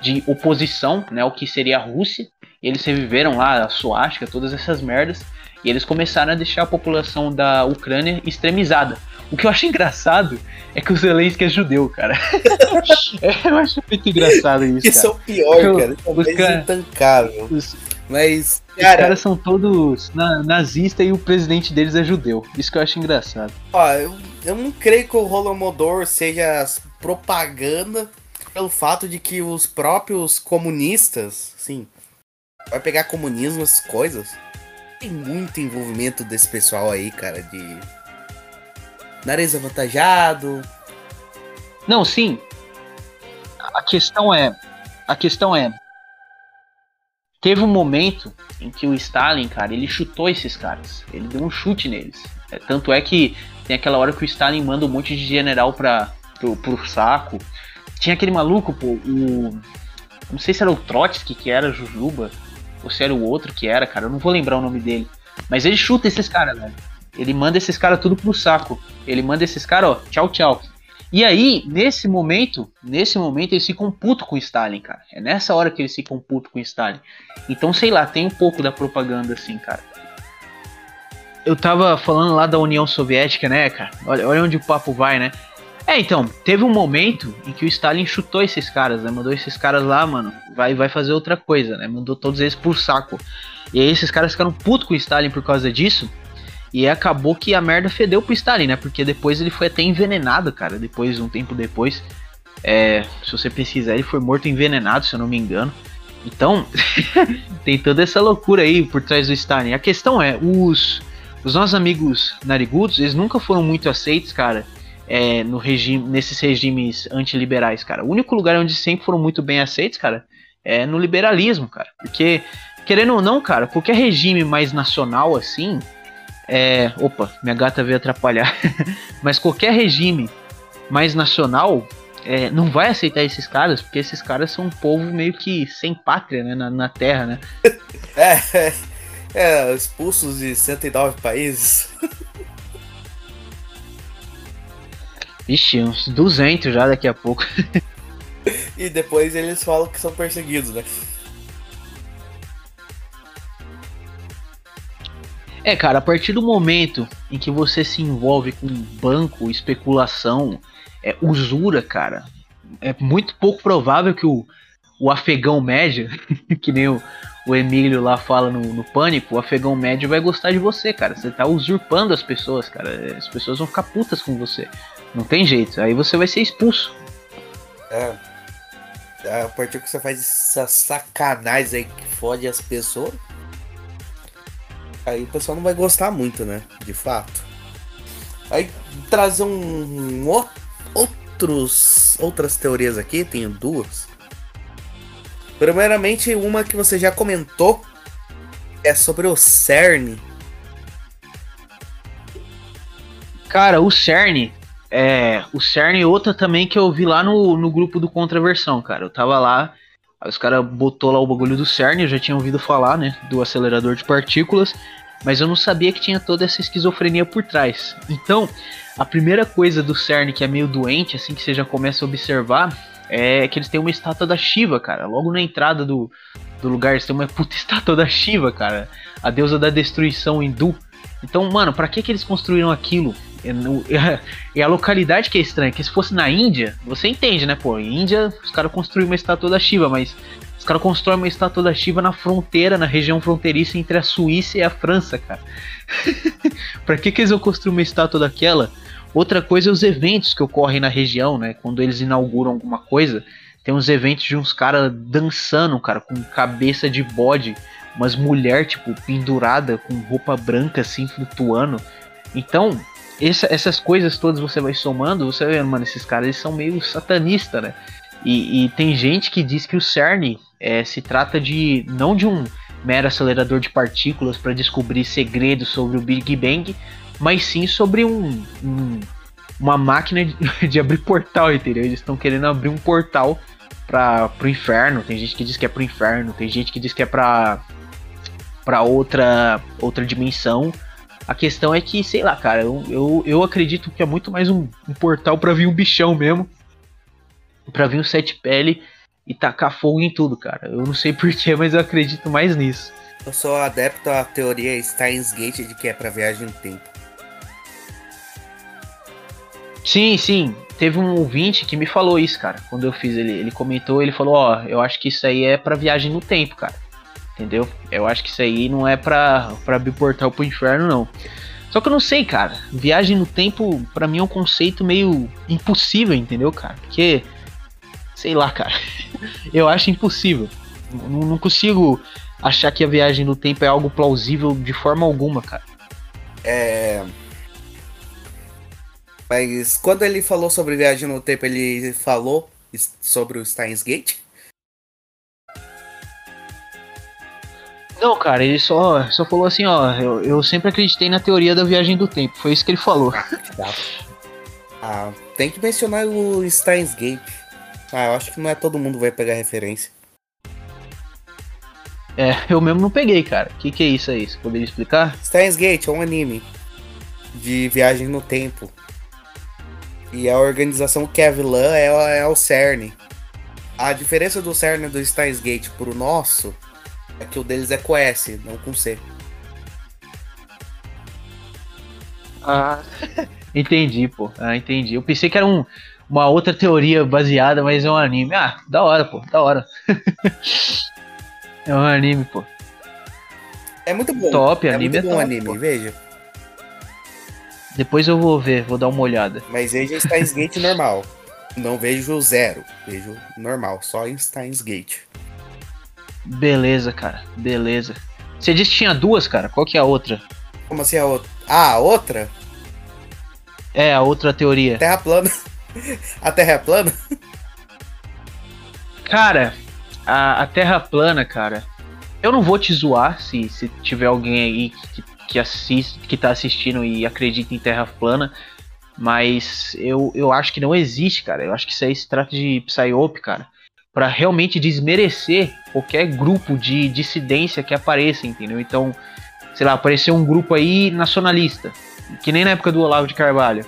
de oposição, né, o que seria a Rússia. E eles reviveram lá a suástica, todas essas merdas. E eles começaram a deixar a população da Ucrânia extremizada. O que eu acho engraçado é que o Zelensky é judeu, cara. eu acho muito engraçado isso. Isso é o pior, cara. Isso é intancável. Os, Mas, cara, os caras são todos na, nazistas e o presidente deles é judeu. Isso que eu acho engraçado. Ó, eu, eu não creio que o Rolomodor seja propaganda pelo fato de que os próprios comunistas, sim, vai pegar comunismo, as coisas. Tem muito envolvimento desse pessoal aí, cara, de nariz avantajado. Não, sim. A questão é, a questão é, teve um momento em que o Stalin, cara, ele chutou esses caras. Ele deu um chute neles. É, tanto é que tem aquela hora que o Stalin manda um monte de general para pro, pro saco. Tinha aquele maluco, pô, o. Não sei se era o Trotsky que era Jujuba, ou se era o outro que era, cara, eu não vou lembrar o nome dele. Mas ele chuta esses caras, velho. Ele manda esses caras tudo pro saco. Ele manda esses caras, ó, tchau, tchau. E aí, nesse momento, nesse momento, eles ficam puto com Stalin, cara. É nessa hora que eles ficam puto com Stalin. Então, sei lá, tem um pouco da propaganda assim, cara. Eu tava falando lá da União Soviética, né, cara? Olha, olha onde o papo vai, né? É, então, teve um momento em que o Stalin chutou esses caras, né? Mandou esses caras lá, mano, vai, vai fazer outra coisa, né? Mandou todos eles por saco. E aí esses caras ficaram putos com o Stalin por causa disso. E acabou que a merda fedeu pro Stalin, né? Porque depois ele foi até envenenado, cara. Depois, um tempo depois. É, se você pesquisar, ele foi morto envenenado, se eu não me engano. Então, tem toda essa loucura aí por trás do Stalin. A questão é, os, os nossos amigos narigudos, eles nunca foram muito aceitos, cara, é, no regime, nesses regimes antiliberais, cara. O único lugar onde sempre foram muito bem aceitos, cara, é no liberalismo, cara. Porque, querendo ou não, cara, qualquer regime mais nacional assim, é. Opa, minha gata veio atrapalhar. Mas qualquer regime mais nacional é, não vai aceitar esses caras, porque esses caras são um povo meio que sem pátria né, na, na Terra, né? É, é, é, expulsos de 109 países. Vixe, uns 200 já daqui a pouco. e depois eles falam que são perseguidos, né? É, cara, a partir do momento em que você se envolve com banco, especulação, é, usura, cara, é muito pouco provável que o, o afegão médio, que nem o, o Emílio lá fala no, no Pânico, o afegão médio vai gostar de você, cara. Você tá usurpando as pessoas, cara. As pessoas vão ficar putas com você. Não tem jeito. Aí você vai ser expulso. É. é a partir que você faz essa sacanagem aí que fode as pessoas, aí o pessoal não vai gostar muito, né? De fato. Aí trazer um, um outros outras teorias aqui, tenho duas. Primeiramente, uma que você já comentou é sobre o CERN. Cara, o CERN é, o CERN e outra também que eu vi lá no, no grupo do Contraversão, cara. Eu tava lá, os caras botou lá o bagulho do CERN, eu já tinha ouvido falar, né, do acelerador de partículas, mas eu não sabia que tinha toda essa esquizofrenia por trás. Então, a primeira coisa do CERN que é meio doente, assim que você já começa a observar, é que eles têm uma estátua da Shiva, cara. Logo na entrada do, do lugar, eles têm uma puta estátua da Shiva, cara. A deusa da destruição hindu. Então, mano, para que que eles construíram aquilo? É, a localidade que é estranha, que se fosse na Índia, você entende, né, pô? Índia, os caras construíram uma estátua da Shiva, mas caras constroem uma estátua da Shiva na fronteira, na região fronteiriça entre a Suíça e a França, cara. pra que que eles vão construir uma estátua daquela? Outra coisa é os eventos que ocorrem na região, né? Quando eles inauguram alguma coisa, tem uns eventos de uns caras dançando, cara, com cabeça de bode, umas mulher tipo pendurada com roupa branca assim flutuando. Então, essa, essas coisas todas você vai somando, você vai vendo, mano, esses caras eles são meio satanistas, né? E, e, tem gente que diz que o CERN é, se trata de não de um mero acelerador de partículas para descobrir segredos sobre o Big Bang, mas sim sobre um, um uma máquina de, de, abrir portal, entendeu? Eles estão querendo abrir um portal para pro inferno. Tem gente que diz que é pro inferno, tem gente que diz que é para para outra outra dimensão. A questão é que, sei lá, cara, eu, eu, eu acredito que é muito mais um, um portal para vir um bichão mesmo. Pra vir um sete pele e tacar fogo em tudo, cara. Eu não sei porquê, mas eu acredito mais nisso. Eu sou adepto à teoria Steins Gate de que é pra viagem no tempo. Sim, sim. Teve um ouvinte que me falou isso, cara. Quando eu fiz, ele, ele comentou, ele falou, ó, oh, eu acho que isso aí é pra viagem no tempo, cara. Entendeu? Eu acho que isso aí não é pra, pra abrir portal pro inferno, não. Só que eu não sei, cara. Viagem no tempo, para mim, é um conceito meio impossível, entendeu, cara? Porque, sei lá, cara. eu acho impossível. Não, não consigo achar que a viagem no tempo é algo plausível de forma alguma, cara. É. Mas quando ele falou sobre viagem no tempo, ele falou sobre o Steins Gate? Não, cara, ele só, só falou assim, ó, eu, eu sempre acreditei na teoria da viagem do tempo, foi isso que ele falou. Ah, ah, tem que mencionar o Steins Gate. Ah, eu acho que não é todo mundo vai pegar referência. É, eu mesmo não peguei, cara. O que, que é isso aí? Você poderia explicar? Steins Gate é um anime de viagem no tempo. E a organização que é a vilã é, é o CERN. A diferença do CERN e do Steins Gate pro nosso é que o deles é com S, não com C. Ah, Entendi, pô. Ah, entendi. Eu pensei que era um, uma outra teoria baseada, mas é um anime. Ah, da hora, pô. Da hora. é um anime, pô. É muito bom. Top, é anime muito é bom top, anime, pô. veja. Depois eu vou ver, vou dar uma olhada. Mas veja Steins Gate normal. Não vejo zero, vejo normal, só em Steins Gate. Beleza, cara. Beleza. Você disse que tinha duas, cara. Qual que é a outra? Como assim a outra? Ah, a outra? É, a outra teoria. Terra plana. A Terra é plana? Cara, a, a Terra plana, cara. Eu não vou te zoar se, se tiver alguém aí que, que assiste, que tá assistindo e acredita em Terra plana. Mas eu, eu acho que não existe, cara. Eu acho que isso aí se trata de psyop, cara. Pra realmente desmerecer qualquer grupo de dissidência que apareça, entendeu? Então, sei lá, apareceu um grupo aí nacionalista. Que nem na época do Olavo de Carvalho.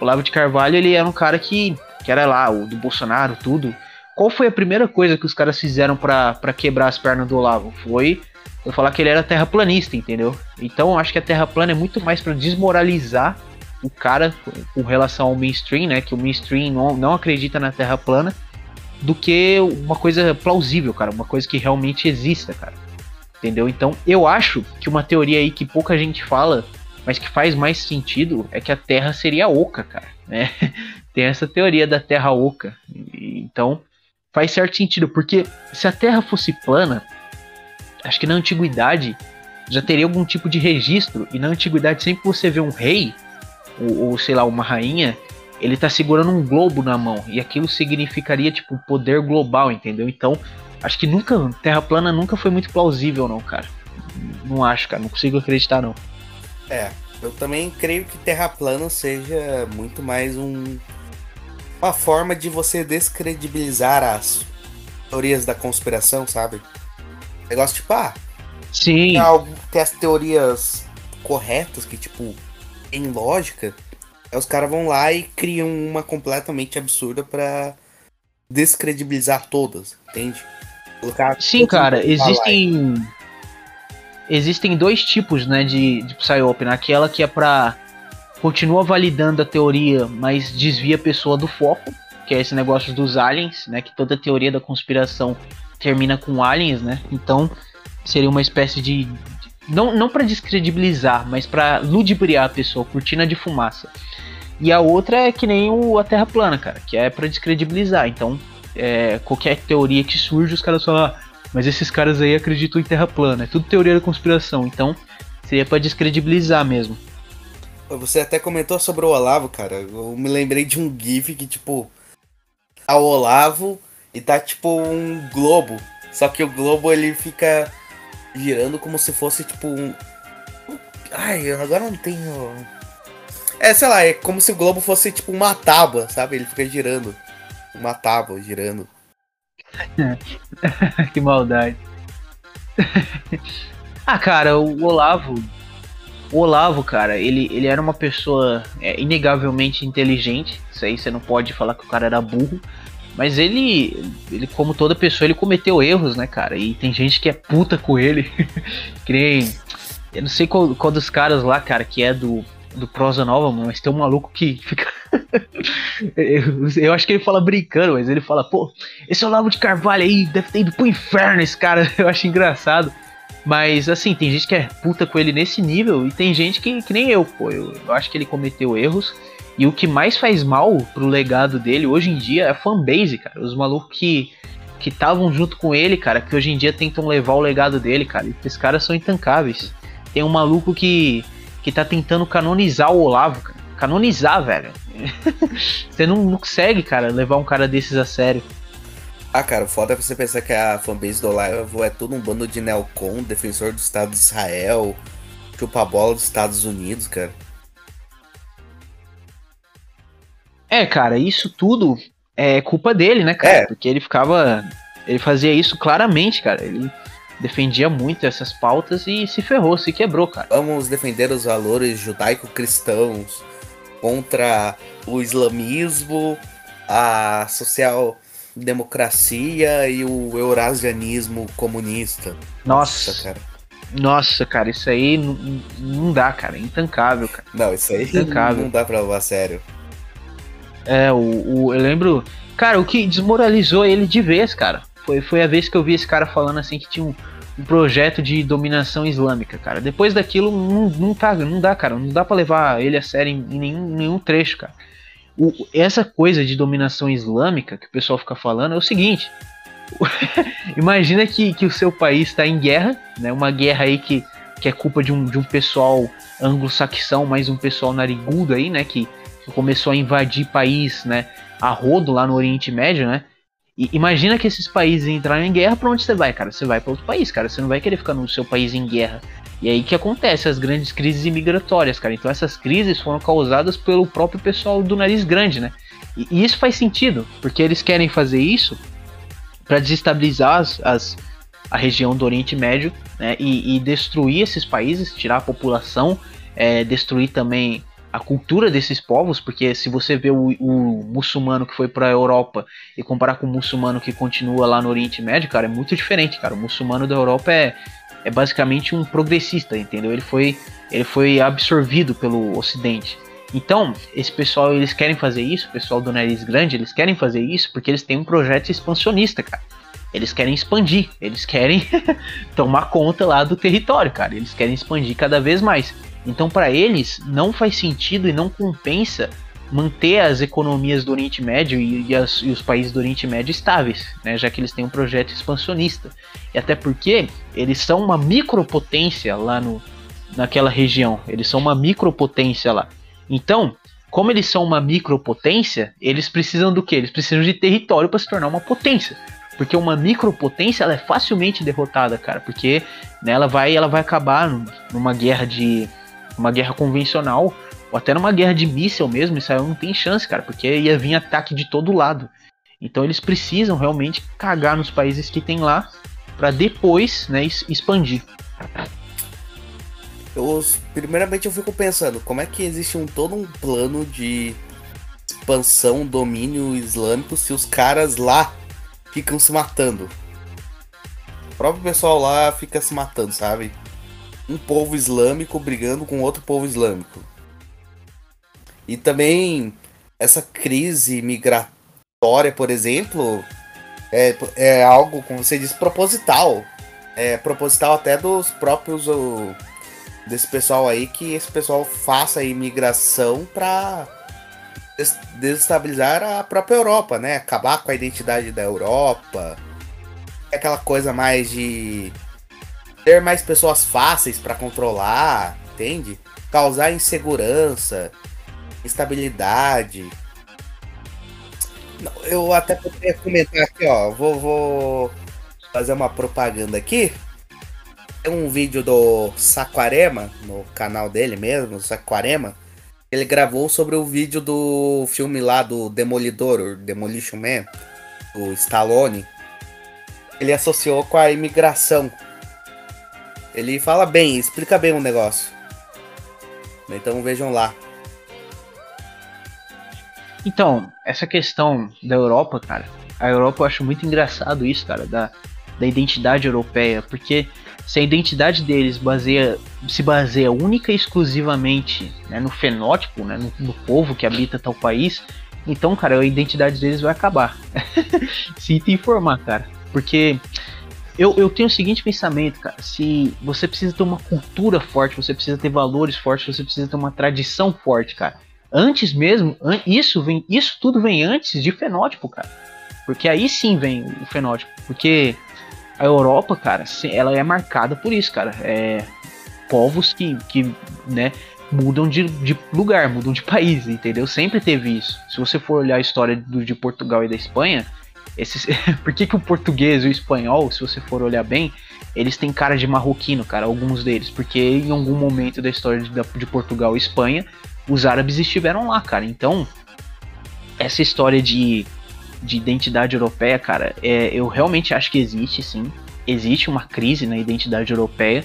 Olavo de Carvalho, ele era um cara que, que era lá, o do Bolsonaro, tudo. Qual foi a primeira coisa que os caras fizeram pra quebrar as pernas do Olavo? Foi eu falar que ele era terraplanista, entendeu? Então acho que a terra plana é muito mais pra desmoralizar o cara com relação ao mainstream, né? Que o mainstream não, não acredita na terra plana, do que uma coisa plausível, cara. Uma coisa que realmente exista, cara. Entendeu? Então eu acho que uma teoria aí que pouca gente fala, mas que faz mais sentido, é que a Terra seria oca, cara. Né? Tem essa teoria da Terra oca. Então faz certo sentido, porque se a Terra fosse plana, acho que na antiguidade já teria algum tipo de registro. E na antiguidade, sempre que você vê um rei, ou, ou sei lá, uma rainha, ele tá segurando um globo na mão. E aquilo significaria, tipo, poder global, entendeu? Então, acho que nunca, Terra plana nunca foi muito plausível, não, cara. Não acho, cara. Não consigo acreditar, não. É, eu também creio que Terra plana seja muito mais um uma forma de você descredibilizar as teorias da conspiração, sabe? Negócio tipo, ah, Sim, tem, algo, tem as teorias corretas que, tipo, tem lógica. Aí os caras vão lá e criam uma completamente absurda pra descredibilizar todas, entende? Colocar sim, cara. pra lá. Existem. Dois tipos, né, de, de Psyop. Né? Aquela que é pra. Continua validando a teoria, mas desvia a pessoa do foco. Que é esse negócio dos aliens, né? Que toda teoria da conspiração termina com aliens, né? Então seria uma espécie de. de- Não, não para descredibilizar, mas pra ludibriar a pessoa, cortina de fumaça. E a outra é que nem o, a Terra plana, cara, que é pra descredibilizar. Então, é, qualquer teoria que surge, os caras falam, ah, mas esses caras aí acreditam em Terra plana. É tudo teoria da conspiração. Então, seria pra descredibilizar mesmo. Você até comentou sobre o Olavo, cara. Eu me lembrei de um GIF que, tipo, tá o Olavo e tá tipo um globo. Só que o globo ele fica girando como se fosse tipo um. Ai, agora não tenho. É, sei lá, é como se o globo fosse tipo uma tábua, sabe? Ele fica girando. Uma tábua girando. que maldade. ah, cara, o Olavo. O Olavo, cara, ele, ele era uma pessoa é, inegavelmente inteligente. Isso aí você não pode falar que o cara era burro. Mas ele, ele, como toda pessoa, ele cometeu erros, né, cara? E tem gente que é puta com ele. que nem. Eu não sei qual, qual dos caras lá, cara, que é do, do Prosa Nova, mano, mas tem um maluco que fica. eu, eu acho que ele fala brincando, mas ele fala, pô, esse Olavo de Carvalho aí deve ter ido pro inferno, esse cara. Eu acho engraçado. Mas, assim, tem gente que é puta com ele nesse nível e tem gente que, que nem eu, pô. Eu, eu acho que ele cometeu erros. E o que mais faz mal pro legado dele hoje em dia é a fanbase, cara. Os malucos que que estavam junto com ele, cara, que hoje em dia tentam levar o legado dele, cara. Esses caras são intancáveis. Tem um maluco que que tá tentando canonizar o Olavo, cara. Canonizar, velho. Você não, não consegue, cara, levar um cara desses a sério. Ah, cara, o foda é você pensar que a fanbase do Olavo é todo um bando de neocon, defensor do Estado de Israel, chupa-bola dos Estados Unidos, cara. É, cara, isso tudo é culpa dele, né, cara? É. Porque ele ficava. Ele fazia isso claramente, cara. Ele defendia muito essas pautas e se ferrou, se quebrou, cara. Vamos defender os valores judaico-cristãos contra o islamismo, a social-democracia e o eurasianismo comunista. Nossa, cara. Nossa, cara, isso aí não, não dá, cara. É intancável, cara. Não, isso aí intancável. não dá pra levar a sério. É, o, o, eu lembro. Cara, o que desmoralizou ele de vez, cara, foi, foi a vez que eu vi esse cara falando assim que tinha um, um projeto de dominação islâmica, cara. Depois daquilo, não, não, tá, não dá, cara. Não dá para levar ele a sério em, em nenhum, nenhum trecho, cara. O, essa coisa de dominação islâmica que o pessoal fica falando é o seguinte: imagina que, que o seu país está em guerra, né? Uma guerra aí que, que é culpa de um, de um pessoal anglo-saxão, mais um pessoal narigudo aí, né? Que, que começou a invadir país, né? A rodo lá no Oriente Médio, né? E imagina que esses países entraram em guerra, para onde você vai, cara? Você vai para outro país, cara. Você não vai querer ficar no seu país em guerra. E aí que acontece as grandes crises imigratórias, cara. Então essas crises foram causadas pelo próprio pessoal do nariz grande, né? E, e isso faz sentido, porque eles querem fazer isso para desestabilizar as, as, a região do Oriente Médio né, e, e, destruir esses países, tirar a população, é, destruir também a cultura desses povos, porque se você vê o, o muçulmano que foi para a Europa e comparar com o muçulmano que continua lá no Oriente Médio, cara, é muito diferente, cara. O muçulmano da Europa é, é basicamente um progressista, entendeu? Ele foi, ele foi absorvido pelo Ocidente. Então, esse pessoal, eles querem fazer isso, o pessoal do nariz grande, eles querem fazer isso porque eles têm um projeto expansionista, cara. Eles querem expandir, eles querem tomar conta lá do território, cara. Eles querem expandir cada vez mais. Então, para eles, não faz sentido e não compensa manter as economias do Oriente Médio e, e, as, e, os países do Oriente Médio estáveis, né, já que eles têm um projeto expansionista. E até porque eles são uma micropotência lá no, naquela região, eles são uma micropotência lá. Então, como eles são uma micropotência, eles precisam do que? Eles precisam de território para se tornar uma potência. Porque uma micropotência ela é facilmente derrotada, cara, porque né, ela vai ela vai acabar numa guerra de uma guerra convencional ou até numa guerra de míssel mesmo, aí não tem chance, cara, porque ia vir ataque de todo lado. Então eles precisam realmente cagar nos países que tem lá para depois, né, expandir. Eu, primeiramente eu fico pensando, como é que existe um todo um plano de expansão, domínio islâmico se os caras lá ficam se matando? O próprio pessoal lá fica se matando, sabe? Um povo islâmico brigando com outro povo islâmico. E também essa crise migratória, por exemplo, é, é algo, como você diz, proposital. É proposital até dos próprios desse pessoal aí que esse pessoal faça a imigração para desestabilizar a própria Europa, né? Acabar com a identidade da Europa. Aquela coisa mais de ter mais pessoas fáceis para controlar, entende? Causar insegurança, instabilidade. Eu até poderia comentar aqui, ó. Vou, vou fazer uma propaganda aqui. Tem um vídeo do Saquarema, no canal dele mesmo, Saquarema. Ele gravou sobre o vídeo do filme lá do Demolidor, Demolition Man, do Stallone. Ele associou com a imigração. Ele fala bem, explica bem o negócio. Então vejam lá. Então, essa questão da Europa, cara, a Europa eu acho muito engraçado isso, cara, da, da identidade europeia, porque se a identidade deles baseia, se baseia única e exclusivamente né, no fenótipo, né, no, no, povo que habita tal país, então, cara, a identidade deles vai acabar. te informar, cara. Porque eu, eu tenho o seguinte pensamento, cara. Se você precisa ter uma cultura forte, você precisa ter valores fortes, você precisa ter uma tradição forte, cara. Antes mesmo, an isso vem, isso tudo vem antes de fenótipo, cara. Porque aí sim vem o fenótipo. Porque a Europa, cara, ela é marcada por isso, cara. É povos que, que né, mudam de, de lugar, mudam de país, entendeu? Sempre teve isso. Se você for olhar a história do, de Portugal e da Espanha, esses, por que, que o português e o espanhol, se você for olhar bem, eles têm cara de marroquino, cara, alguns deles, porque em algum momento da história de, de Portugal e Espanha, os árabes estiveram lá, cara. Então, essa história de de identidade europeia, cara, é, eu realmente acho que existe, sim. Existe uma crise na identidade europeia,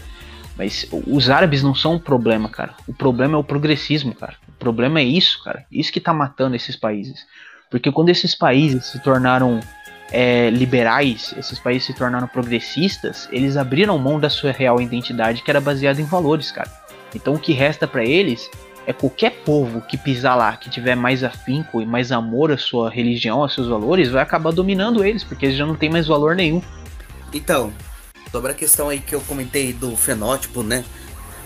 mas os árabes não são o problema, cara. O problema é o progressismo, cara. O problema é isso, cara. Isso que tá matando esses países. Porque quando esses países se tornaram é, liberais, esses países se tornaram progressistas, eles abriram mão da sua real identidade que era baseada em valores, cara. Então o que resta para eles é qualquer povo que pisar lá, que tiver mais afinco e mais amor à sua religião, aos seus valores, vai acabar dominando eles, porque eles já não tem mais valor nenhum. Então, sobre a questão aí que eu comentei do fenótipo, né?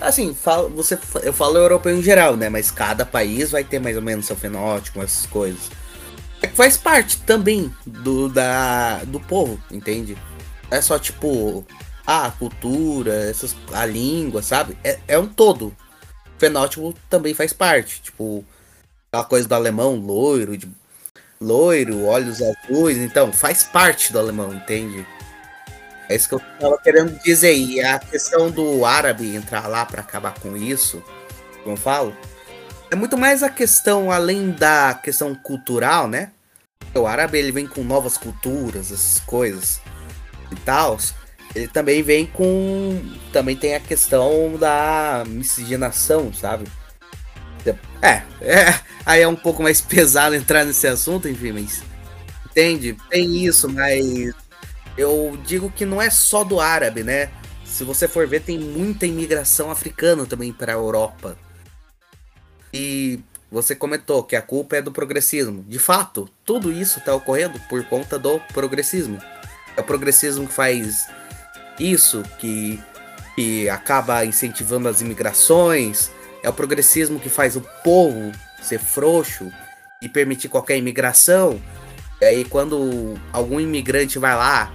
Assim, você, eu falo europeu em geral, né? Mas cada país vai ter mais ou menos seu fenótipo, essas coisas. É faz parte também do, da, do povo, entende? É só tipo, a cultura, essas, a língua, sabe? É, é um todo. O fenótipo também faz parte. Tipo, aquela coisa do alemão, loiro, de, loiro, olhos azuis. Então, faz parte do alemão, entende? É isso que eu tava querendo dizer. E a questão do árabe entrar lá para acabar com isso, como eu falo, é muito mais a questão, além da questão cultural, né? O árabe ele vem com novas culturas, essas coisas e tal. Ele também vem com. Também tem a questão da miscigenação, sabe? É, é, aí é um pouco mais pesado entrar nesse assunto, enfim, mas. Entende? Tem isso, mas. Eu digo que não é só do árabe, né? Se você for ver, tem muita imigração africana também para a Europa. E você comentou que a culpa é do progressismo. De fato, tudo isso está ocorrendo por conta do progressismo. É o progressismo que faz isso, que, que acaba incentivando as imigrações. É o progressismo que faz o povo ser frouxo e permitir qualquer imigração. E aí, quando algum imigrante vai lá,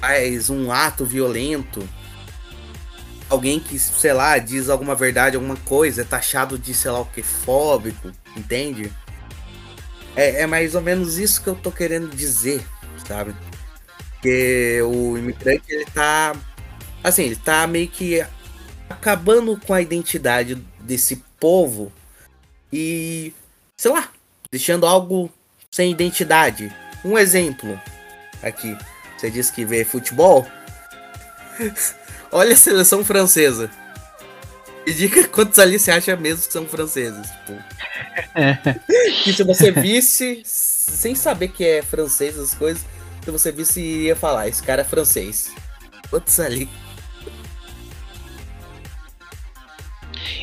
faz um ato violento alguém que, sei lá, diz alguma verdade, alguma coisa, é taxado de, sei lá o que, fóbico, entende? É, é mais ou menos isso que eu tô querendo dizer, sabe? Que o imigrante, ele tá. Assim, ele tá meio que acabando com a identidade desse povo e, sei lá, deixando algo sem identidade. Um exemplo aqui. Você disse que vê futebol. Olha a seleção francesa. E diga quantos ali você acha mesmo que são franceses. Tipo. que se você visse, sem saber que é francês as coisas, se você visse, iria falar: esse cara é francês. Quantos ali?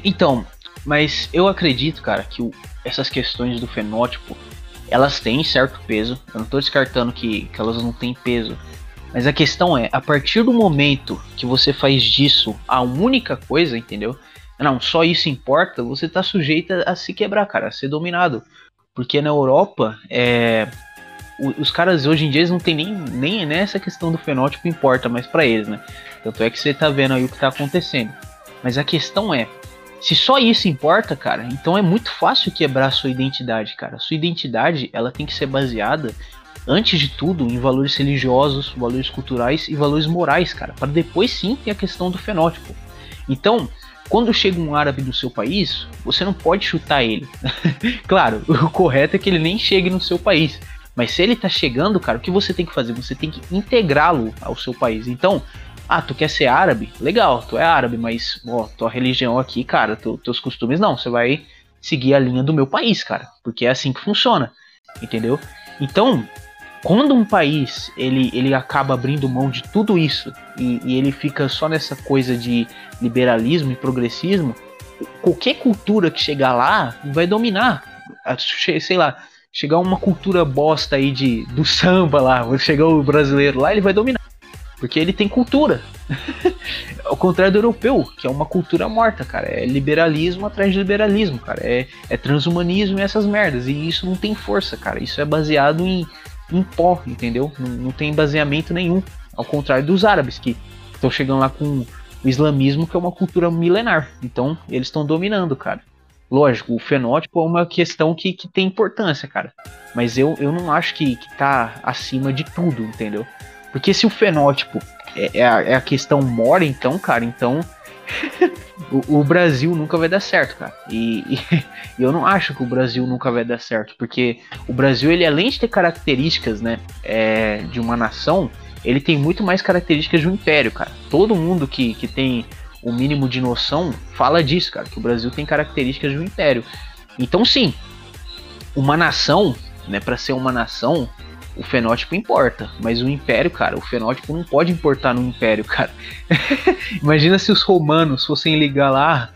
Então, mas eu acredito, cara, que o, essas questões do fenótipo elas têm certo peso. Eu não tô descartando que, que elas não têm peso. Mas a questão é, a partir do momento que você faz disso a única coisa, entendeu? Não, só isso importa, você tá sujeito a se quebrar, cara, a ser dominado. Porque na Europa, é, os caras hoje em dia não tem nem, nem nessa questão do fenótipo importa mais para eles, né? Tanto é que você tá vendo aí o que tá acontecendo. Mas a questão é, se só isso importa, cara, então é muito fácil quebrar sua identidade, cara. Sua identidade, ela tem que ser baseada antes de tudo, em valores religiosos, valores culturais e valores morais, cara, para depois sim ter a questão do fenótipo. Então, quando chega um árabe do seu país, você não pode chutar ele. claro, o correto é que ele nem chegue no seu país. Mas se ele tá chegando, cara, o que você tem que fazer? Você tem que integrá-lo ao seu país. Então, ah, tu quer ser árabe? Legal, tu é árabe, mas, ó, tua religião aqui, cara, tu, teus costumes não. Você vai seguir a linha do meu país, cara. Porque é assim que funciona. Entendeu? Então, quando um país ele, ele acaba abrindo mão de tudo isso e, e, ele fica só nessa coisa de liberalismo e progressismo, qualquer cultura que chegar lá vai dominar. Sei lá, chegar uma cultura bosta aí de, do samba lá, chegar o brasileiro lá, ele vai dominar. Porque ele tem cultura. Ao contrário do europeu, que é uma cultura morta, cara. É liberalismo atrás de liberalismo, cara. É, é transhumanismo e essas merdas. E isso não tem força, cara. Isso é baseado em em pó, entendeu? Não, não tem baseamento nenhum. Ao contrário dos árabes, que estão chegando lá com o islamismo, que é uma cultura milenar. Então, eles estão dominando, cara. Lógico, o fenótipo é uma questão que, que tem importância, cara. Mas eu, eu não acho que, que tá acima de tudo, entendeu? Porque se o fenótipo é, é, a, é a questão mora, então, cara, então o, o, Brasil nunca vai dar certo, cara. E, e, eu não acho que o Brasil nunca vai dar certo, porque o Brasil, ele além de ter características, né, é, de uma nação, ele tem muito mais características de um império, cara. Todo mundo que, que tem o mínimo de noção fala disso, cara, que o Brasil tem características de um império. Então, sim, uma nação, né, para ser uma nação, o fenótipo importa, mas o império, cara, o fenótipo não pode importar no império, cara. Imagina se os romanos fossem ligar lá,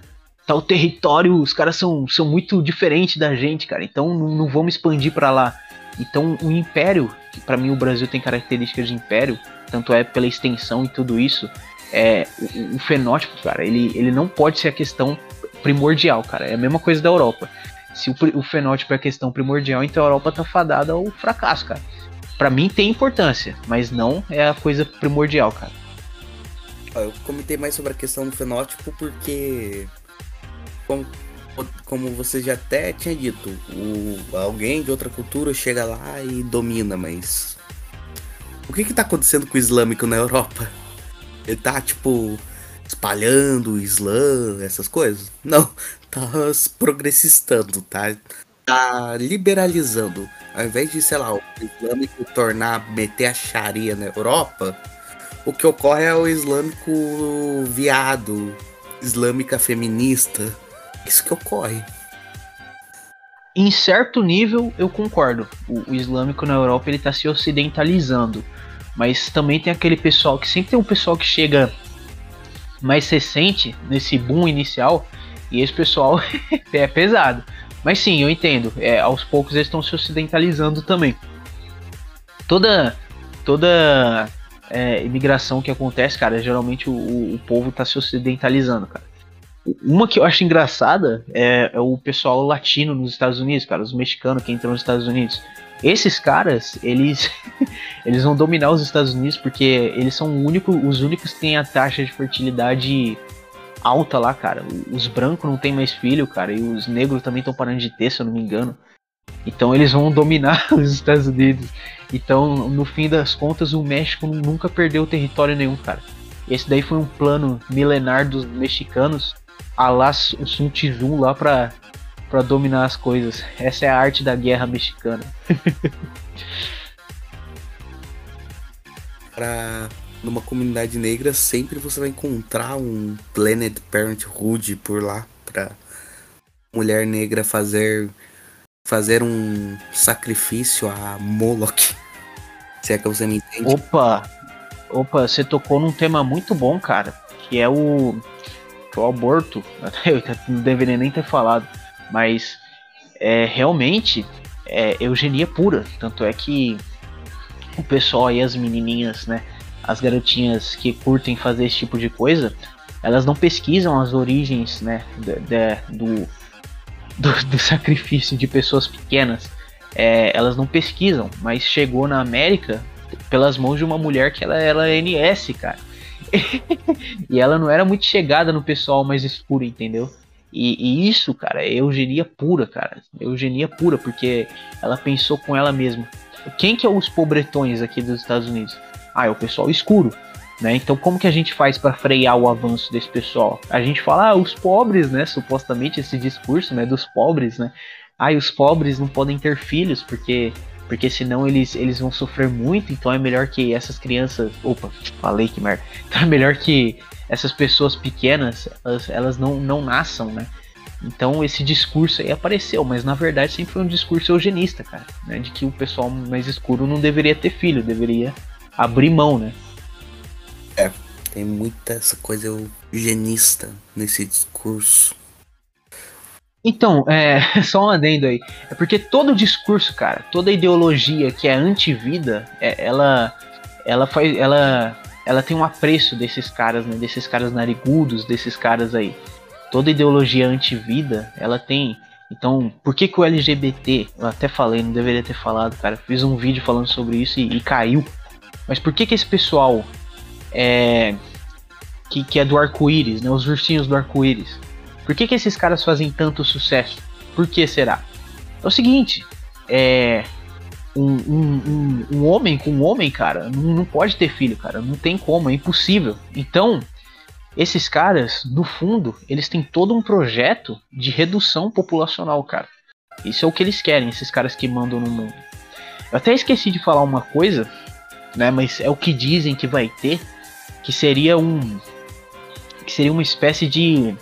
tal tá território, os caras são, são muito diferentes da gente, cara, então não, não vamos expandir para lá. Então o império, que para mim o Brasil tem características de império, tanto é pela extensão e tudo isso, é o, o fenótipo, cara, ele, ele não pode ser a questão primordial, cara. É a mesma coisa da Europa. Se o, o fenótipo é a questão primordial, então a Europa tá fadada ao fracasso, cara para mim tem importância, mas não é a coisa primordial, cara. Eu comentei mais sobre a questão do fenótipo porque, como, como você já até tinha dito, o, alguém de outra cultura chega lá e domina, mas o que que tá acontecendo com o islâmico na Europa? Ele tá tipo espalhando o Islã, essas coisas? Não, tá progressistando, tá? Tá liberalizando ao invés de, sei lá, o islâmico tornar, meter a Sharia na Europa, o que ocorre é o islâmico viado, islâmica feminista. Isso que ocorre. Em certo nível, eu concordo. O, o islâmico na Europa ele está se ocidentalizando. Mas também tem aquele pessoal que sempre tem um pessoal que chega mais recente nesse boom inicial. E esse pessoal é pesado. Mas sim, eu entendo. É, aos poucos eles estão se ocidentalizando também. Toda toda é, imigração que acontece, cara, geralmente o, o povo está se ocidentalizando, cara. Uma que eu acho engraçada é, é, o pessoal latino nos Estados Unidos, cara, os mexicanos que entram nos Estados Unidos. Esses caras, eles eles vão dominar os Estados Unidos porque eles são único, os únicos que têm a taxa de fertilidade alta lá, cara. Os brancos não tem mais filho, cara, e os negros também estão parando de ter, se eu não me engano. Então eles vão dominar os Estados Unidos. Então, no fim das contas, o México nunca perdeu território nenhum, cara. Esse daí foi um plano milenar dos mexicanos, a lá o Sun Tzu lá pra, pra dominar as coisas. Essa é a arte da guerra mexicana. pra numa comunidade negra, sempre você vai encontrar um Planet Parenthood por lá para mulher negra fazer fazer um sacrifício a Moloch. Se é que você me entende. Opa! Opa, você tocou num tema muito bom, cara, que é o, é o aborto. Eu não deveria nem ter falado, mas é realmente é eugenia pura. Tanto é que o pessoal aí, as menininhas, né, as garotinhas que curtem fazer esse tipo de coisa, elas não pesquisam as origens, né, de, de, do, do, do, sacrifício de pessoas pequenas. É, elas não pesquisam, mas chegou na América pelas mãos de uma mulher que ela era NS, cara. e ela não era muito chegada no pessoal mais escuro, entendeu? E, e, isso, cara, é eugenia pura, cara. Eugenia pura, porque ela pensou com ela mesma. Quem que é os pobretões aqui dos Estados Unidos? Ah, é o pessoal escuro. Né? Então, como que a gente faz para frear o avanço desse pessoal? A gente fala, ah, os pobres, né? Supostamente esse discurso, né, dos pobres, né? Ah, os pobres não podem ter filhos porque porque senão eles, eles vão sofrer muito, então é melhor que essas crianças. Opa, falei que merda. Então é melhor que essas pessoas pequenas elas, elas não, não nasçam, né? Então esse discurso aí apareceu, mas na verdade sempre foi um discurso eugenista, cara, né? De que o pessoal mais escuro não deveria ter filho, deveria abrir mão, né? É, tem muita essa coisa eugenista nesse discurso. Então, é, só um adendo aí. É porque todo discurso, cara, toda ideologia que é anti-vida, é, ela, ela faz, ela, ela tem um apreço desses caras, né? Desses caras narigudos, desses caras aí. Toda ideologia anti-vida, ela tem. Então, por que que o LGBT, eu até falei, não deveria ter falado, cara, fiz um vídeo falando sobre isso e, e caiu mas por que que esse pessoal é que, que é do arco-íris, né? Os ursinhos do arco-íris. Por que que esses caras fazem tanto sucesso? Por que será? É o seguinte, é um, um, um, um homem com um homem, cara, não, não pode ter filho, cara. Não tem como, é impossível. Então, esses caras, no fundo, eles têm todo um projeto de redução populacional, cara. Isso é o que eles querem, esses caras que mandam no mundo. Eu até esqueci de falar uma coisa né? Mas é o que dizem que vai ter, que seria um que seria uma espécie de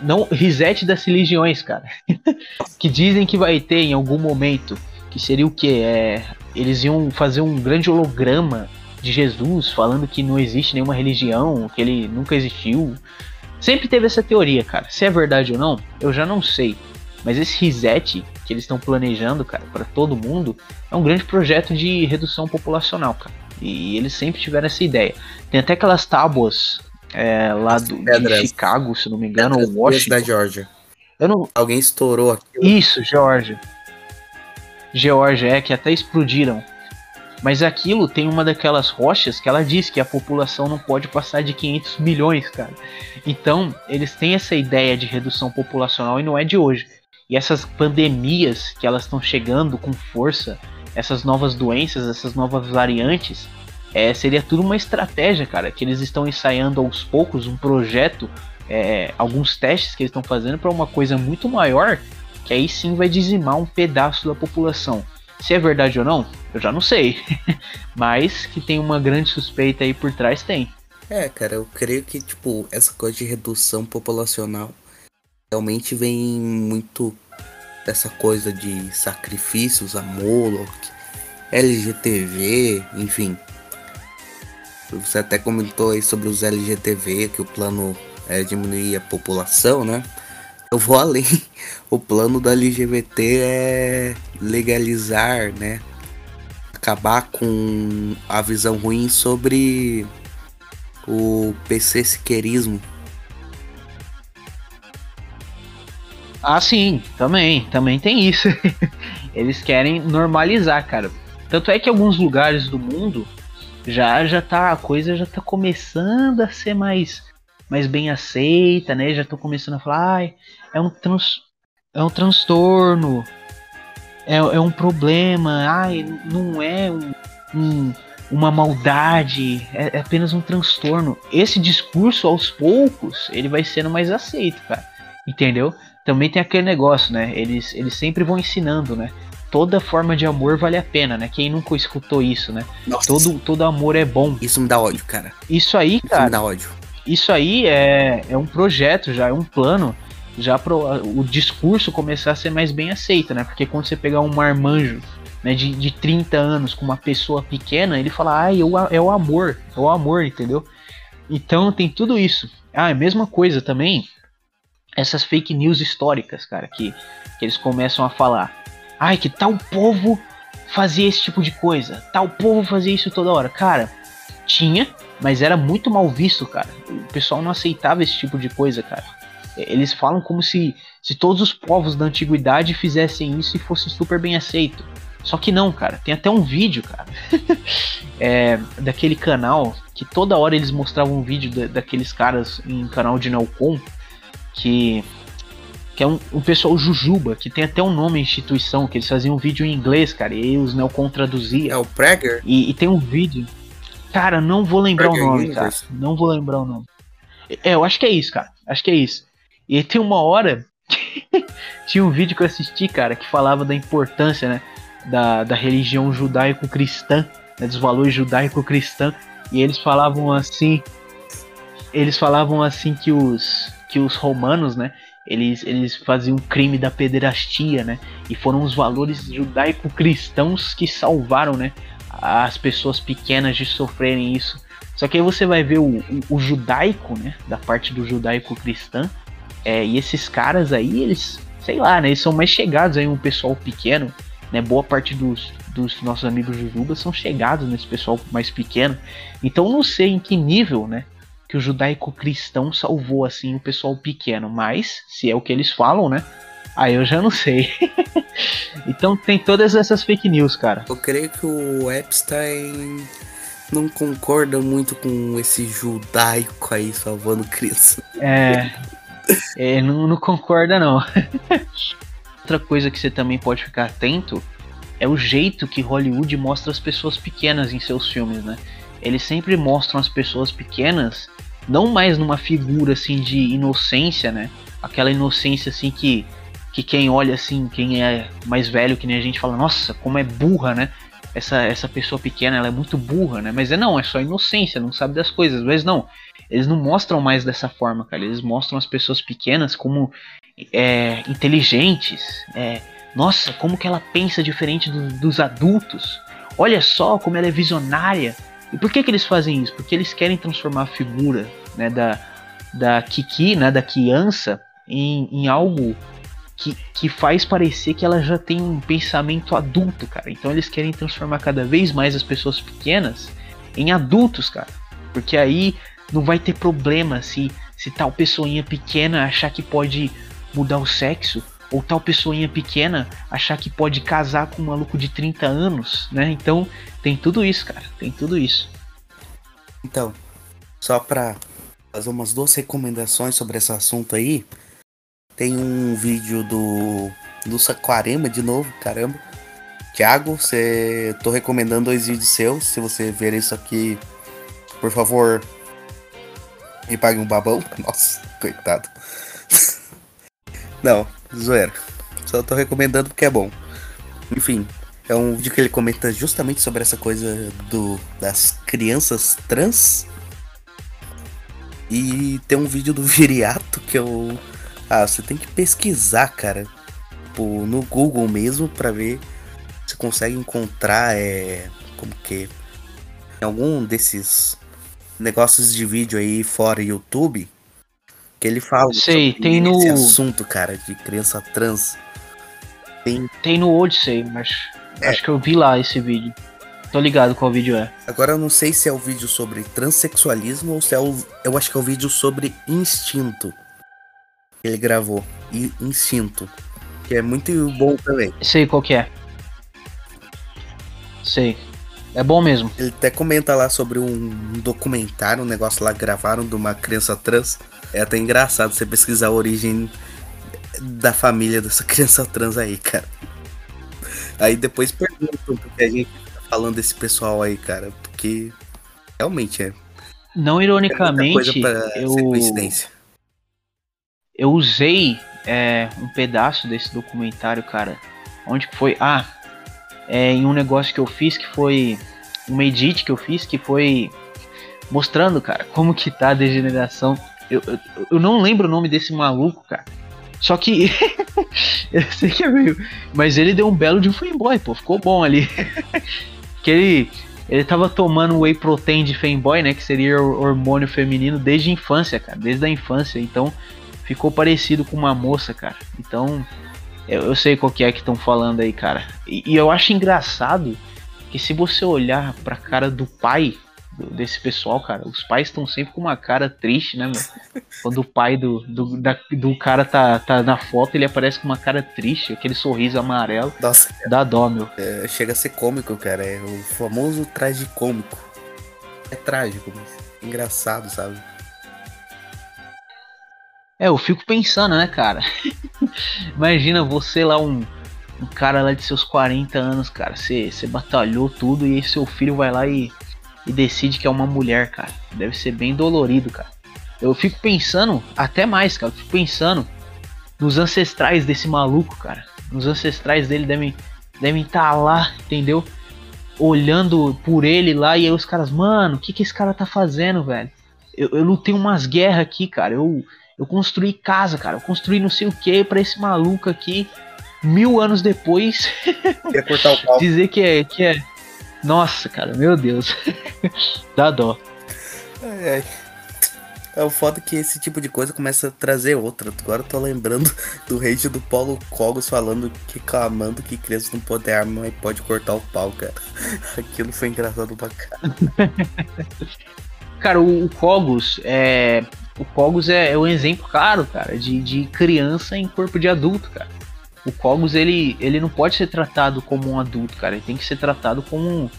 não reset das religiões, cara. que dizem que vai ter em algum momento, que seria o que? É, eles iam fazer um grande holograma de Jesus, falando que não existe nenhuma religião, que ele nunca existiu. Sempre teve essa teoria, cara. Se é verdade ou não, eu já não sei. Mas esse reset que eles estão planejando, cara, para todo mundo, é um grande projeto de redução populacional, cara. E eles sempre tiveram essa ideia. Tem até aquelas tábuas é, lá do, de Chicago, se não me engano, ou Washington. da Georgia. Eu não... Alguém estourou aqui. Isso, Georgia. Georgia, é, que até explodiram. Mas aquilo tem uma daquelas rochas que ela diz que a população não pode passar de 500 milhões, cara. Então, eles têm essa ideia de redução populacional e não é de hoje. E essas pandemias que elas estão chegando com força, essas novas doenças, essas novas variantes, é, seria tudo uma estratégia, cara, que eles estão ensaiando aos poucos, um projeto, é, alguns testes que eles estão fazendo para uma coisa muito maior, que aí sim vai dizimar um pedaço da população. Se é verdade ou não, eu já não sei. Mas que tem uma grande suspeita aí por trás, tem. É, cara, eu creio que, tipo, essa coisa de redução populacional realmente vem muito dessa coisa de sacrifícios a Moloch, LGTV, enfim. Você até comentou aí sobre os LGTV, que o plano é diminuir a população, né? Eu vou além. O plano da LGBT é legalizar, né? Acabar com a visão ruim sobre o PC Ah, sim, também, também tem isso. Eles querem normalizar, cara. Tanto é que alguns lugares do mundo já já tá a coisa já tá começando a ser mais mais bem aceita, né? Já tô começando a falar, ai, é um trans, é um transtorno, é, é um problema, ai, não é um, um uma maldade, é, é, apenas um transtorno. Esse discurso, aos poucos, ele vai sendo mais aceito, cara. Entendeu? Também tem aquele negócio, né? Eles, eles sempre vão ensinando, né? Toda forma de amor vale a pena, né? Quem nunca escutou isso, né? Todo, todo amor é bom. Isso me dá ódio, cara. Isso aí, cara. Isso me dá ódio. Isso aí é, é um projeto já, é um plano já pro o discurso começar a ser mais bem aceito, né? Porque quando você pegar um marmanjo né, de, de 30 anos com uma pessoa pequena, ele fala, ah, eu, é o amor, é o amor, entendeu? Então tem tudo isso. Ah, a mesma coisa também, essas fake news históricas, cara, que, que eles começam a falar. Ai, que tal povo fazia esse tipo de coisa, tal povo fazia isso toda hora. Cara, tinha, mas era muito mal visto, cara. O pessoal não aceitava esse tipo de coisa, cara. Eles falam como se, se todos os povos da antiguidade fizessem isso e fosse super bem aceito. Só que não, cara. Tem até um vídeo, cara, é, daquele canal que toda hora eles mostravam um vídeo da, daqueles caras em canal de Neocon que que é um, um, pessoal jujuba, que tem até um nome instituição, que eles faziam um vídeo em inglês, cara, e os Neocon traduziam. É o Prager? E, e, tem um vídeo. Cara, não vou lembrar Prager o nome, Universe. cara. Não vou lembrar o nome. É, eu acho que é isso, cara. Acho que é isso. E tem uma hora. tinha um vídeo que eu assisti, cara, que falava da importância, né? Da, da religião judaico-cristã, né, dos valores judaico-cristã. E eles falavam assim. Eles falavam assim que os, que os romanos, né? Eles, eles faziam crime da pederastia, né? E foram os valores judaico-cristãos que salvaram, né? As pessoas pequenas de sofrerem isso. Só que aí você vai ver o, o, o judaico, né? Da parte do judaico-cristã, é, e esses caras aí, eles, sei lá, né? Eles são mais chegados aí um pessoal pequeno, né? Boa parte dos, dos nossos amigos Jujuba são chegados nesse pessoal mais pequeno. Então não sei em que nível, né? Que o judaico-cristão salvou assim o pessoal pequeno. Mas, se é o que eles falam, né? Aí eu já não sei. então tem todas essas fake news, cara. Eu creio que o Epstein não concorda muito com esse judaico aí salvando criança. É, é, não, não concorda, não. Outra coisa que você também pode ficar atento é o jeito que Hollywood mostra as pessoas pequenas em seus filmes, né? Eles sempre mostram as pessoas pequenas não mais numa figura assim de inocência, né? Aquela inocência assim que que quem olha assim, quem é mais velho que nem a gente fala, nossa, como é burra, né? Essa, essa pessoa pequena, ela é muito burra, né? Mas é não, é só inocência, não sabe das coisas. Mas não, eles não mostram mais dessa forma, cara. Eles mostram as pessoas pequenas como é, inteligentes, é, Nossa, como que ela pensa diferente do, dos adultos. Olha só como ela é visionária. E por que, que eles fazem isso? Porque eles querem transformar a figura né, da, da Kiki, né, da criança, em, em algo que, que faz parecer que ela já tem um pensamento adulto, cara. Então eles querem transformar cada vez mais as pessoas pequenas em adultos, cara. Porque aí não vai ter problema se, se tal pessoinha pequena achar que pode mudar o sexo ou tal pessoinha pequena achar que pode casar com um maluco de 30 anos, né? Então tem tudo isso, cara, tem tudo isso. Então, só pra fazer umas duas recomendações sobre esse assunto aí, tem um vídeo do do Saquarema de novo, caramba. Thiago, você tô recomendando dois vídeos seus, se você ver isso aqui, por favor, me pague um babão. Nossa, coitado. Não, zoeira. Só tô recomendando porque é bom. Enfim, é um vídeo que ele comenta justamente sobre essa coisa do das crianças trans. E tem um vídeo do Viriato que eu. Ah, você tem que pesquisar, cara. Tipo, no Google mesmo pra ver se consegue encontrar é. Como que. Em algum desses negócios de vídeo aí fora YouTube que ele fala Sei, tem no- assunto, cara, de criança trans. Tem. Tem no Odyssey, mas É. acho que eu vi lá esse vídeo. Tô ligado qual vídeo é. Agora eu não sei se é o vídeo sobre transexualismo ou se é o. Eu acho que é o vídeo sobre instinto. Que ele gravou. E instinto. Que é muito bom também. Sei qual que é. Sei. É bom mesmo. Ele até comenta lá sobre um documentário, um negócio lá que gravaram de uma criança trans. É até engraçado você pesquisar a origem da família dessa criança trans aí, cara. Aí depois perguntam porque a gente tá falando desse pessoal aí, cara. Porque realmente é. Não é ironicamente, pra eu, eu usei é, um pedaço desse documentário, cara. Onde que foi? Ah, é em um negócio que eu fiz que foi uma edit que eu fiz que foi mostrando, cara, como que tá a degeneração. Eu, eu, eu não lembro o nome desse maluco, cara. Só que eu sei que é meio, mas ele deu um belo de fanboy, pô, ficou bom ali. que ele ele tava tomando whey protein de fanboy, né, que seria hormônio feminino desde a infância, cara, desde a infância. Então, ficou parecido com uma moça, cara. Então, eu, eu sei qual que é que estão falando aí, cara. E, e eu acho engraçado que se você olhar pra cara do pai desse pessoal, cara, os pais estão sempre com uma cara triste, né, meu? Quando o pai do, do, da- do cara tá, tá na foto, ele aparece com uma cara triste, aquele sorriso amarelo. Nossa, Dá dó, meu. é, chega a ser cômico, cara. É o famoso traje cômico. É trágico, mas engraçado, sabe? É, eu fico pensando, né, cara? Imagina você lá, um, um cara lá de seus 40 anos, cara. Você, você batalhou tudo e aí seu filho vai lá e, e decide que é uma mulher, cara. Deve ser bem dolorido, cara. Eu fico pensando, até mais, cara. Eu fico pensando nos ancestrais desse maluco, cara. Os ancestrais dele devem devem estar lá, entendeu? Olhando por ele lá e aí os caras, mano, o que que esse cara tá fazendo, velho? Eu, eu lutei umas guerras aqui, cara. Eu, eu construí casa, cara. Eu construí não sei o que pra esse maluco aqui. Mil anos depois, Quer cortar o pau. dizer que é, que é. Nossa, cara, meu Deus. Dá dó. Ai, ai. É o foda que esse tipo de coisa começa a trazer outra. Agora eu tô lembrando do rage do Paulo Cogos falando que clamando que criança não pode ter arma, mas pode cortar o pau, cara. Aquilo foi engraçado pra caralho. Cara, o, o Cogos é. O Cogos é, é um exemplo claro, cara, de, de criança em corpo de adulto, cara. O Cogos, ele, ele não pode ser tratado como um adulto, cara. Ele tem que ser tratado como,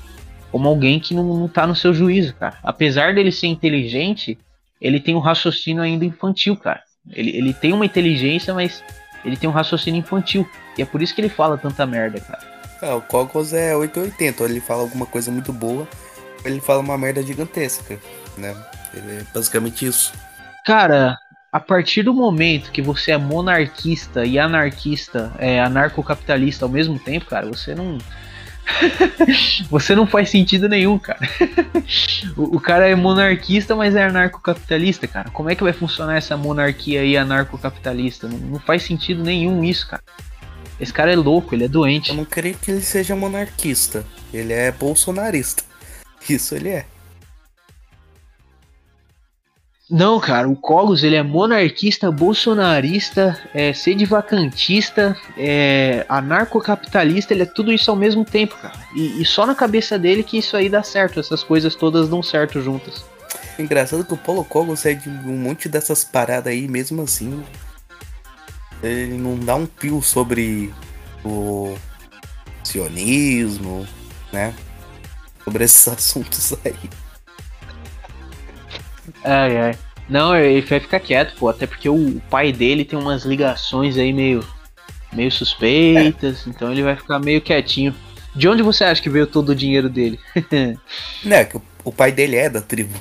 como alguém que não, não tá no seu juízo, cara. Apesar dele ser inteligente, ele tem um raciocínio ainda infantil, cara. Ele, ele tem uma inteligência, mas ele tem um raciocínio infantil. E é por isso que ele fala tanta merda, cara. Ah, o Cogos é 880, ou ele fala alguma coisa muito boa, ou ele fala uma merda gigantesca, né? Ele é basicamente isso. Cara, a partir do momento que você é monarquista e anarquista, é anarcocapitalista ao mesmo tempo, cara, você não. você não faz sentido nenhum, cara. o, o cara é monarquista, mas é anarcocapitalista, cara. Como é que vai funcionar essa monarquia aí anarcocapitalista? Não, não faz sentido nenhum isso, cara. Esse cara é louco, ele é doente. Eu não creio que ele seja monarquista. Ele é bolsonarista. Isso ele é. Não, cara, o Cogos ele é monarquista, bolsonarista, é sedivacantista, é anarcocapitalista, ele é tudo isso ao mesmo tempo, cara. E, e, só na cabeça dele que isso aí dá certo, essas coisas todas dão certo juntas. Engraçado que o Paulo Cogos é de um monte dessas paradas aí, mesmo assim. Ele não dá um pio sobre o sionismo, né? Sobre esses assuntos aí. Ai, ai. Não, ele vai ficar quieto, pô. Até porque o pai dele tem umas ligações aí meio, meio suspeitas. É. Então ele vai ficar meio quietinho. De onde você acha que veio todo o dinheiro dele? Não, é que o pai dele é da tribo.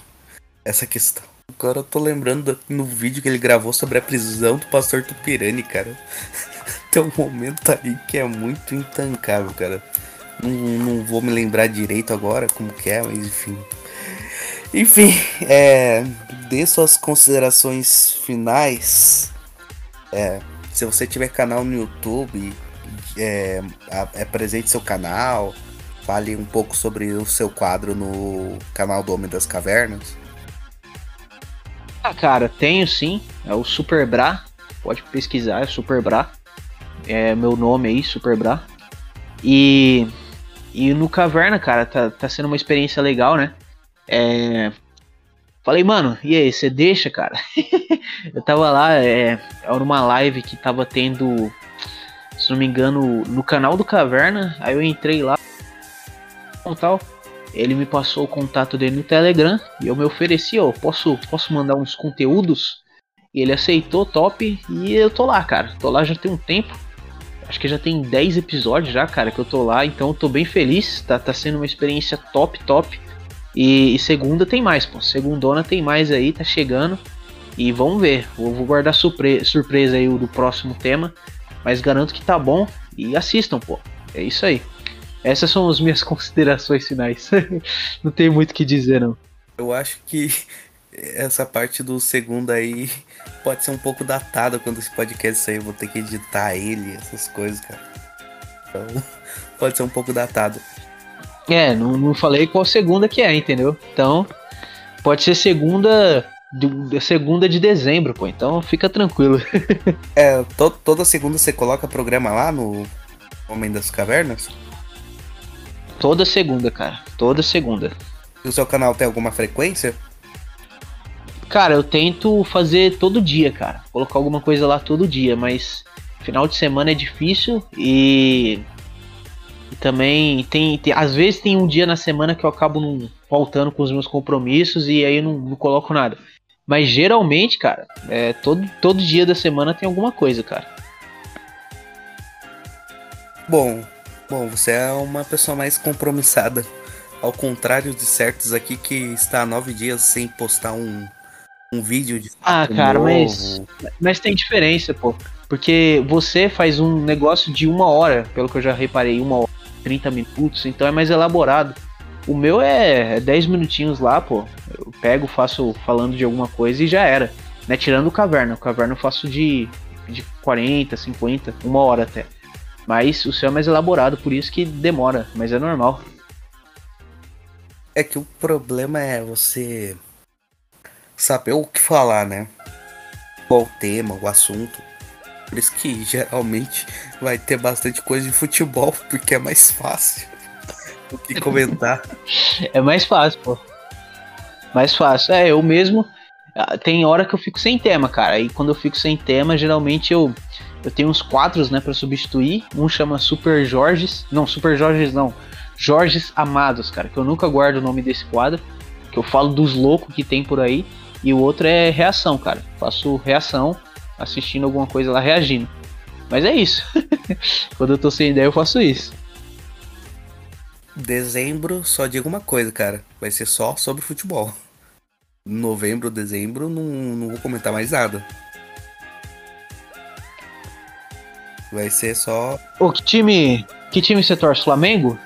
Essa questão. Agora eu tô lembrando no vídeo que ele gravou sobre a prisão do pastor Tupirani, cara. Tem um momento aí que é muito intancável, cara. Não, não vou me lembrar direito agora como que é, mas enfim. Enfim, é, dê suas considerações finais. É, se você tiver canal no YouTube, é, apresente seu canal. Fale um pouco sobre o seu quadro no canal do Homem das Cavernas. Ah, cara, tenho sim. É o Super Bra. Pode pesquisar, é Super Bra. É meu nome aí, Super Bra. E, e no Caverna, cara, tá, tá sendo uma experiência legal, né? É... Falei, mano, e aí, você deixa, cara? eu tava lá, é, era uma live que tava tendo, se não me engano, no canal do Caverna. Aí eu entrei lá, tal. Ele me passou o contato dele no Telegram e eu me ofereci, ó, posso, posso mandar uns conteúdos? Ele aceitou, top, e eu tô lá, cara. Tô lá já tem um tempo. Acho que já tem 10 episódios já, cara, que eu tô lá, então eu tô bem feliz. Tá, tá sendo uma experiência top, top. E, e, segunda tem mais, pô. Segundona tem mais aí, tá chegando. E vamos ver. Vou, vou guardar surpre surpresa aí do próximo tema. Mas garanto que tá bom. E assistam, pô. É isso aí. Essas são as minhas considerações finais. não tem muito o que dizer, não. Eu acho que essa parte do segundo aí pode ser um pouco datada quando esse podcast sair. Eu vou ter que editar ele, essas coisas, cara. Então, pode ser um pouco datado. É, não, não falei qual segunda que é, entendeu? Então, pode ser segunda de, segunda de dezembro, pô. Então fica tranquilo. é, to, toda segunda você coloca programa lá no Homem das Cavernas? Toda segunda, cara. Toda segunda. E o seu canal tem alguma frequência? Cara, eu tento fazer todo dia, cara. Colocar alguma coisa lá todo dia, mas final de semana é difícil e e também tem, tem, às vezes tem um dia na semana que eu acabo não faltando com os meus compromissos e aí eu não, não coloco nada. Mas geralmente, cara, é, todo, todo dia da semana tem alguma coisa, cara. Bom, bom, você é uma pessoa mais compromissada. Ao contrário de certos aqui que está há nove dias sem postar um, um vídeo de. Ah, cara, novo. mas. Mas tem diferença, pô. Porque você faz um negócio de uma hora, pelo que eu já reparei, uma hora. 30 minutos, então é mais elaborado. O meu é 10 minutinhos lá, pô. Eu pego, faço falando de alguma coisa e já era. Né? Tirando o caverna. O caverna eu faço de, de 40, 50, uma hora até. Mas o seu é mais elaborado, por isso que demora, mas é normal. É que o problema é você saber o que falar, né? Qual o tema, o assunto. Por isso que geralmente vai ter bastante coisa de futebol, porque é mais fácil do que comentar. é mais fácil, pô. Mais fácil. É, eu mesmo. Ah, tem hora que eu fico sem tema, cara. E quando eu fico sem tema, geralmente eu, eu tenho uns quadros, né, para substituir. Um chama Super Jorges. Não, Super Jorges não. Jorges Amados, cara. Que eu nunca guardo o nome desse quadro. Que eu falo dos loucos que tem por aí. E o outro é reação, cara. Faço reação assistindo alguma coisa lá, reagindo. Mas é isso. Quando eu tô sem ideia, eu faço isso. Dezembro, só digo uma coisa, cara. Vai ser só sobre futebol. Novembro, dezembro, não, não vou comentar mais nada. Vai ser só. Ô, que time. Que time você torce? Flamengo?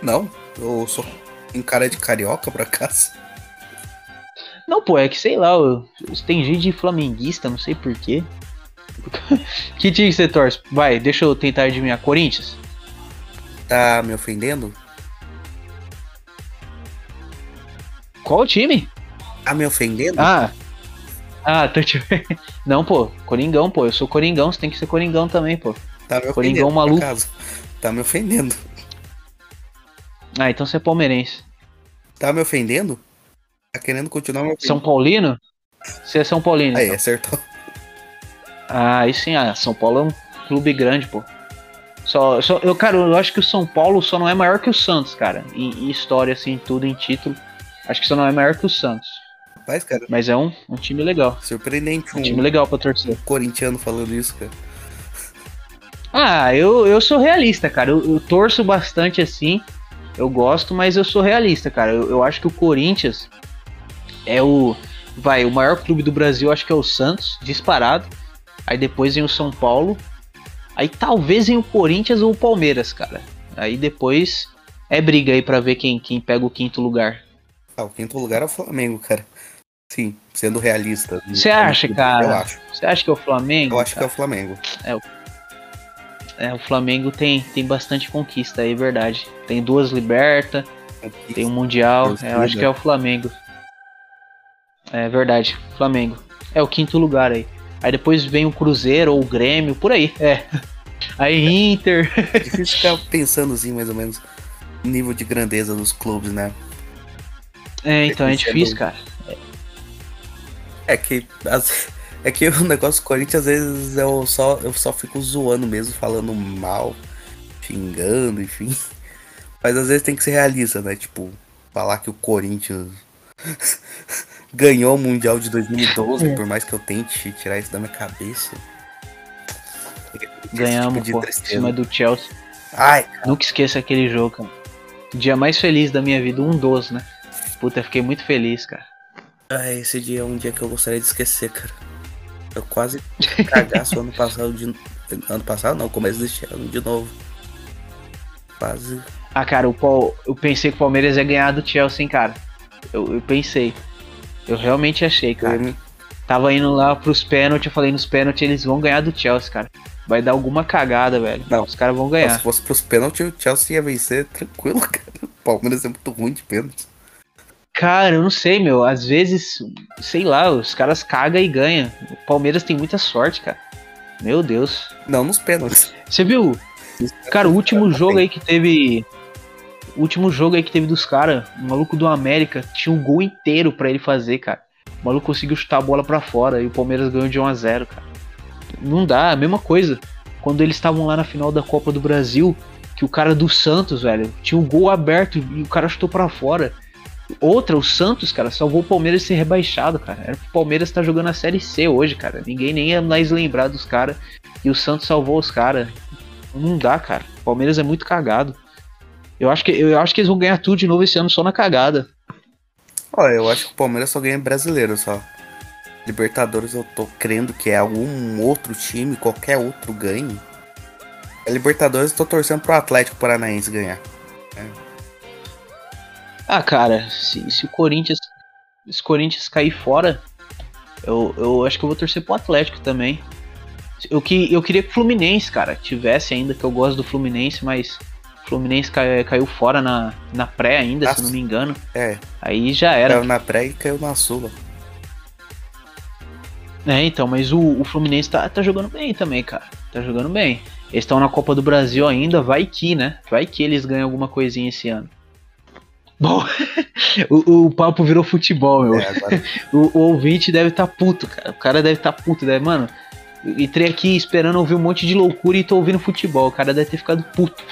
Não, eu sou em cara de carioca por acaso. Não, pô, é que sei lá, tem gente de flamenguista, não sei porquê. Que time você torce? Vai, deixa eu tentar adivinhar. Corinthians? Tá me ofendendo? Qual time? Tá me ofendendo? Ah. Ah, tô te... Não, pô, Coringão, pô. Eu sou Coringão, você tem que ser Coringão também, pô. tá me. Coringão maluco. Tá me ofendendo. Ah, então você é palmeirense. Tá me ofendendo? Tá querendo continuar me ofendendo? São Paulino? Você é São Paulino. Aí, então. acertou. Ah, aí sim, ah, São Paulo é um clube grande, pô. Só, só, eu, cara, eu acho que o São Paulo só não é maior que o Santos, cara. Em, em história, assim, tudo em título. Acho que só não é maior que o Santos. Rapaz, cara, Mas é um, um time legal. surpreendente Um um time legal pra torcer. corintiano falando isso, cara. Ah, eu, eu sou realista, cara. Eu, eu torço bastante assim. Eu gosto, mas eu sou realista, cara. Eu, eu acho que o Corinthians é o. Vai, o maior clube do Brasil, acho que é o Santos, disparado. Aí depois vem o São Paulo. Aí talvez vem o Corinthians ou o Palmeiras, cara. Aí depois é briga aí pra ver quem, quem pega o quinto lugar. Ah, o quinto lugar é o Flamengo, cara. Sim, sendo realista. Você acha, cara? Eu acho. Você acha que é o Flamengo? Eu acho que cara? é o Flamengo. É, o Flamengo tem, tem bastante conquista aí, verdade. Tem duas libertas. Tem um Mundial, é, eu acho que é o Flamengo. É verdade, Flamengo. É o quinto lugar aí. Aí depois vem o Cruzeiro ou o Grêmio, por aí. É. Aí Inter. É difícil ficar pensando assim, mais ou menos, nível de grandeza dos clubes, né? É, então é difícil, cara. É que as- é que o negócio do Corinthians às vezes eu só eu só fico zoando mesmo, falando mal, xingando, enfim. Mas às vezes tem que ser realista, né? Tipo, falar que o Corinthians ganhou o Mundial de 2012, É. por mais que eu tente tirar isso da minha cabeça. Ganhamos, tipo pô, em cima do Chelsea. Ai, Nunca esqueça aquele jogo, cara. Dia mais feliz da minha vida, um dos, né? Puta, eu fiquei muito feliz, cara. ai, esse dia é um dia que eu gostaria de esquecer, cara. Eu quase cagaço ano passado de ano passado não, começo deste ano de novo. Quase Ah, cara, o Paul, eu pensei que o Palmeiras ia ganhar do Chelsea, hein, cara. Eu, eu pensei. Eu realmente achei, cara. Grêmio Tava indo lá pros pênaltis, eu falei nos pênaltis eles vão ganhar do Chelsea, cara. Vai dar alguma cagada, velho. Não. Os caras vão Se ganhar. fosse pros pênaltis, o Chelsea ia vencer tranquilo, cara. O Palmeiras é muito ruim de pênaltis. Cara, eu não sei, meu. Às vezes, sei lá, os caras cagam e ganham. O Palmeiras tem muita sorte, cara. Meu Deus. Não nos pênaltis. Você viu? Cara, o último jogo aí que teve. O último jogo aí que teve dos caras, o maluco do América tinha um gol inteiro pra ele fazer, cara. O maluco conseguiu chutar a bola pra fora e o Palmeiras ganhou de 1 a 0 cara. Não dá, a mesma coisa. Quando eles estavam lá na final da Copa do Brasil, que o cara do Santos, velho, tinha um gol aberto e o cara chutou pra fora. Outra, o Santos, cara, salvou o Palmeiras ser rebaixado, cara. Era pro Palmeiras estar jogando a Série C hoje, cara. Ninguém nem ia mais lembrar dos caras. E o Santos salvou os caras. Não dá, cara. O Palmeiras é muito cagado. Eu acho, que, eu acho que eles vão ganhar tudo de novo esse ano só na cagada. Olha, eu acho que o Palmeiras só ganha brasileiro só. Libertadores eu tô crendo que é algum outro time, qualquer outro ganhe. A Libertadores eu tô torcendo pro Atlético Paranaense ganhar. Ah, cara, se, se o Corinthians. Se o Corinthians cair fora, eu, eu acho que eu vou torcer pro Atlético também. Eu, que, eu queria que o Fluminense, cara, tivesse ainda, que eu gosto do Fluminense, mas Fluminense cai- caiu fora na, na pré ainda, se Nossa. eu não me engano. É, Aí já era. caiu na pré e caiu na Sula. É, então, mas o, o Fluminense tá, tá jogando bem também, cara. Tá jogando bem. Eles estão na Copa do Brasil ainda, vai que, né? Vai que eles ganham alguma coisinha esse ano. Bom, o, o papo virou futebol, meu. É, agora, O, o ouvinte deve estar puto, cara. O cara deve estar puto, deve, mano. Entrei aqui esperando ouvir um monte de loucura e tô ouvindo futebol. O cara deve ter ficado puto.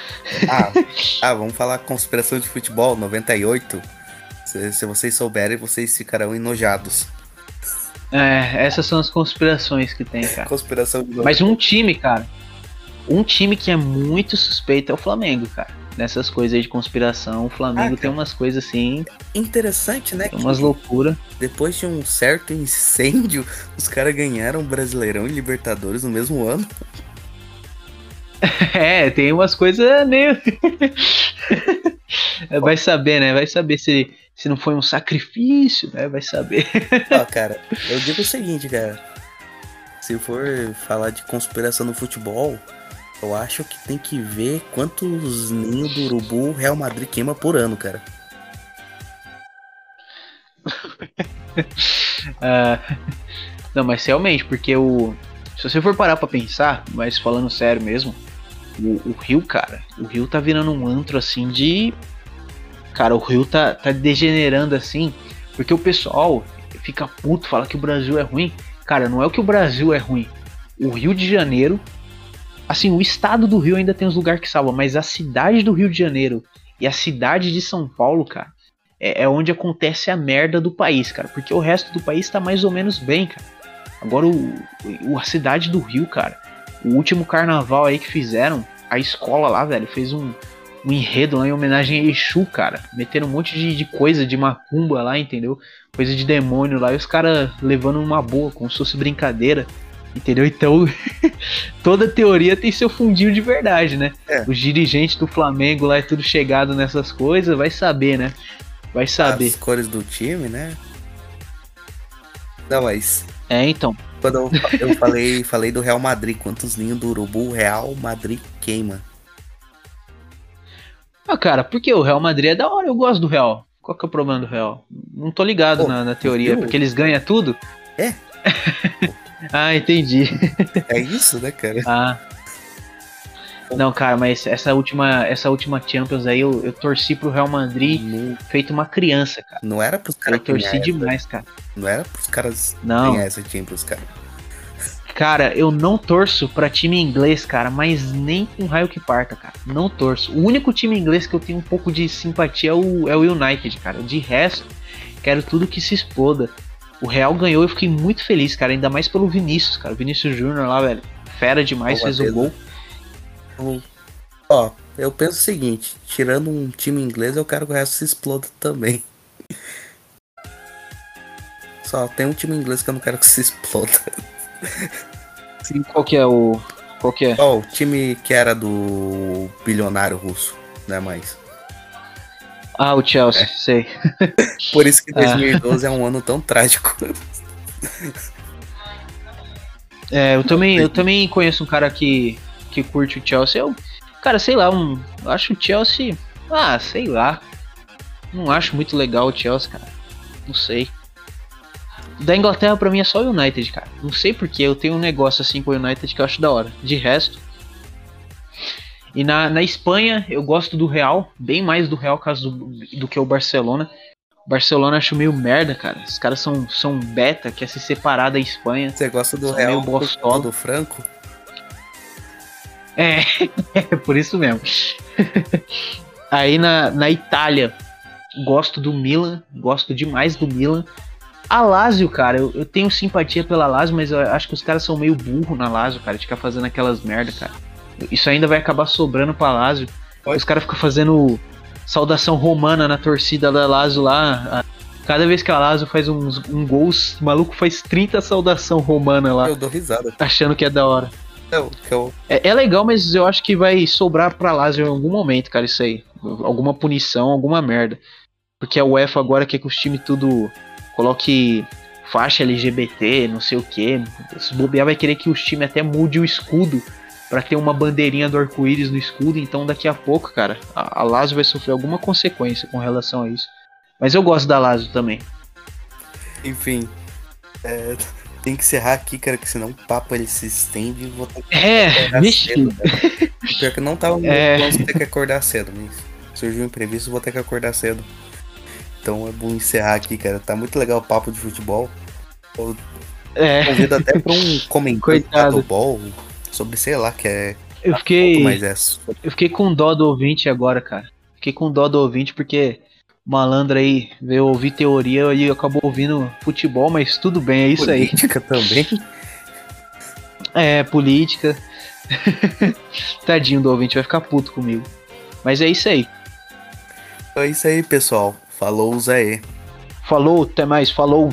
ah, ah, vamos falar conspiração de futebol 98. Se, se vocês souberem, vocês ficarão enojados. É, essas são as conspirações que tem, cara. Conspiração de Mas um time, cara. Um time que é muito suspeito é o Flamengo, cara. Nessas coisas aí de conspiração, o Flamengo Ah, tem umas coisas assim, Interessante, né? umas loucuras. depois de um certo incêndio, os caras ganharam Brasileirão e Libertadores no mesmo ano. É, tem umas coisas meio. Vai saber, né? Vai saber se, se não foi um sacrifício, né? Vai saber. Ó, cara, eu digo o seguinte, cara. Se for falar de conspiração no futebol, eu acho que tem que ver quantos ninhos do urubu o Real Madrid queima por ano, cara. Ah, não, mas realmente, porque o. Se você for parar pra pensar, mas falando sério mesmo, o, o Rio, cara, o Rio tá virando um antro assim de. Cara, o Rio tá, tá degenerando assim, porque o pessoal fica puto, fala que o Brasil é ruim. Cara, não é o que o Brasil é ruim. O Rio de Janeiro, assim, o estado do Rio ainda tem os lugares que salva, mas a cidade do Rio de Janeiro e a cidade de São Paulo, cara, é, é onde acontece a merda do país, cara. Porque o resto do país tá mais ou menos bem, cara. Agora, o, o, a cidade do Rio, cara, o último carnaval aí que fizeram, a escola lá, velho, fez um, um enredo lá em homenagem a Exu, cara. Meteram um monte de, de coisa de macumba lá, entendeu? Coisa de demônio lá, e os caras levando uma boa, como se fosse brincadeira. Entendeu? Então, toda teoria tem seu fundinho de verdade, né? É. Os dirigentes do Flamengo lá é tudo chegado nessas coisas, vai saber, né? Vai saber. As cores do time, né? Não, mas É, então. quando eu, eu falei, falei do Real Madrid, quantos ninhos do urubu o Real Madrid queima? Ah, cara, porque o Real Madrid é da hora, eu gosto do Real. Qual que é o problema do Real? Não tô ligado Pô, na, na teoria, viu? porque eles ganham tudo? É. ah, entendi. É isso, né, cara? Ah. Não, cara, mas essa última, essa última Champions aí eu, eu torci pro Real Madrid Não, feito uma criança, cara. não era pros Eu caras torci ganhar essa. demais, cara. Não era pros caras Não. ganhar essa Champions, cara. Cara, eu não torço pra time inglês, cara, mas nem com raio que parta, cara. Não torço. O único time inglês que eu tenho um pouco de simpatia é o, é o United, cara. De resto, quero tudo que se exploda. O Real ganhou e eu fiquei muito feliz, cara. Ainda mais pelo Vinícius, cara. O Vinícius Júnior lá, velho. Fera demais, Boa fez o beleza. gol. Ó, eu penso o seguinte, tirando um time inglês, eu quero que o resto se exploda também. Só tem um time inglês que eu não quero que se exploda. Sim, qual que é o. Qual que é? Ó, o time que era do bilionário russo, né, mais. Ah, o Chelsea, sei. Por isso que Ah. 2012 é um ano tão trágico. É, eu também, eu também conheço um cara que, que curte o Chelsea. Eu, cara, sei lá, um, eu acho o Chelsea. Ah, sei lá. Não acho muito legal o Chelsea, cara. Não sei. Da Inglaterra pra mim é só o United, cara. Não sei porque eu tenho um negócio assim com o United que eu acho da hora. De resto. E na, na Espanha eu gosto do Real, bem mais do Real caso do, do que o Barcelona. Barcelona acho meio merda, cara. Os caras são, são beta, quer se separar da Espanha. Você gosta do Real meio bostola. do Franco? É, é por isso mesmo. Aí na, na Itália, gosto do Milan, gosto demais do Milan. A Lazio, cara, eu, eu tenho simpatia pela Lazio, mas eu acho que os caras são meio burro na Lazio, cara, de ficar fazendo aquelas merda, cara. Isso ainda vai acabar sobrando pra Lazio. Os caras ficam fazendo saudação romana na torcida da Lazio lá. Cada vez que a Lazio faz uns, um gol, o maluco faz 30 saudação romana lá, Eu dou risada. achando que é da hora. Eu, que eu, É, é legal, mas eu acho que vai sobrar pra Lazio em algum momento, cara, isso aí. Alguma punição, alguma merda. Porque a UEFA agora quer que os times tudo coloque faixa LGBT, não sei o que. Se bobear vai querer que os times até mude o escudo pra ter uma bandeirinha do arco-íris no escudo. Então daqui a pouco, cara, a, a Lazio vai sofrer alguma consequência com relação a isso. Mas eu gosto da Lazio também. enfim. é, tem que encerrar aqui, cara, que senão o papo ele se estende e vou ter que É, acordar vixe. cedo, cara. Pior que não tava É. de ter que acordar cedo, mas surgiu um imprevisto, vou ter que acordar cedo. Então é bom encerrar aqui, cara. Tá muito legal o papo de futebol. Eu É, convido até pra um comentário Coitado. do ball sobre, sei lá, que é eu fiquei. mas é Eu fiquei com dó do ouvinte agora, cara. Fiquei com dó do ouvinte porque malandro aí veio ouvir teoria e acabou ouvindo futebol, mas tudo bem, é isso aí. política também. É, política. Tadinho do ouvinte, vai ficar puto comigo. Mas é isso aí. Então é isso aí, pessoal. Falou, Zé. Falou, até mais, falou.